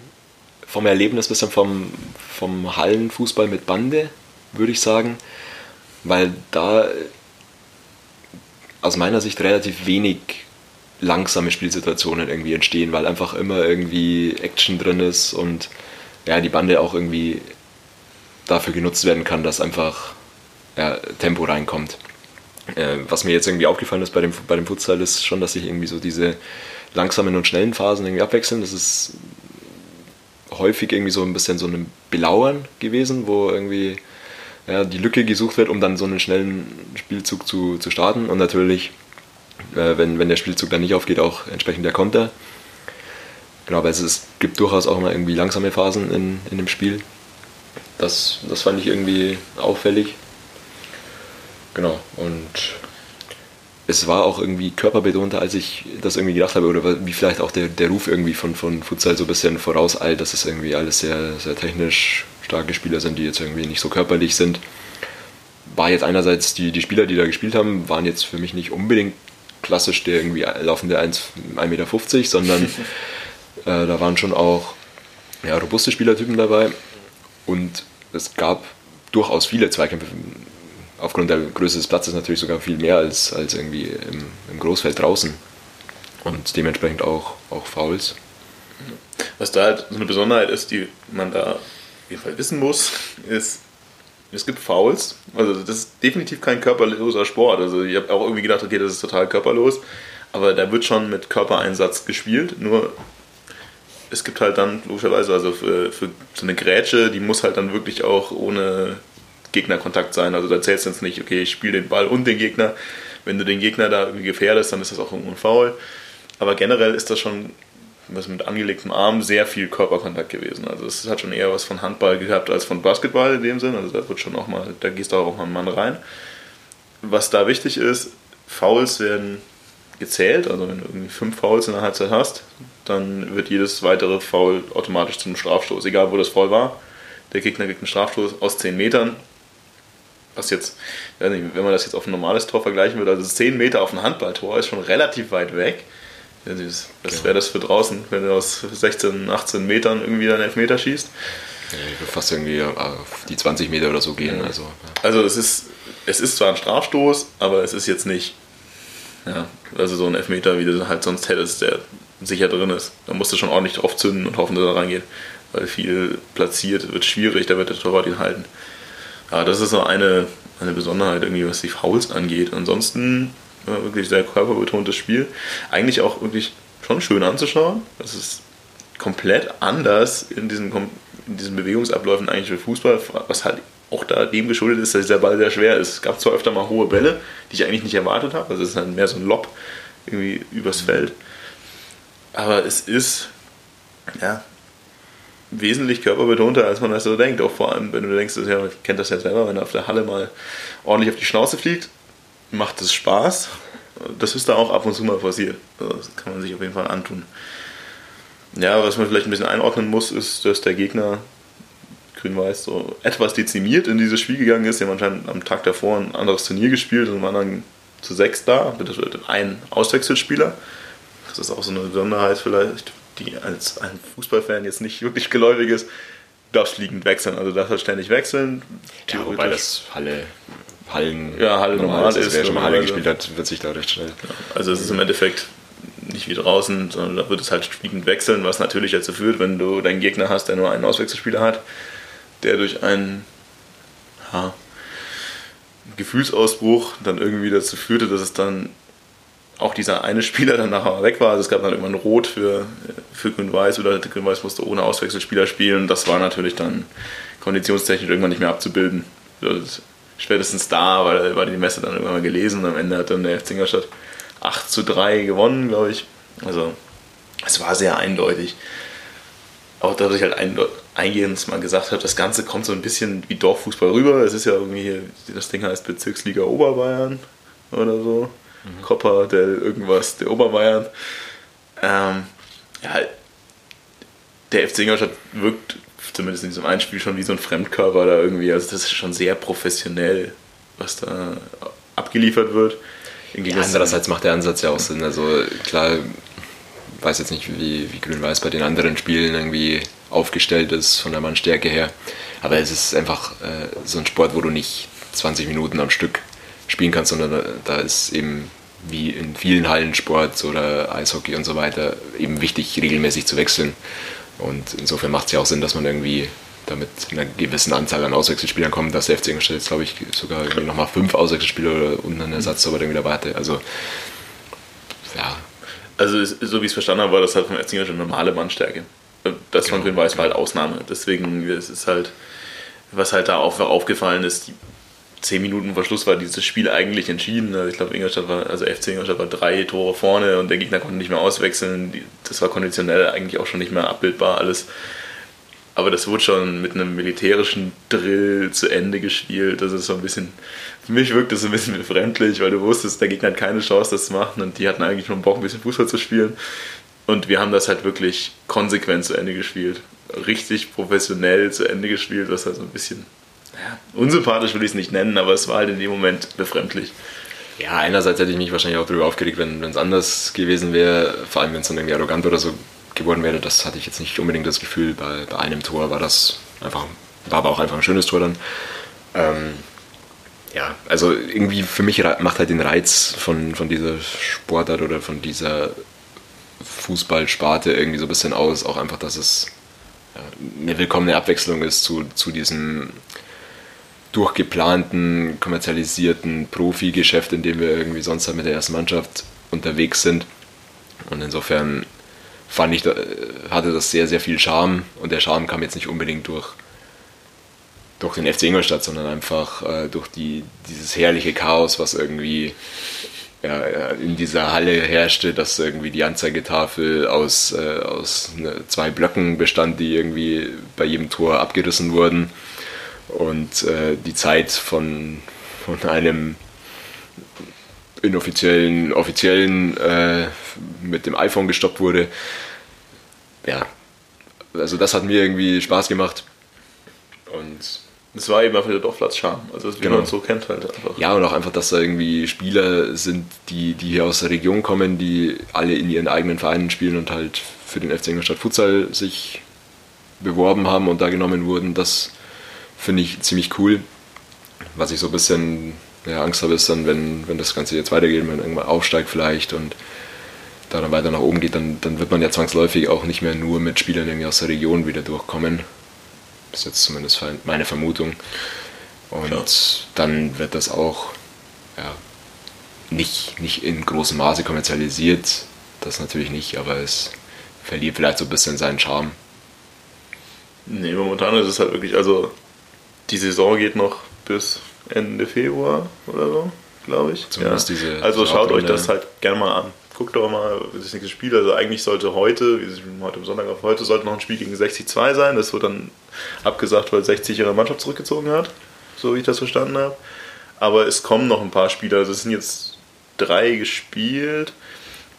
vom Erlebnis bisschen vom, vom Hallenfußball mit Bande, würde ich sagen. Weil da aus meiner Sicht relativ wenig langsame Spielsituationen irgendwie entstehen, weil einfach immer irgendwie Action drin ist und ja, die Bande auch irgendwie dafür genutzt werden kann, dass einfach ja, Tempo reinkommt. Äh, was mir jetzt irgendwie aufgefallen ist bei dem, bei dem Futsal ist schon, dass sich irgendwie so diese langsamen und schnellen Phasen irgendwie abwechseln. Das ist häufig irgendwie so ein bisschen so ein Belauern gewesen, wo irgendwie ja, die Lücke gesucht wird, um dann so einen schnellen Spielzug zu, zu starten. Und natürlich, äh, wenn, wenn der Spielzug dann nicht aufgeht, auch entsprechend der Konter. Genau, aber es, es gibt durchaus auch mal irgendwie langsame Phasen in, in dem Spiel. Das, das fand ich irgendwie auffällig. Genau, und es war auch irgendwie körperbetonter, als ich das irgendwie gedacht habe, oder wie vielleicht auch der, der Ruf irgendwie von, von Futsal so ein bisschen vorauseilt, dass es irgendwie alles sehr, sehr technisch starke Spieler sind, die jetzt irgendwie nicht so körperlich sind. War jetzt einerseits, die, die Spieler, die da gespielt haben, waren jetzt für mich nicht unbedingt klassisch der irgendwie laufende 1,50 Meter, sondern äh, da waren schon auch ja, robuste Spielertypen dabei und es gab durchaus viele Zweikämpfe aufgrund der Größe des Platzes natürlich sogar viel mehr als, als irgendwie im, im Großfeld draußen. Und dementsprechend auch, auch Fouls. Was da halt so eine Besonderheit ist, die man da auf jeden Fall wissen muss, ist, es gibt Fouls. Also das ist definitiv kein körperloser Sport. Also ich habe auch irgendwie gedacht, okay, das ist total körperlos. Aber da wird schon mit Körpereinsatz gespielt. Nur es gibt halt dann logischerweise, also für, für so eine Grätsche, die muss halt dann wirklich auch ohne Gegnerkontakt sein. Also da zählt es jetzt nicht, okay, ich spiele den Ball und den Gegner. Wenn du den Gegner da irgendwie gefährdest, dann ist das auch ein Foul. Aber generell ist das schon was mit angelegtem Arm sehr viel Körperkontakt gewesen. Also es hat schon eher was von Handball gehabt als von Basketball in dem Sinn. Also da wird schon auch mal, da gehst du auch mal einen Mann rein. Was da wichtig ist, Fouls werden gezählt. Also wenn du irgendwie fünf Fouls in der Halbzeit hast, dann wird jedes weitere Foul automatisch zum Strafstoß, egal wo das Foul war. Der Gegner kriegt einen Strafstoß aus 10 Metern. Was jetzt, wenn man das jetzt auf ein normales Tor vergleichen würde, also 10 Meter auf ein Handballtor ist schon relativ weit weg. Was genau. wäre das für draußen, wenn du aus 16, 18 Metern irgendwie einen Elfmeter schießt? Ja, ich würde fast irgendwie auf die 20 Meter oder so gehen. Ja. Also, ja. also es, ist, es ist zwar ein Strafstoß, aber es ist jetzt nicht ja, also so ein Elfmeter, wie du halt sonst hättest, der sicher drin ist. Da musst du schon ordentlich drauf zünden und hoffen, dass er reingeht. Weil viel platziert wird schwierig, da wird der Torwart ihn halten. Ja, das ist so eine, eine Besonderheit irgendwie, was die Fouls angeht. Ansonsten ja, wirklich sehr körperbetontes Spiel. Eigentlich auch wirklich schon schön anzuschauen. Das ist komplett anders in diesen, in diesen Bewegungsabläufen eigentlich für Fußball, was halt auch da dem geschuldet ist, dass dieser Ball sehr schwer ist. Es gab zwar öfter mal hohe Bälle, die ich eigentlich nicht erwartet habe. Also es ist halt mehr so ein Lob irgendwie übers Feld. Aber es ist ja wesentlich körperbetonter, als man das so denkt. Auch vor allem, wenn du denkst, ja, ich kenne das ja selber, wenn er auf der Halle mal ordentlich auf die Schnauze fliegt, macht es Spaß. Das ist da auch ab und zu mal passiert. Also das kann man sich auf jeden Fall antun. Ja, was man vielleicht ein bisschen einordnen muss, ist, dass der Gegner Grün-Weiß so etwas dezimiert in dieses Spiel gegangen ist. Sie haben anscheinend am Tag davor ein anderes Turnier gespielt und waren dann zu sechs da, mit ein Auswechselspieler. Das ist auch so eine Besonderheit vielleicht, die als ein Fußballfan jetzt nicht wirklich geläufig ist. Du darfst liegend wechseln, also du darfst halt ständig wechseln. Ja, wobei das Halle, Hallen ja, Halle normal, normal ist. Wer schon mal Halle gespielt hat, wird sich da recht schnell. Also es ist im Endeffekt nicht wie draußen, sondern da wird es halt fliegend wechseln, was natürlich dazu führt, wenn du deinen Gegner hast, der nur einen Auswechselspieler hat, der durch einen ja, Gefühlsausbruch dann irgendwie dazu führte, dass es dann auch dieser eine Spieler dann nachher weg war. Also es gab dann irgendwann Rot für, für Grün-Weiß oder Grün-Weiß musste ohne Auswechselspieler spielen. Das war natürlich dann konditionstechnisch irgendwann nicht mehr abzubilden. Also spätestens da war, war die Messe dann irgendwann mal gelesen und am Ende hat dann der FC Ingolstadt 8 zu 3 gewonnen, glaube ich. Also es war sehr eindeutig. Auch dass ich halt eingehend mal gesagt habe, das Ganze kommt so ein bisschen wie Dorffußball rüber. Es ist ja irgendwie, das Ding heißt Bezirksliga Oberbayern oder so. Mhm. Kopper del irgendwas, der Oberbayern. Ähm, ja, der FC Ingolstadt wirkt zumindest in diesem Einspiel schon wie so ein Fremdkörper da irgendwie. Also das ist schon sehr professionell, was da abgeliefert wird. Ja, andererseits macht der Ansatz ja auch Sinn. Also klar, weiß jetzt nicht, wie, wie Grün-Weiß bei den anderen Spielen irgendwie aufgestellt ist von der Mannstärke her. Aber es ist einfach äh, so ein Sport, wo du nicht 20 Minuten am Stück spielen kannst, sondern da, ist eben wie in vielen Hallensports oder Eishockey und so weiter eben wichtig, regelmäßig zu wechseln. Und insofern macht es ja auch Sinn, dass man irgendwie damit einer gewissen Anzahl an Auswechselspielern kommt, dass der FC Ingolstadt jetzt, glaube ich, sogar nochmal fünf Auswechselspieler und einen Ersatz aber irgendwie dabei hatte. Also, ja. Also, so wie ich es verstanden habe, war das halt vom FC Ingolstadt normale Mannstärke. Das von genau. Grün-Weiß war halt Ausnahme. Deswegen es ist halt, was halt da auch aufgefallen ist, zehn Minuten vor Schluss war dieses Spiel eigentlich entschieden. Also ich glaube, Ingolstadt war, also FC Ingolstadt war drei Tore vorne und der Gegner konnte nicht mehr auswechseln. Das war konditionell eigentlich auch schon nicht mehr abbildbar alles. Aber das wurde schon mit einem militärischen Drill zu Ende gespielt. Das ist so ein bisschen, für mich wirkt das ein bisschen befremdlich, weil du wusstest, der Gegner hat keine Chance, das zu machen und die hatten eigentlich schon Bock, ein bisschen Fußball zu spielen. Und wir haben das halt wirklich konsequent zu Ende gespielt. Richtig professionell zu Ende gespielt, was halt so ein bisschen unsympathisch will ich es nicht nennen, aber es war halt in dem Moment befremdlich. Ja, einerseits hätte ich mich wahrscheinlich auch darüber aufgeregt, wenn es anders gewesen wäre, vor allem wenn es dann irgendwie arrogant oder so geworden wäre. Das hatte ich jetzt nicht unbedingt das Gefühl. Bei, bei einem Tor war das einfach, war aber auch einfach ein schönes Tor dann. Ähm, ja, also irgendwie für mich macht halt den Reiz von, von dieser Sportart oder von dieser Fußballsparte irgendwie so ein bisschen aus. Auch einfach, dass es eine willkommene Abwechslung ist zu, zu diesem durchgeplanten, kommerzialisierten Profi-Geschäft, in dem wir irgendwie sonst halt mit der ersten Mannschaft unterwegs sind. Und insofern fand ich, hatte das sehr, sehr viel Charme und der Charme kam jetzt nicht unbedingt durch, durch den FC Ingolstadt, sondern einfach äh, durch die, dieses herrliche Chaos, was irgendwie ja, in dieser Halle herrschte, dass irgendwie die Anzeigetafel aus, äh, aus ne, zwei Blöcken bestand, die irgendwie bei jedem Tor abgerissen wurden und äh, die Zeit von, von einem inoffiziellen, offiziellen äh, mit dem iPhone gestoppt wurde. Ja, also das hat mir irgendwie Spaß gemacht. Und es war eben einfach der Dorfplatz-Charme, also wie genau. man es so kennt halt einfach. Ja, und auch einfach, dass da irgendwie Spieler sind, die, die hier aus der Region kommen, die alle in ihren eigenen Vereinen spielen und halt für den FC Ingolstadt Futsal sich beworben haben und da genommen wurden. Das finde ich ziemlich cool. Was ich so ein bisschen ja, Angst habe, ist dann, wenn, wenn das Ganze jetzt weitergeht, wenn man irgendwann aufsteigt vielleicht und da dann weiter nach oben geht, dann, dann wird man ja zwangsläufig auch nicht mehr nur mit Spielern irgendwie aus der Region wieder durchkommen. Das ist jetzt zumindest meine Vermutung. Und Klar. dann wird das auch ja, nicht, nicht in großem Maße kommerzialisiert. Das natürlich nicht, aber es verliert vielleicht so ein bisschen seinen Charme. Nee, momentan ist es halt wirklich, also die Saison geht noch bis Ende Februar oder so, glaube ich. Zumindest ja. diese also schaut euch das halt gerne mal an. Guckt doch mal das nächste Spiel. Also eigentlich sollte heute, sind heute am Sonntag auf heute, sollte noch ein Spiel gegen 60-2 sein. Das wurde dann abgesagt, weil 60 ihre Mannschaft zurückgezogen hat, so wie ich das verstanden habe. Aber es kommen noch ein paar Spieler. Also es sind jetzt drei gespielt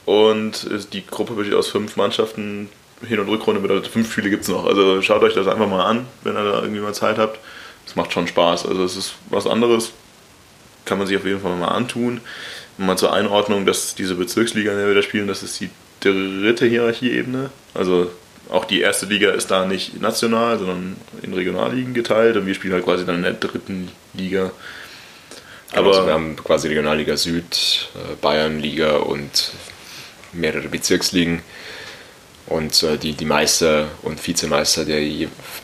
und die Gruppe besteht aus fünf Mannschaften. Hin- und Rückrunde bedeutet fünf Spiele gibt es noch. Also schaut euch das einfach mal an, wenn ihr da irgendwie mal Zeit habt es macht schon Spaß. Also es ist was anderes, kann man sich auf jeden Fall mal antun. Mal zur Einordnung, dass diese Bezirksliga, in der wir da spielen, das ist die dritte Hierarchieebene. Also auch die erste Liga ist da nicht national, sondern in Regionalligen geteilt und wir spielen halt quasi dann in der dritten Liga. Genau, Aber also wir haben quasi Regionalliga Süd, äh, Bayernliga und mehrere Bezirksligen. Und äh, die, die Meister und Vizemeister der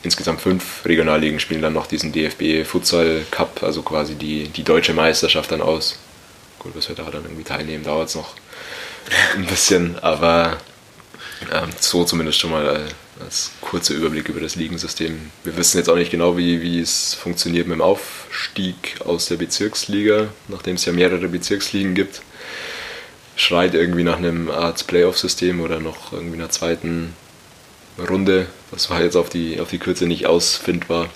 insgesamt fünf Regionalligen spielen dann noch diesen DFB Futsal Cup, also quasi die, die deutsche Meisterschaft dann aus. Gut, bis wir da dann irgendwie teilnehmen, dauert es noch ein bisschen, aber ähm, so zumindest schon mal äh, als kurzer Überblick über das Ligensystem. Wir wissen jetzt auch nicht genau, wie, wie es funktioniert mit dem Aufstieg aus der Bezirksliga, nachdem es ja mehrere Bezirksligen gibt schreit irgendwie nach einem Art Playoff-System oder noch irgendwie einer zweiten Runde. Das war jetzt auf die, auf die Kürze nicht ausfindbar.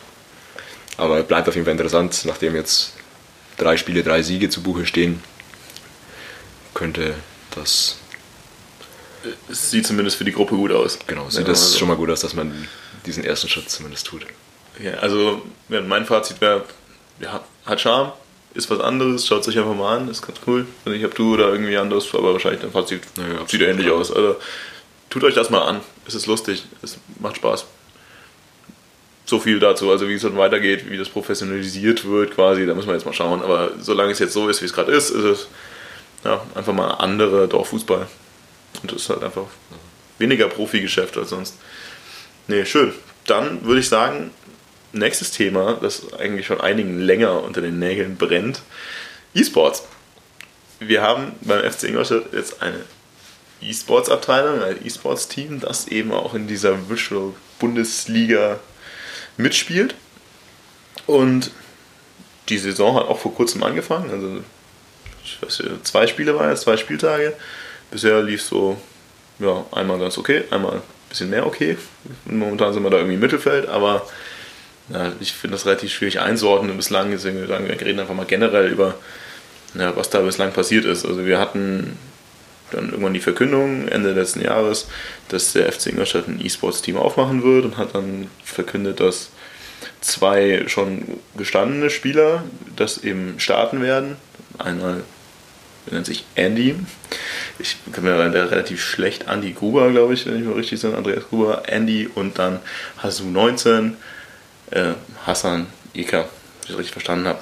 Aber bleibt auf jeden Fall interessant, nachdem jetzt drei Spiele, drei Siege zu Buche stehen, könnte das. Es sieht zumindest für die Gruppe gut aus. Genau, sieht ja, das also schon mal gut aus, dass man diesen ersten Schritt zumindest tut. Ja, also mein Fazit wäre, ja, hat Charme, ist was anderes, schaut es euch einfach mal an, ist ganz cool. Ich habe du oder irgendwie anders, aber wahrscheinlich dein Fazit naja, sieht ähnlich aus. Also tut euch das mal an, es ist lustig, es macht Spaß. So viel dazu, also wie es dann weitergeht, wie das professionalisiert wird quasi, da müssen wir jetzt mal schauen. Aber solange es jetzt so ist, wie es gerade ist, ist es ja, einfach mal andere Dorffußball. Und das ist halt einfach weniger Profigeschäft als sonst. Nee, schön. Dann würde ich sagen, nächstes Thema, das eigentlich schon einigen länger unter den Nägeln brennt: E-Sports. Wir haben beim FC Ingolstadt jetzt eine E-Sports-Abteilung, ein E-Sports-Team, das eben auch in dieser Virtual Bundesliga mitspielt. Und die Saison hat auch vor kurzem angefangen. Also, ich weiß nicht, zwei Spiele waren jetzt, zwei Spieltage. Bisher lief so, ja, einmal ganz okay, einmal ein bisschen mehr okay. Momentan sind wir da irgendwie im Mittelfeld, aber ja, ich finde das relativ schwierig einzuordnen bislang. Deswegen wir sagen, wir reden einfach mal generell über, ja, was da bislang passiert ist. Also wir hatten dann irgendwann die Verkündung Ende letzten Jahres, dass der FC Ingolstadt ein E-Sports-Team aufmachen wird und hat dann verkündet, dass zwei schon gestandene Spieler das eben starten werden. Einmal nennt sich Andy. Ich kann mir relativ schlecht Andy Gruber, glaube ich, wenn ich mal richtig bin, Andreas Gruber, Andy und dann Hasu 19 äh, Hassan Ika, wenn ich das richtig verstanden habe.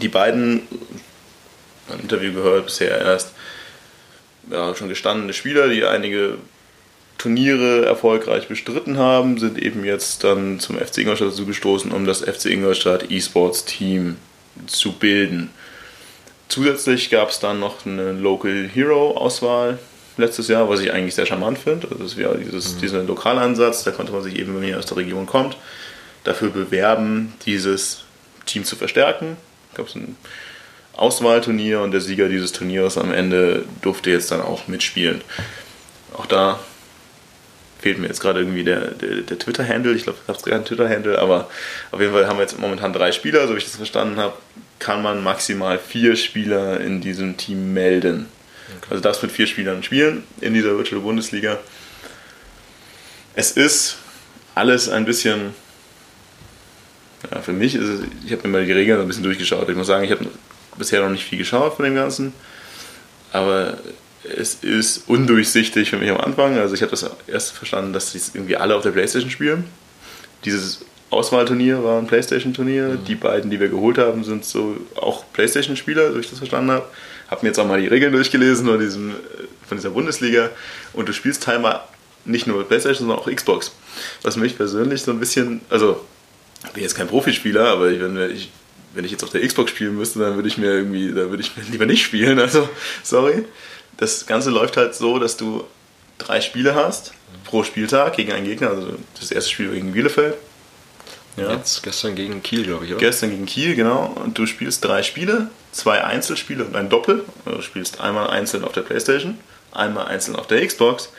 Die beiden, ein Interview gehört bisher erst, ja, schon gestandene Spieler, die einige Turniere erfolgreich bestritten haben, sind eben jetzt dann zum FC Ingolstadt dazu gestoßen, um das FC Ingolstadt E-Sports Team zu bilden. Zusätzlich gab es dann noch eine Local Hero Auswahl letztes Jahr, was ich eigentlich sehr charmant finde. Also das wäre dieses, mhm. dieser Lokalansatz, da konnte man sich eben, wenn man hier aus der Region kommt, dafür bewerben, dieses Team zu verstärken. Gab es ein Auswahlturnier und der Sieger dieses Turniers am Ende durfte jetzt dann auch mitspielen. Auch da fehlt mir jetzt gerade irgendwie der, der, der Twitter-Handle. Ich glaube, ich habe keinen Twitter-Handle, aber auf jeden Fall haben wir jetzt momentan drei Spieler, so wie ich das verstanden habe, kann man maximal vier Spieler in diesem Team melden. Okay. Also darfst mit vier Spielern spielen in dieser Virtual Bundesliga. Es ist alles ein bisschen, ja, für mich ist es, ich habe mir mal die Regeln ein bisschen durchgeschaut. Ich muss sagen, ich habe bisher noch nicht viel geschaut von dem Ganzen, aber es ist undurchsichtig für mich am Anfang. Also ich habe das erst verstanden, dass die irgendwie alle auf der Playstation spielen. Dieses Auswahlturnier war ein Playstation-Turnier. Mhm. Die beiden, die wir geholt haben, sind so auch Playstation-Spieler, so ich das verstanden habe. Habe mir jetzt auch mal die Regeln durchgelesen von, diesem, von dieser Bundesliga. Und du spielst teilweise nicht nur Playstation, sondern auch Xbox. Was mich persönlich so ein bisschen, also ich bin jetzt kein Profispieler, aber ich, wenn, ich, wenn ich jetzt auf der Xbox spielen müsste, dann würde ich mir irgendwie, da würde ich lieber nicht spielen. Also, sorry das Ganze läuft halt so, dass du drei Spiele hast pro Spieltag gegen einen Gegner. Also das erste Spiel gegen Bielefeld. Ja. Jetzt gestern gegen Kiel, glaube ich, oder? Gestern gegen Kiel, genau. Und du spielst drei Spiele, zwei Einzelspiele und ein Doppel. Also du spielst einmal einzeln auf der Playstation, einmal einzeln auf der Xbox.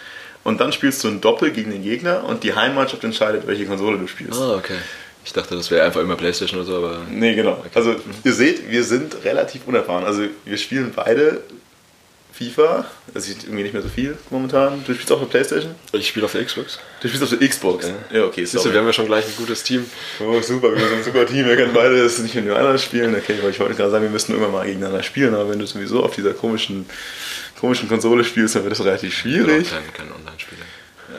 Und dann spielst du ein Doppel gegen den Gegner und die Heimmannschaft entscheidet, welche Konsole du spielst. Ah, okay. Ich dachte, das wäre einfach immer Playstation oder so, aber. Nee, genau. Okay. Also, ihr seht, wir sind relativ unerfahren. Also, wir spielen beide FIFA. Also ich irgendwie nicht mehr so viel momentan. Du spielst auch auf der Playstation? Ich spiele auf der Xbox. Du spielst auf der Xbox? Ja, ja okay. Siehst du, wir haben ja schon gleich ein gutes Team. Oh, super, wir sind ein super Team. Wir können beide das nicht nur einer spielen. Okay, weil ich wollte gerade sagen, wir müssten irgendwann mal gegeneinander spielen, aber wenn du sowieso auf dieser komischen, komischen Konsole spielst, dann wird das relativ schwierig. Ich kein, kein Online-Spieler.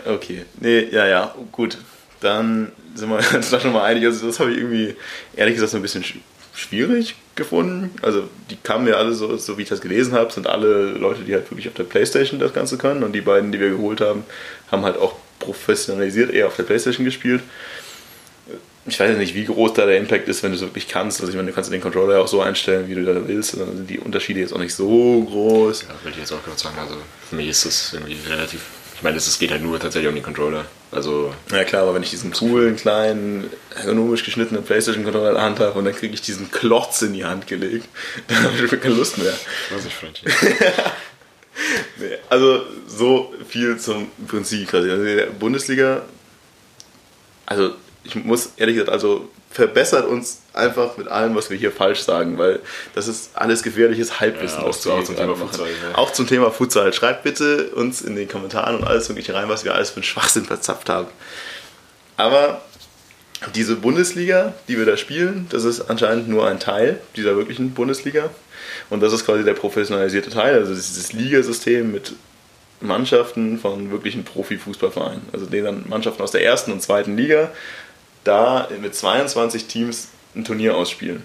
Okay. Nee, ja, ja, gut. Dann sind wir uns da schon mal einig. Also das habe ich irgendwie, ehrlich gesagt, so ein bisschen schwierig gefunden. Also die kamen ja alle so, so wie ich das gelesen habe, sind alle Leute, die halt wirklich auf der Playstation das Ganze können. Und die beiden, die wir geholt haben, haben halt auch professionalisiert eher auf der Playstation gespielt. Ich weiß nicht, wie groß da der Impact ist, wenn du es wirklich kannst. Also ich meine, du kannst den Controller ja auch so einstellen, wie du da willst. dann sind die Unterschiede jetzt auch nicht so groß. Ja, würde ich jetzt auch gerade sagen. Also für mich ist das irgendwie relativ ich meine, es geht halt nur tatsächlich um den Controller. Also ja klar, aber wenn ich diesen coolen, kleinen, ergonomisch geschnittenen Playstation-Controller in der Hand habe und dann kriege ich diesen Klotz in die Hand gelegt, dann habe ich keine Lust mehr. Was ich Freundchen. nee, also so viel zum Prinzip quasi. Also der Bundesliga, also ich muss ehrlich gesagt, also verbessert uns einfach mit allem, was wir hier falsch sagen, weil das ist alles gefährliches Halbwissen, ja, auch, auch zum Thema Futsal. Ja. Auch zum Thema Futsal. Schreibt bitte uns in den Kommentaren und alles wirklich rein, was wir alles für einen Schwachsinn verzapft haben. Aber diese Bundesliga, die wir da spielen, das ist anscheinend nur ein Teil dieser wirklichen Bundesliga. Und das ist quasi der professionalisierte Teil, also dieses Ligasystem mit Mannschaften von wirklichen Profifußballvereinen. Also denen dann Mannschaften aus der ersten und zweiten Liga da mit 22 Teams ein Turnier ausspielen.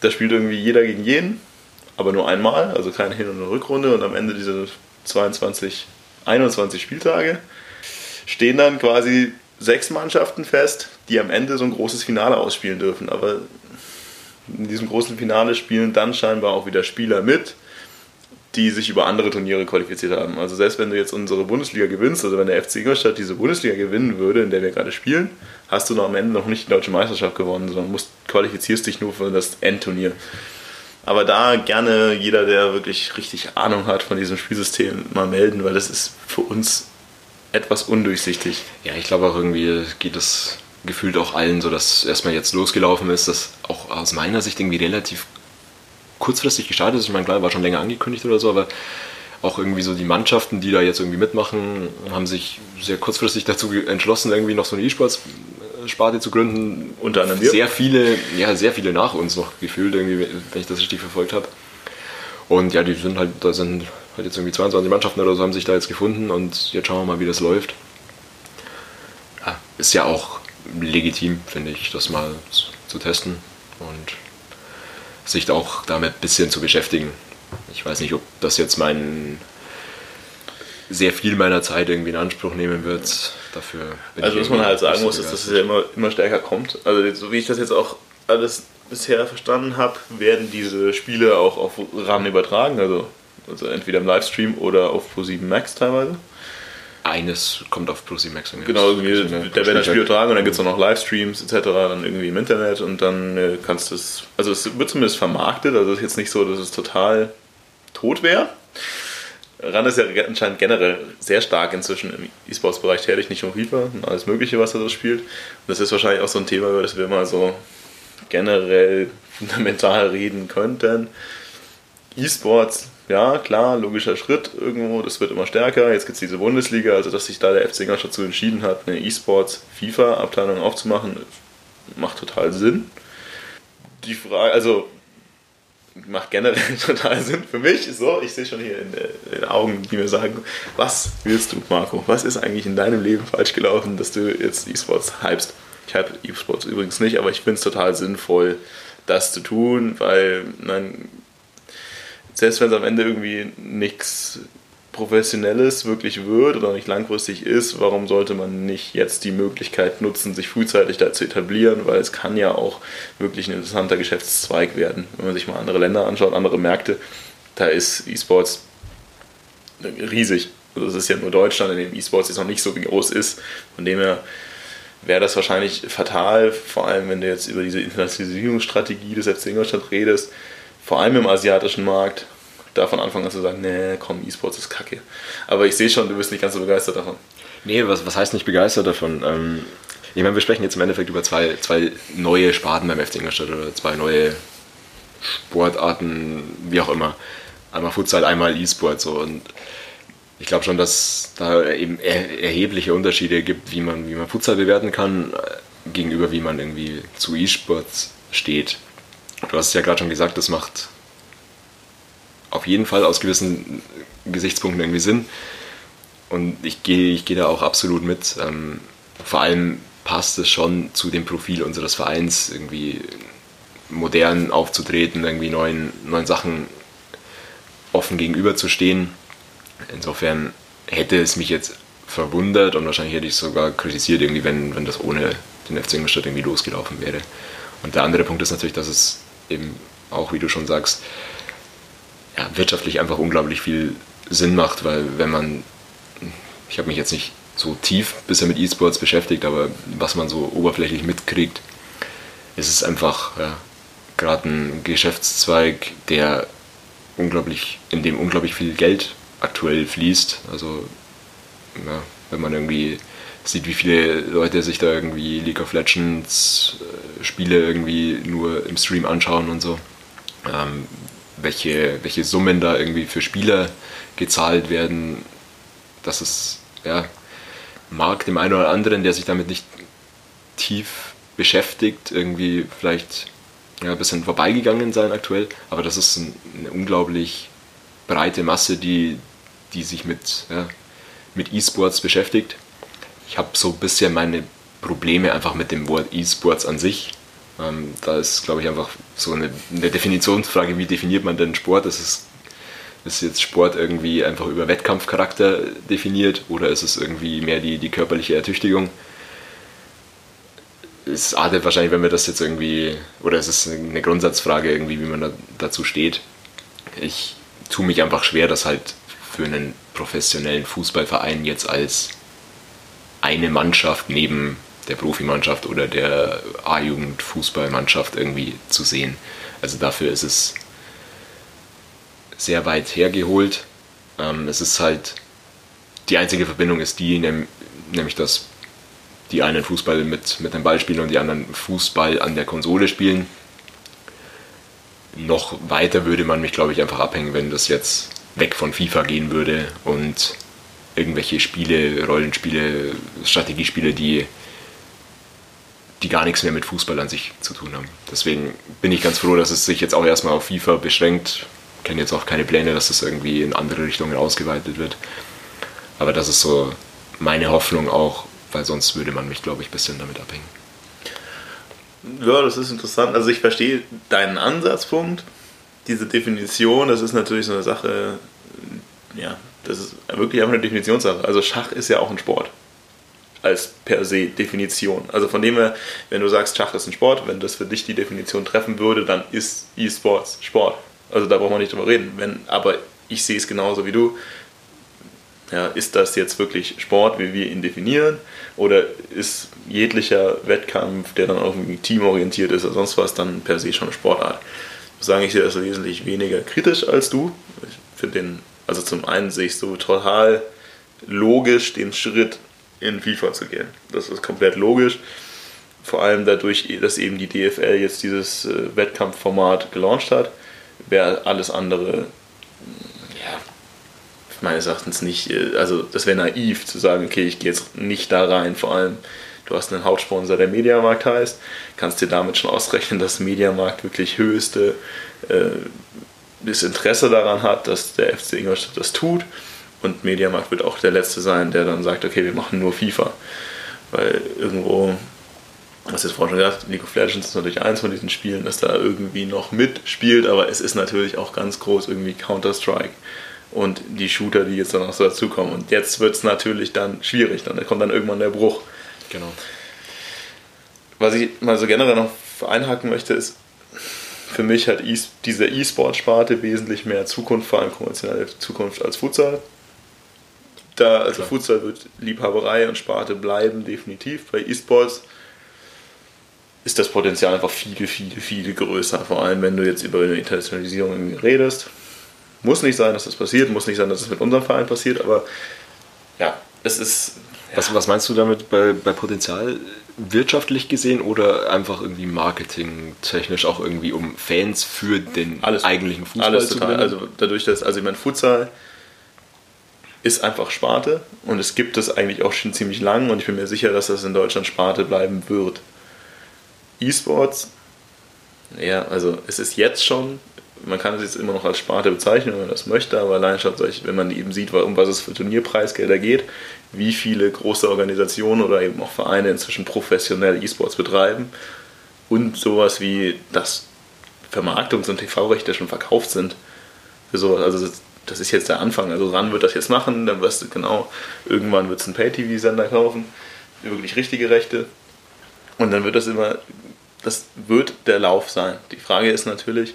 Da spielt irgendwie jeder gegen jeden, aber nur einmal, also keine Hin- und Rückrunde. Und am Ende dieser 22, 21 Spieltage stehen dann quasi sechs Mannschaften fest, die am Ende so ein großes Finale ausspielen dürfen. Aber in diesem großen Finale spielen dann scheinbar auch wieder Spieler mit, die sich über andere Turniere qualifiziert haben. Also selbst wenn du jetzt unsere Bundesliga gewinnst, also wenn der FC Ingolstadt diese Bundesliga gewinnen würde, in der wir gerade spielen, hast du noch am Ende noch nicht die deutsche Meisterschaft gewonnen, sondern musst, qualifizierst dich nur für das Endturnier. Aber da gerne jeder, der wirklich richtig Ahnung hat von diesem Spielsystem, mal melden, weil das ist für uns etwas undurchsichtig. Ja, ich glaube auch irgendwie geht es gefühlt auch allen so, dass erstmal jetzt losgelaufen ist, dass auch aus meiner Sicht irgendwie relativ kurzfristig gestartet ist. Ich meine, klar, war schon länger angekündigt oder so, aber auch irgendwie so die Mannschaften, die da jetzt irgendwie mitmachen, haben sich sehr kurzfristig dazu entschlossen, irgendwie noch so eine E-Sports-Sparte zu gründen. Unter anderem. Sehr viele, ja, sehr viele nach uns noch gefühlt, irgendwie, wenn ich das richtig verfolgt habe. Und ja, die sind halt, da sind halt jetzt irgendwie 22 Mannschaften oder so, haben sich da jetzt gefunden und jetzt schauen wir mal, wie das läuft. Ja, ist ja auch legitim, finde ich, das mal zu testen und sich auch damit ein bisschen zu beschäftigen. Ich weiß nicht, ob das jetzt mein sehr viel meiner Zeit irgendwie in Anspruch nehmen wird. Dafür also was man halt sagen muss, ist, dass es ja immer, immer stärker kommt. Also so wie ich das jetzt auch alles bisher verstanden habe, werden diese Spiele auch auf RAN übertragen, also, also entweder im Livestream oder auf Pro7 Max teilweise. Eines kommt auf Pro7 Max. Genau, irgendwie, da werden das Spiel übertragen und dann gibt es auch noch Livestreams etc. dann irgendwie im Internet und dann äh, kannst du es, also es wird zumindest vermarktet, also es ist jetzt nicht so, dass es total tot wäre. RAN ist ja anscheinend generell sehr stark inzwischen im E-Sports-Bereich tätig, nicht nur FIFA und alles Mögliche, was er so spielt. Und das ist wahrscheinlich auch so ein Thema, über das wir mal so generell fundamental reden könnten. E-Sports, ja, klar, logischer Schritt irgendwo, das wird immer stärker. Jetzt gibt es diese Bundesliga, also dass sich da der FC Ingolstadt dazu entschieden hat, eine E-Sports-FIFA-Abteilung aufzumachen, macht total Sinn. Die Frage, also macht generell total Sinn für mich. So, ich sehe schon hier in den Augen, die mir sagen, was willst du, Marco? Was ist eigentlich in deinem Leben falsch gelaufen, dass du jetzt E-Sports hypst? Ich hype E-Sports übrigens nicht, aber ich finde es total sinnvoll, das zu tun, weil, nein, selbst wenn es am Ende irgendwie nichts Professionelles wirklich wird oder nicht langfristig ist, warum sollte man nicht jetzt die Möglichkeit nutzen, sich frühzeitig da zu etablieren, weil es kann ja auch wirklich ein interessanter Geschäftszweig werden. Wenn man sich mal andere Länder anschaut, andere Märkte, da ist E-Sports riesig. Also es ist ja nur Deutschland, in dem E-Sports jetzt noch nicht so groß ist. Von dem her wäre das wahrscheinlich fatal, vor allem wenn du jetzt über diese Internationalisierungsstrategie des FC Ingolstadt redest, vor allem im asiatischen Markt, da von Anfang an zu sagen, nee, komm, E-Sports ist kacke. Aber ich sehe schon, du bist nicht ganz so begeistert davon. Nee, was, was heißt nicht begeistert davon? Ähm, ich meine, wir sprechen jetzt im Endeffekt über zwei, zwei neue Sparten beim FC Ingolstadt oder zwei neue Sportarten, wie auch immer. Einmal Futsal, einmal E-Sport. So. Und ich glaube schon, dass da eben er, erhebliche Unterschiede gibt, wie man, wie man Futsal bewerten kann, äh, gegenüber wie man irgendwie zu E-Sports steht. Du hast es ja gerade schon gesagt, das macht auf jeden Fall aus gewissen Gesichtspunkten irgendwie Sinn. Und ich gehe ich geh da auch absolut mit. Ähm, vor allem passt es schon zu dem Profil unseres Vereins, irgendwie modern aufzutreten, irgendwie neuen, neuen Sachen offen gegenüberzustehen. Insofern hätte es mich jetzt verwundert und wahrscheinlich hätte ich es sogar kritisiert, irgendwie, wenn, wenn das ohne den FC Ingolstadt irgendwie losgelaufen wäre. Und der andere Punkt ist natürlich, dass es eben auch, wie du schon sagst, ja, wirtschaftlich einfach unglaublich viel Sinn macht, weil wenn man, ich habe mich jetzt nicht so tief bisher mit E-Sports beschäftigt, aber was man so oberflächlich mitkriegt, ist es einfach ja, gerade ein Geschäftszweig, der unglaublich, in dem unglaublich viel Geld aktuell fließt. Also ja, wenn man irgendwie sieht, wie viele Leute sich da irgendwie League of Legends äh, Spiele irgendwie nur im Stream anschauen und so, ähm, welche, welche Summen da irgendwie für Spieler gezahlt werden, dass es ja, mag dem einen oder anderen, der sich damit nicht tief beschäftigt, irgendwie vielleicht ja, ein bisschen vorbeigegangen sein aktuell, aber das ist eine unglaublich breite Masse, die, die sich mit, ja, mit E-Sports beschäftigt. Ich habe so ein bisschen meine Probleme einfach mit dem Wort E-Sports an sich. Ähm, da ist, glaube ich, einfach so eine, eine, Definitionsfrage, wie definiert man denn Sport? Ist, ist jetzt Sport irgendwie einfach über Wettkampfcharakter definiert oder ist es irgendwie mehr die, die körperliche Ertüchtigung? Es artet wahrscheinlich, wenn wir das jetzt irgendwie, oder es ist eine Grundsatzfrage irgendwie, wie man da, dazu steht. Ich tue mich einfach schwer, das halt für einen professionellen Fußballverein jetzt als eine Mannschaft neben der Profimannschaft oder der A-Jugend-Fußballmannschaft irgendwie zu sehen. Also dafür ist es sehr weit hergeholt. Ähm, es ist halt, die einzige Verbindung ist die, nämlich dass die einen Fußball mit, mit dem Ball spielen und die anderen Fußball an der Konsole spielen. Noch weiter würde man mich, glaube ich, einfach abhängen, wenn das jetzt weg von FIFA gehen würde und irgendwelche Spiele, Rollenspiele, Strategiespiele, die die gar nichts mehr mit Fußball an sich zu tun haben. Deswegen bin ich ganz froh, dass es sich jetzt auch erstmal auf FIFA beschränkt. Ich kenne jetzt auch keine Pläne, dass das irgendwie in andere Richtungen ausgeweitet wird. Aber das ist so meine Hoffnung auch, weil sonst würde man mich, glaube ich, ein bisschen damit abhängen. Ja, das ist interessant. Also ich verstehe deinen Ansatzpunkt. Diese Definition, das ist natürlich so eine Sache, ja, Das ist wirklich einfach eine Definitionssache. Also Schach ist ja auch ein Sport. Als per se Definition. Also von dem her, wenn du sagst, Schach ist ein Sport, wenn das für dich die Definition treffen würde, dann ist E-Sports Sport. Also da braucht man nicht drüber reden. Wenn, aber ich sehe es genauso wie du. Ja, ist das jetzt wirklich Sport, wie wir ihn definieren? Oder ist jeglicher Wettkampf, der dann irgendwie teamorientiert ist oder sonst was, dann per se schon eine Sportart? Sagen, ich sehe das wesentlich weniger kritisch als du. Ich finde den, also zum einen sehe ich so total logisch den Schritt in FIFA zu gehen. Das ist komplett logisch. Vor allem dadurch, dass eben die DFL jetzt dieses äh, Wettkampfformat gelauncht hat, wäre alles andere meines Erachtens nicht, äh, also das wäre naiv zu sagen, okay, ich gehe jetzt nicht da rein. Vor allem, du hast einen Hauptsponsor, der Mediamarkt heißt, kannst dir damit schon ausrechnen, dass Mediamarkt wirklich höchste äh, das Interesse daran hat, dass der FC Ingolstadt das tut. Und Mediamarkt wird auch der Letzte sein, der dann sagt, okay, wir machen nur FIFA. Weil irgendwo, was jetzt vorhin schon gesagt, League of Legends ist natürlich eins von diesen Spielen, das da irgendwie noch mitspielt, aber es ist natürlich auch ganz groß irgendwie Counter-Strike und die Shooter, die jetzt dann noch so dazukommen. Und jetzt wird es natürlich dann schwierig, dann kommt dann irgendwann der Bruch. Genau. Was ich mal so generell noch einhaken möchte, ist, für mich hat e diese E-Sport-Sparte wesentlich mehr Zukunft, vor allem konventionelle Zukunft als Futsal. Da, also Klar. Futsal wird Liebhaberei und Sparte bleiben, definitiv. Bei E-Sports ist das Potenzial einfach viel, viel, viel größer. Vor allem, wenn du jetzt über eine Internationalisierung redest. Muss nicht sein, dass das passiert, muss nicht sein, dass es mit unserem Verein passiert, aber ja, es ist. Ja. Was, was meinst du damit bei, bei Potenzial wirtschaftlich gesehen oder einfach irgendwie marketingtechnisch auch irgendwie um Fans für den alles, eigentlichen Fußball alles zu total. Also dadurch, dass, also ich meine, Futsal ist einfach Sparte und es gibt es eigentlich auch schon ziemlich lang und ich bin mir sicher, dass das in Deutschland Sparte bleiben wird. E-Sports, ja, also es ist jetzt schon man kann es jetzt immer noch als Sparte bezeichnen, wenn man das möchte, aber allein schon, wenn man eben sieht, um was es für Turnierpreisgelder geht, wie viele große Organisationen oder eben auch Vereine inzwischen professionell E-Sports betreiben und sowas wie das Vermarktungs- und TV-Rechte schon verkauft sind. Für sowas. Also das ist jetzt der Anfang. Also RAN wird das jetzt machen, dann wirst du genau, irgendwann wird es einen Pay-TV-Sender kaufen, wirklich richtige Rechte. Und dann wird das immer, das wird der Lauf sein. Die Frage ist natürlich,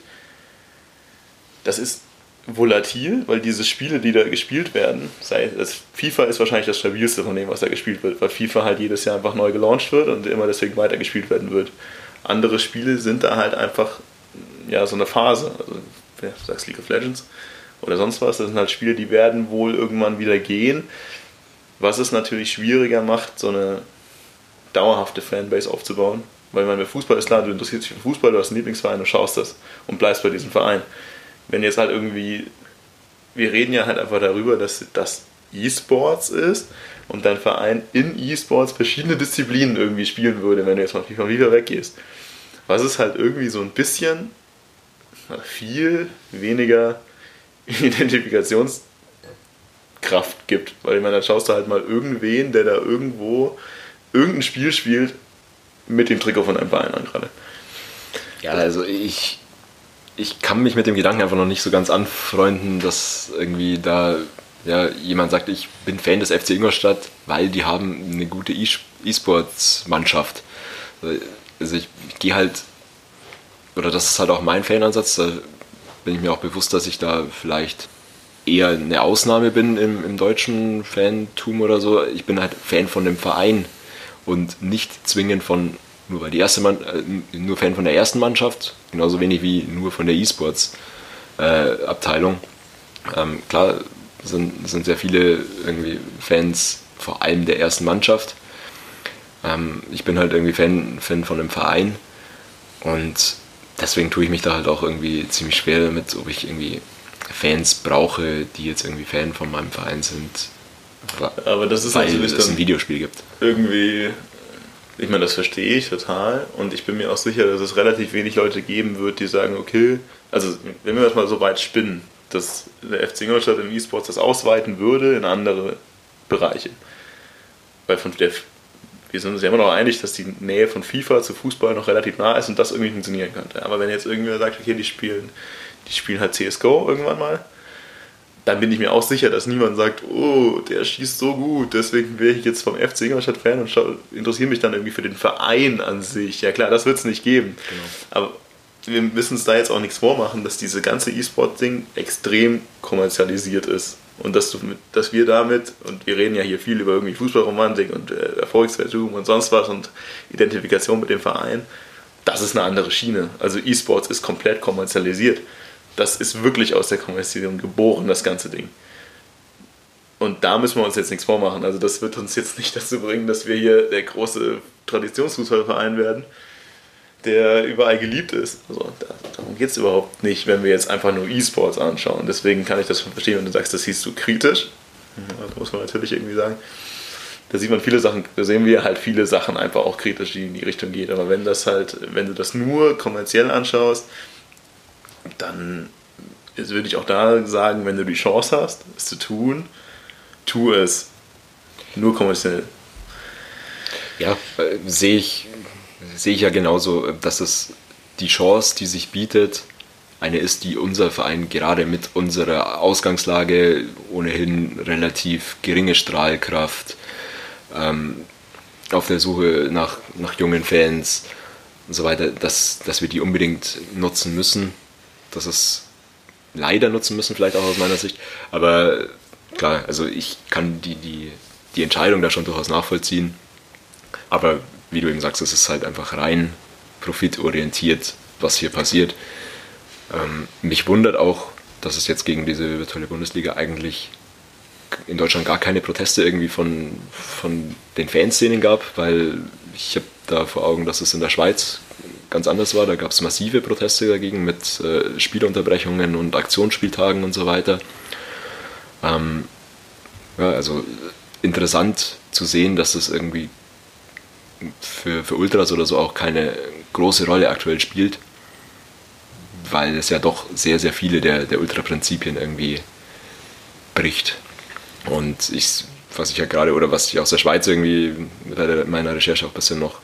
das ist volatil, weil diese Spiele, die da gespielt werden, sei das FIFA ist wahrscheinlich das stabilste von dem, was da gespielt wird, weil FIFA halt jedes Jahr einfach neu gelauncht wird und immer deswegen weitergespielt werden wird. Andere Spiele sind da halt einfach ja so eine Phase. Also, du sagst League of Legends oder sonst was, das sind halt Spiele, die werden wohl irgendwann wieder gehen. Was es natürlich schwieriger macht, so eine dauerhafte Fanbase aufzubauen. Weil man bei Fußball ist klar, du interessierst dich für Fußball, du hast einen Lieblingsverein, du schaust das und bleibst bei diesem Verein wenn jetzt halt irgendwie, wir reden ja halt einfach darüber, dass das E-Sports ist und dein Verein in E-Sports verschiedene Disziplinen irgendwie spielen würde, wenn du jetzt mal von FIFA weggehst. Was ist halt irgendwie so ein bisschen viel weniger Identifikationskraft gibt. Weil ich meine, dann schaust du halt mal irgendwen, der da irgendwo irgendein Spiel spielt mit dem Trikot von einem Verein an gerade. Ja, also ich, ich kann mich mit dem Gedanken einfach noch nicht so ganz anfreunden, dass irgendwie da ja, jemand sagt, ich bin Fan des FC Ingolstadt, weil die haben eine gute E-Sports-Mannschaft. Also ich, ich gehe halt, oder das ist halt auch mein Fanansatz, da bin ich mir auch bewusst, dass ich da vielleicht eher eine Ausnahme bin im, im deutschen Fantum oder so. Ich bin halt Fan von dem Verein und nicht zwingend von nur weil die erste Mann, äh, nur Fan von der ersten Mannschaft, genauso wenig wie nur von der E-Sports äh, Abteilung. Ähm, klar sind, sind sehr viele irgendwie Fans vor allem der ersten Mannschaft. Ähm, ich bin halt irgendwie Fan, Fan von einem Verein und deswegen tue ich mich da halt auch irgendwie ziemlich schwer damit, ob ich irgendwie Fans brauche, die jetzt irgendwie Fan von meinem Verein sind. Aber das ist weil es ein Videospiel gibt. Irgendwie ich meine, das verstehe ich total und ich bin mir auch sicher, dass es relativ wenig Leute geben wird, die sagen, okay, also wenn wir das mal so weit spinnen, dass der FC Ingolstadt im E-Sports das ausweiten würde in andere Bereiche. Weil von der, wir sind uns ja immer noch einig, dass die Nähe von FIFA zu Fußball noch relativ nah ist und das irgendwie funktionieren könnte. Aber wenn jetzt irgendwer sagt, okay, die spielen, die spielen halt CSGO irgendwann mal, dann bin ich mir auch sicher, dass niemand sagt, oh, der schießt so gut, deswegen wäre ich jetzt vom FC Ingolstadt Fan und interessiere mich dann irgendwie für den Verein an sich. Ja klar, das wird es nicht geben. Genau. Aber wir müssen uns da jetzt auch nichts vormachen, dass diese ganze E-Sport-Ding extrem kommerzialisiert ist. Und dass, du dass wir damit, und wir reden ja hier viel über irgendwie Fußballromantik und äh, Erfolgsvertum und sonst was und Identifikation mit dem Verein, das ist eine andere Schiene. Also E-Sports ist komplett kommerzialisiert. Das ist wirklich aus der Kommerzialisierung geboren, das ganze Ding. Und da müssen wir uns jetzt nichts vormachen. Also das wird uns jetzt nicht dazu bringen, dass wir hier der große Traditionsfußballverein werden, der überall geliebt ist. Also darum geht es überhaupt nicht, wenn wir jetzt einfach nur E-Sports anschauen. Deswegen kann ich das schon verstehen, wenn du sagst, das siehst du kritisch. Das muss man natürlich irgendwie sagen da sieht man viele Sachen, da sehen wir halt viele Sachen einfach auch kritisch, die in die Richtung gehen. Aber wenn das halt, wenn du das nur kommerziell anschaust, dann würde ich auch da sagen, wenn du die Chance hast, es zu tun, tu es. Nur kommerziell. Ja, äh, sehe ich, sehe ich ja genauso, dass es die Chance, die sich bietet, eine ist, die unser Verein gerade mit unserer Ausgangslage ohnehin relativ geringe Strahlkraft, ähm, auf der Suche nach, nach jungen Fans und so weiter, dass, dass wir die unbedingt nutzen müssen. Dass es leider nutzen müssen, vielleicht auch aus meiner Sicht. Aber klar, also ich kann die, die, die Entscheidung da schon durchaus nachvollziehen. Aber wie du eben sagst, es ist halt einfach rein profitorientiert, was hier passiert. Ähm, mich wundert auch, dass es jetzt gegen diese virtuelle Bundesliga eigentlich in Deutschland gar keine Proteste irgendwie von, von den Fanszenen gab, weil ich habe da vor Augen, dass es in der Schweiz ganz anders war. Da gab es massive Proteste dagegen mit äh, Spielunterbrechungen und Aktionsspieltagen und so weiter. Ähm, ja, also interessant zu sehen, dass das irgendwie für, für Ultras oder so auch keine große Rolle aktuell spielt, weil es ja doch sehr, sehr viele der, der Ultra-Prinzipien irgendwie bricht. Und ich, was ich ja gerade, oder was ich aus der Schweiz irgendwie mit meiner Recherche auch ein bisschen noch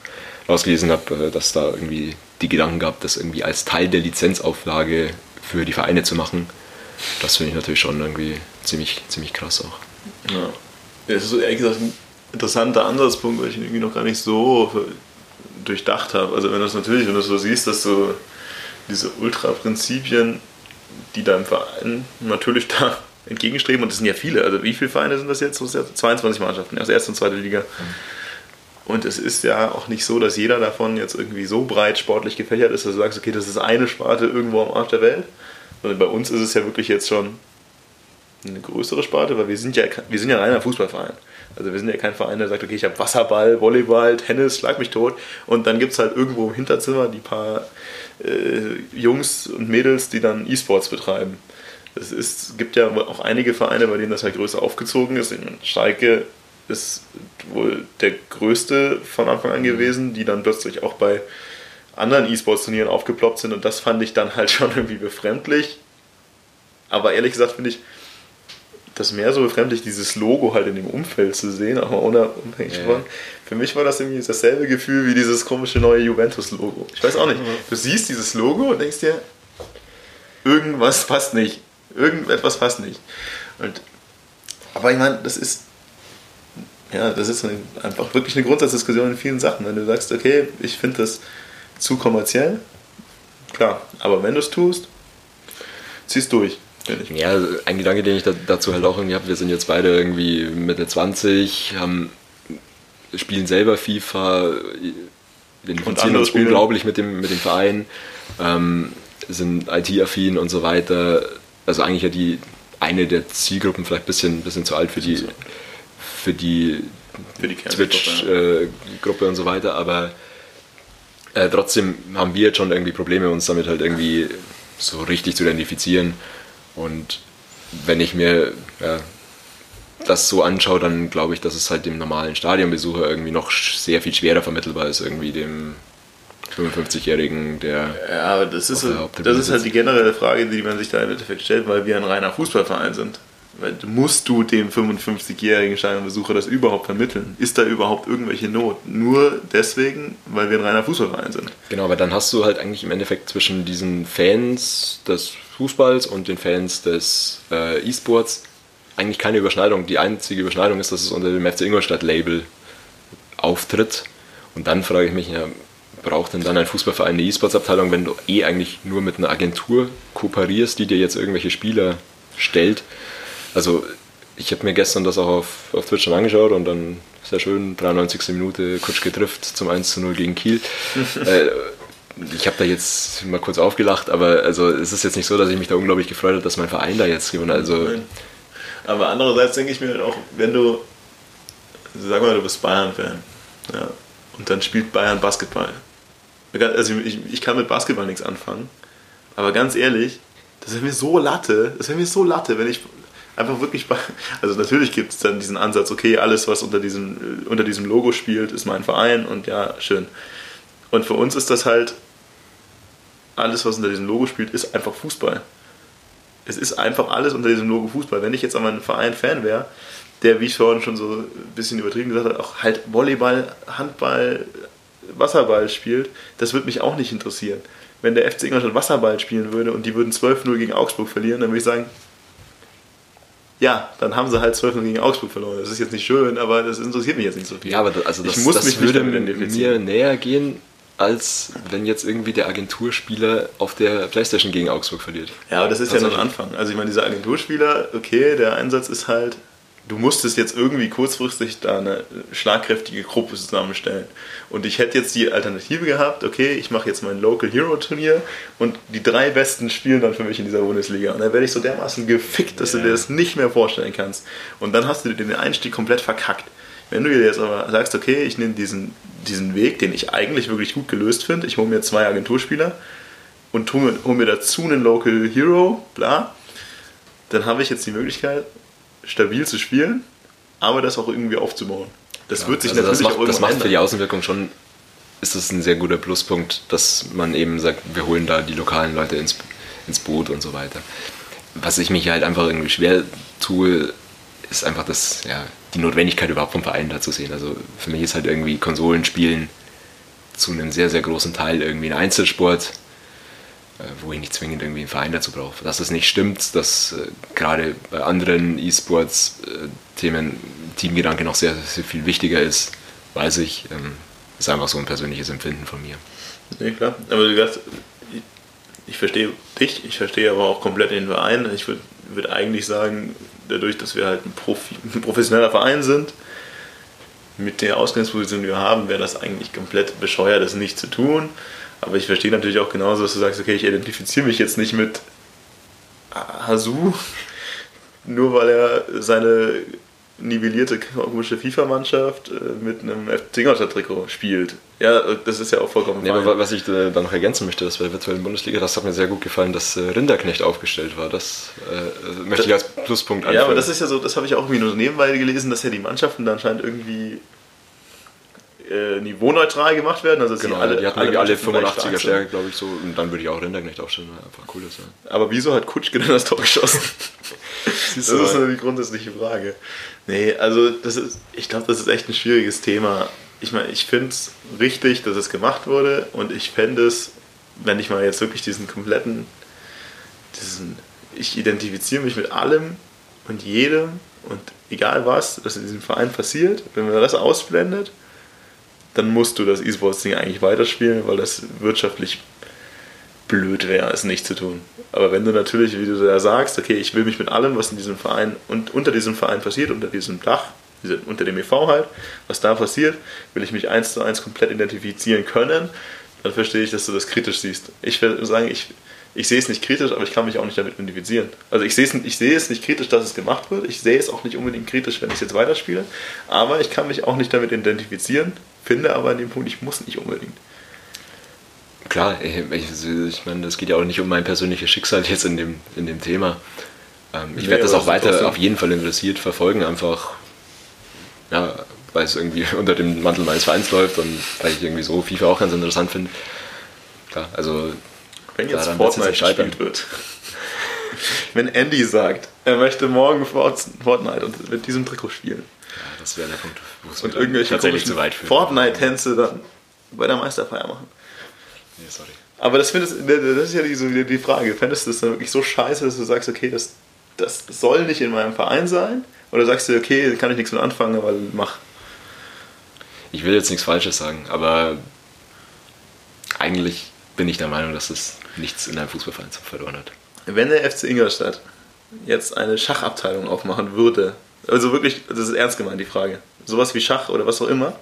rausgelesen habe, äh, dass da irgendwie die Gedanken gab, das irgendwie als Teil der Lizenzauflage für die Vereine zu machen. Das finde ich natürlich schon irgendwie ziemlich, ziemlich krass auch. Ja. Das ist ehrlich gesagt ein interessanter Ansatzpunkt, weil ich ihn irgendwie noch gar nicht so durchdacht habe. Also wenn du das natürlich, wenn du so siehst, dass so diese Ultra-Prinzipien, die da im Verein natürlich da entgegenstreben. Und das sind ja viele. Also wie viele Vereine sind das jetzt? 22 Mannschaften aus erste und zweite Liga. Und es ist ja auch nicht so, dass jeder davon jetzt irgendwie so breit sportlich gefächert ist, dass du sagst, okay, das ist eine Sparte irgendwo am Arsch der Welt. Sondern bei uns ist es ja wirklich jetzt schon eine größere Sparte, weil wir sind ja, wir sind ja reiner Fußballverein. Also wir sind ja kein Verein, der sagt, okay, ich habe Wasserball, Volleyball, Tennis, schlag mich tot. Und dann gibt es halt irgendwo im Hinterzimmer die paar äh, Jungs und Mädels, die dann E-Sports betreiben. Es ist, gibt ja auch einige Vereine, bei denen das halt größer aufgezogen ist. Schalke ist wohl der größte von Anfang an gewesen, die dann plötzlich auch bei anderen E-Sports-Turnieren aufgeploppt sind und das fand ich dann halt schon irgendwie befremdlich. Aber ehrlich gesagt finde ich das mehr so befremdlich, dieses Logo halt in dem Umfeld zu sehen, auch mal unabhängig ja. von. Für mich war das irgendwie dasselbe Gefühl wie dieses komische neue Juventus-Logo. Ich weiß auch nicht. Du siehst dieses Logo und denkst dir, irgendwas passt nicht. Irgendetwas passt nicht. Und, aber ich meine, das ist, ja, das ist eine, einfach wirklich eine Grundsatzdiskussion in vielen Sachen. Wenn du sagst, okay, ich finde das zu kommerziell, klar, aber wenn du es tust, ziehst durch. Ja, ein Gedanke, den ich dazu halt auch irgendwie habe, wir sind jetzt beide irgendwie Mitte 20, haben, spielen selber FIFA, identifizieren uns unglaublich mit dem, mit dem Verein, ähm, sind IT-affin und so weiter also eigentlich ja die eine der Zielgruppen vielleicht ein bisschen, bisschen zu alt für die, für die, für die Twitch-Gruppe äh, und so weiter, aber äh, trotzdem haben wir jetzt schon irgendwie Probleme, uns damit halt irgendwie so richtig zu identifizieren. Und wenn ich mir ja, das so anschaue, dann glaube ich, dass es halt dem normalen Stadionbesucher irgendwie noch sehr viel schwerer vermittelbar ist, irgendwie dem 55-Jährigen, der. Ja, aber das ist, das ist halt die generelle Frage, die man sich da im Endeffekt stellt, weil wir ein reiner Fußballverein sind. musst du dem 55-jährigen Stadionbesucher das überhaupt vermitteln? Ist da überhaupt irgendwelche Not? Nur deswegen, weil wir ein reiner Fußballverein sind. Genau, aber dann hast du halt eigentlich im Endeffekt zwischen diesen Fans des Fußballs und den Fans des äh, E-Sports eigentlich keine Überschneidung. Die einzige Überschneidung ist, dass es unter dem FC Ingolstadt-Label auftritt. Und dann frage ich mich, ja, braucht denn dann ein Fußballverein eine E-Sports-Abteilung, wenn du eh eigentlich nur mit einer Agentur kooperierst, die dir jetzt irgendwelche Spieler stellt? Also ich habe mir gestern das auch auf, auf Twitch schon angeschaut und dann sehr schön, 93. Minute Kutsch getrifft zum 1 zu 0 gegen Kiel. äh, ich habe da jetzt mal kurz aufgelacht, aber also es ist jetzt nicht so, dass ich mich da unglaublich gefreut habe, dass mein Verein da jetzt gewonnen hat. Also, aber andererseits denke ich mir halt auch, wenn du, sag mal, du bist Bayern-Fan, ja, und dann spielt Bayern Basketball. Also ich, ich kann mit Basketball nichts anfangen, aber ganz ehrlich, das wäre mir so Latte, das wäre mir so Latte, wenn ich einfach wirklich, also natürlich gibt es dann diesen Ansatz, okay, alles, was unter diesem, unter diesem Logo spielt, ist mein Verein und ja, schön. Und für uns ist das halt, alles, was unter diesem Logo spielt, ist einfach Fußball. Es ist einfach alles unter diesem Logo Fußball. Wenn ich jetzt an meinem Verein Fan wäre, der, wie ich vorhin schon so ein bisschen übertrieben gesagt habe, auch halt Volleyball, Handball, Wasserball spielt, das würde mich auch nicht interessieren. Wenn der FC Ingolstadt Wasserball spielen würde und die würden 12-0 gegen Augsburg verlieren, dann würde ich sagen, ja, dann haben sie halt 12 gegen Augsburg verloren. Das ist jetzt nicht schön, aber das interessiert mich jetzt nicht so viel. Ja, aber also das, ich muss das mich würde mir näher gehen, als wenn jetzt irgendwie der Agenturspieler auf der Playstation gegen Augsburg verliert. Ja, aber das ist ja nur ein Anfang. Also ich meine, dieser Agenturspieler, okay, der Einsatz ist halt du musstest jetzt irgendwie kurzfristig da eine schlagkräftige Gruppe zusammenstellen. Und ich hätte jetzt die Alternative gehabt, okay, ich mache jetzt mein Local Hero Turnier und die drei Besten spielen dann für mich in dieser Bundesliga. Und dann werde ich so dermaßen gefickt, dass ja. du dir das nicht mehr vorstellen kannst. Und dann hast du dir den Einstieg komplett verkackt. Wenn du dir jetzt aber sagst, okay, ich nehme diesen, diesen Weg, den ich eigentlich wirklich gut gelöst finde, ich hole mir zwei Agenturspieler und hole mir, hol mir dazu einen Local Hero, bla, dann habe ich jetzt die Möglichkeit, stabil zu spielen, aber das auch irgendwie aufzubauen. Das ja, wird sich also natürlich das macht, auch Das macht für die Außenwirkung schon, ist das ein sehr guter Pluspunkt, dass man eben sagt, wir holen da die lokalen Leute ins, ins Boot und so weiter. Was ich mich halt einfach irgendwie schwer tue, ist einfach das, ja, die Notwendigkeit überhaupt vom Verein da zu sehen. Also für mich ist halt irgendwie Konsolenspielen zu einem sehr, sehr großen Teil irgendwie ein Einzelsport wo ich nicht zwingend irgendwie einen Verein dazu brauche. Dass es nicht stimmt, dass äh, gerade bei anderen E-Sports-Themen äh, Teamgedanke noch sehr, sehr viel wichtiger ist, weiß ich. Ähm, ist einfach so ein persönliches Empfinden von mir. Nee, klar. Aber du sagst, ich, ich verstehe dich, ich verstehe aber auch komplett den Verein. Ich würde würd eigentlich sagen, dadurch, dass wir halt ein, Profi, ein professioneller Verein sind, mit der Ausgangsposition, die wir haben, wäre das eigentlich komplett bescheuert, das nicht zu tun. Aber ich verstehe natürlich auch genauso, dass du sagst, okay, ich identifiziere mich jetzt nicht mit Hasu, nur weil er seine nivellierte komische FIFA-Mannschaft äh, mit einem Ingolstadt-Trikot spielt. Ja, das ist ja auch vollkommen ja, aber Was ich da noch ergänzen möchte, dass bei der virtuellen Bundesliga, das hat mir sehr gut gefallen, dass äh, Rinderknecht aufgestellt war. Das äh, möchte ich als Pluspunkt anführen. Ja, aber das ist ja so, das habe ich auch irgendwie nur nebenbei gelesen, dass ja die Mannschaften dann anscheinend irgendwie äh, niveauneutral gemacht werden. Also genau, alle, die hatten alle, alle 85er Stärke, glaube ich, so. Und dann würde ich auch Rinderknecht aufstellen, einfach cool ist. Ja. Aber wieso hat Kutschke denn das Tor geschossen? das ist so die grundsätzliche Frage. Nee, also das ist, ich glaube, das ist echt ein schwieriges Thema. Ich meine, ich finde es richtig, dass es gemacht wurde und ich fände es, wenn ich mal jetzt wirklich diesen kompletten, diesen, ich identifiziere mich mit allem und jedem und egal was, was in diesem Verein passiert, wenn man das ausblendet dann musst du das E-Sports-Ding eigentlich weiterspielen, weil das wirtschaftlich blöd wäre, es nicht zu tun. Aber wenn du natürlich, wie du da sagst, okay, ich will mich mit allem, was in diesem Verein und unter diesem Verein passiert, unter diesem Dach, unter dem EV halt, was da passiert, will ich mich eins zu eins komplett identifizieren können, dann verstehe ich, dass du das kritisch siehst. Ich würde sagen, ich, ich sehe es nicht kritisch, aber ich kann mich auch nicht damit identifizieren. Also ich sehe, es, ich sehe es nicht kritisch, dass es gemacht wird. Ich sehe es auch nicht unbedingt kritisch, wenn ich es jetzt weiterspiele. Aber ich kann mich auch nicht damit identifizieren, finde aber an dem Punkt, ich muss nicht unbedingt. Klar, ich, ich meine, es geht ja auch nicht um mein persönliches Schicksal jetzt in dem, in dem Thema. Ähm, ich nee, werde das auch weiter auf jeden Fall interessiert verfolgen, einfach ja, weil es irgendwie unter dem Mantel meines Vereins läuft und weil ich irgendwie so FIFA auch ganz interessant finde. Klar, also wenn jetzt Fortnite gespielt wird. wenn Andy sagt, er möchte morgen Fortnite und mit diesem Trikot spielen. Ja, das wäre der Punkt, wo es Und irgendwelche tatsächlich zu weit führt. Fortnite-Tänze dann bei der Meisterfeier machen. Nee, sorry. Aber das, findest, das ist ja die, so die die Frage. Fändest du das dann wirklich so scheiße, dass du sagst, okay, das, das soll nicht in meinem Verein sein? Oder sagst du, okay, kann ich nichts mit anfangen, aber mach. Ich will jetzt nichts Falsches sagen, aber eigentlich bin ich der Meinung, dass es nichts in einem Fußballverein zu verloren hat. Wenn der FC Ingolstadt jetzt eine Schachabteilung aufmachen würde, also wirklich, das ist ernst gemeint, die Frage, sowas wie Schach oder was auch immer,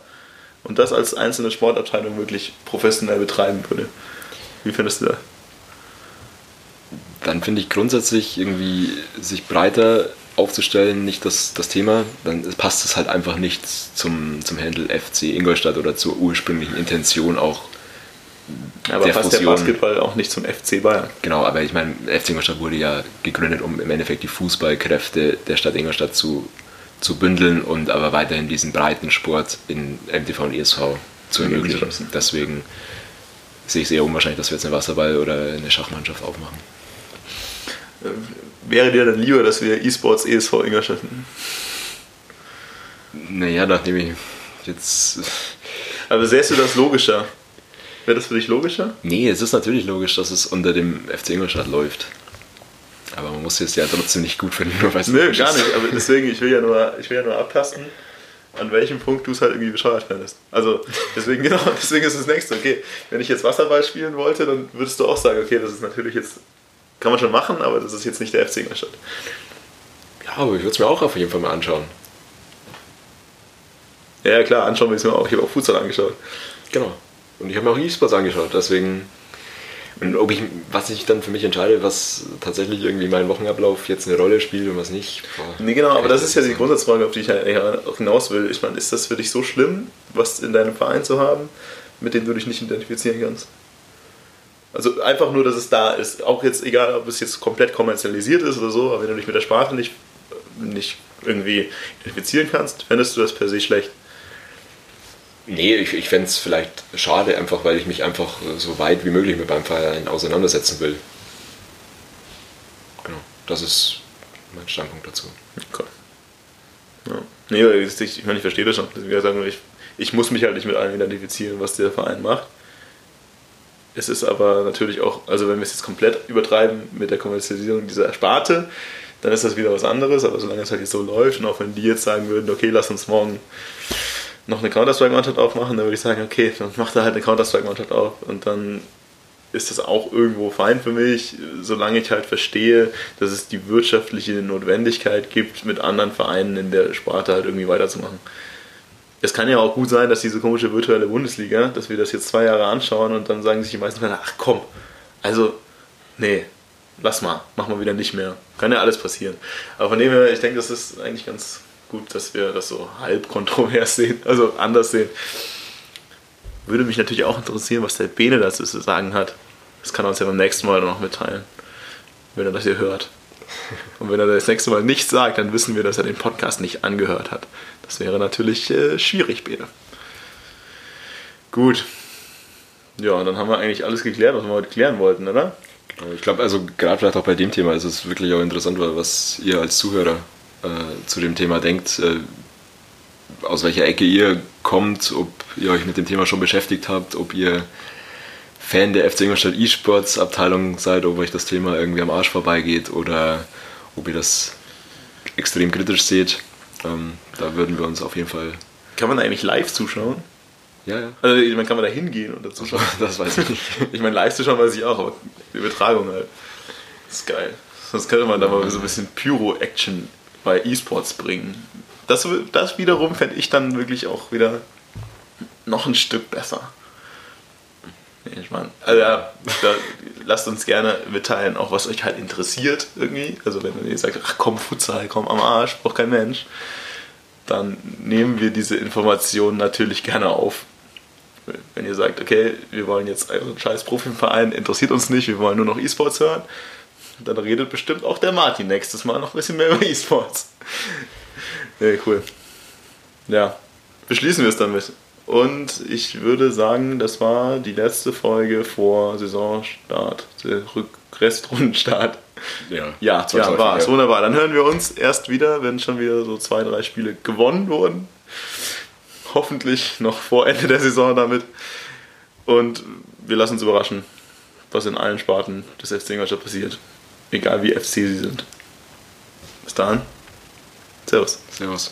und das als einzelne Sportabteilung wirklich professionell betreiben würde, wie findest du das? Dann finde ich grundsätzlich irgendwie sich breiter aufzustellen nicht das, das Thema, dann passt es halt einfach nicht zum, zum Handle FC Ingolstadt oder zur ursprünglichen Intention auch Aber der passt der Fusion. Basketball auch nicht zum FC Bayern? Genau, aber ich meine, FC Ingolstadt wurde ja gegründet, um im Endeffekt die Fußballkräfte der Stadt Ingolstadt zu, zu bündeln und aber weiterhin diesen breiten Sport in MTV und ESV zu ermöglichen. Deswegen sehe ich es eher unwahrscheinlich, dass wir jetzt eine Wasserball- oder eine Schachmannschaft aufmachen. Wäre dir dann lieber, dass wir E-Sports ESV Ingolstadt nennen? Naja, nachdem ich jetzt. Aber sähst du das logischer? Wäre das für dich logischer? Nee, es ist natürlich logisch, dass es unter dem FC Ingolstadt läuft. Aber man muss es ja trotzdem nicht gut finden, nur weil es Nö, gar nicht. Aber deswegen, ich will ja nur, ich will ja nur abtasten, an welchem Punkt du es halt irgendwie bescheuert fändest. Also deswegen, genau, deswegen ist das nächste. Okay, wenn ich jetzt Wasserball spielen wollte, dann würdest du auch sagen, okay, das ist natürlich jetzt, kann man schon machen, aber das ist jetzt nicht der FC Ingolstadt. Ja, aber ich würde es mir auch auf jeden Fall mal anschauen. Ja, klar, anschauen wir es mir auch. Ich habe auch Futsal angeschaut. Genau. Und ich habe mir auch E-Sports angeschaut, deswegen. Und ob ich, was ich dann für mich entscheide, was tatsächlich irgendwie in meinem Wochenablauf jetzt eine Rolle spielt und was nicht. boah, Nee, genau, aber das ist ja die Grundsatzfrage, auf die ich auch hinaus will. Ich meine, ist das für dich so schlimm, was in deinem Verein zu haben, mit dem du dich nicht identifizieren kannst? Also einfach nur, dass es da ist. Auch jetzt egal, ob es jetzt komplett kommerzialisiert ist oder so, aber wenn du dich mit der Sprache nicht, nicht irgendwie identifizieren kannst, fändest du das per se schlecht. Nee, ich, ich fände es vielleicht schade, einfach weil ich mich einfach so weit wie möglich mit meinem Verein auseinandersetzen will. Genau, das ist mein Standpunkt dazu. Okay. Ja. Nee, ich, ich meine, ich verstehe das schon. Ich, ich muss mich halt nicht mit allem identifizieren, was der Verein macht. Es ist aber natürlich auch, also wenn wir es jetzt komplett übertreiben mit der Kommerzialisierung dieser Sparte, dann ist das wieder was anderes. Aber solange es halt jetzt so läuft und auch wenn die jetzt sagen würden, okay, lass uns morgen noch eine Counter-Strike-Mannschaft aufmachen, dann würde ich sagen, okay, dann macht er halt eine Counter-Strike-Mannschaft auf und dann ist das auch irgendwo fein für mich, solange ich halt verstehe, dass es die wirtschaftliche Notwendigkeit gibt, mit anderen Vereinen in der Sparte halt irgendwie weiterzumachen. Es kann ja auch gut sein, dass diese komische virtuelle Bundesliga, dass wir das jetzt zwei Jahre anschauen und dann sagen sich die meisten Vereine, ach komm, also, nee, lass mal, mach mal wieder nicht mehr. Kann ja alles passieren. Aber von dem her, ich denke, das ist eigentlich ganz gut, dass wir das so halb kontrovers sehen, also anders sehen. Würde mich natürlich auch interessieren, was der Bene dazu zu sagen hat. Das kann er uns ja beim nächsten Mal noch mitteilen, wenn er das hier hört. Und wenn er das nächste Mal nichts sagt, dann wissen wir, dass er den Podcast nicht angehört hat. Das wäre natürlich äh, schwierig, Bene. Gut. Ja, dann haben wir eigentlich alles geklärt, was wir heute klären wollten, oder? Ich glaube, also gerade vielleicht auch bei dem Thema ist es wirklich auch interessant, was ihr als Zuhörer äh, zu dem Thema denkt, äh, aus welcher Ecke ihr kommt, ob ihr euch mit dem Thema schon beschäftigt habt, ob ihr Fan der FC Ingolstadt E-Sports Abteilung seid, ob euch das Thema irgendwie am Arsch vorbeigeht oder ob ihr das extrem kritisch seht. Ähm, da würden wir uns auf jeden Fall. Kann man da eigentlich live zuschauen? Ja, ja. Also, ich meine, kann man da hingehen und dazu schauen? Das weiß ich nicht. Ich meine, live zuschauen weiß ich auch, aber die Übertragung halt. Das ist geil. Sonst könnte man da mal so ein bisschen Pyro-Action bei E-Sports bringen. Das, das wiederum fände ich dann wirklich auch wieder noch ein Stück besser. Ich meine, also ja, lasst uns gerne mitteilen, auch was euch halt interessiert irgendwie. Also wenn ihr sagt, ach komm, Futsal, komm am Arsch, braucht kein Mensch, dann nehmen wir diese Informationen natürlich gerne auf. Wenn ihr sagt, okay, wir wollen jetzt einen scheiß Profiverein, interessiert uns nicht, wir wollen nur noch E-Sports hören, dann redet bestimmt auch der Martin nächstes Mal noch ein bisschen mehr über E-Sports. Nee, cool. Ja, beschließen wir es damit. Und ich würde sagen, das war die letzte Folge vor Saisonstart, der Restrundenstart. Ja, Ja, ja, war es. ja. Wunderbar. Dann hören wir uns erst wieder, wenn schon wieder so zwei, drei Spiele gewonnen wurden. Hoffentlich noch vor Ende der Saison damit. Und wir lassen uns überraschen, was in allen Sparten des FC Ingolstadt passiert. Egal wie FC sie sind. Bis dahin. Servus. Servus.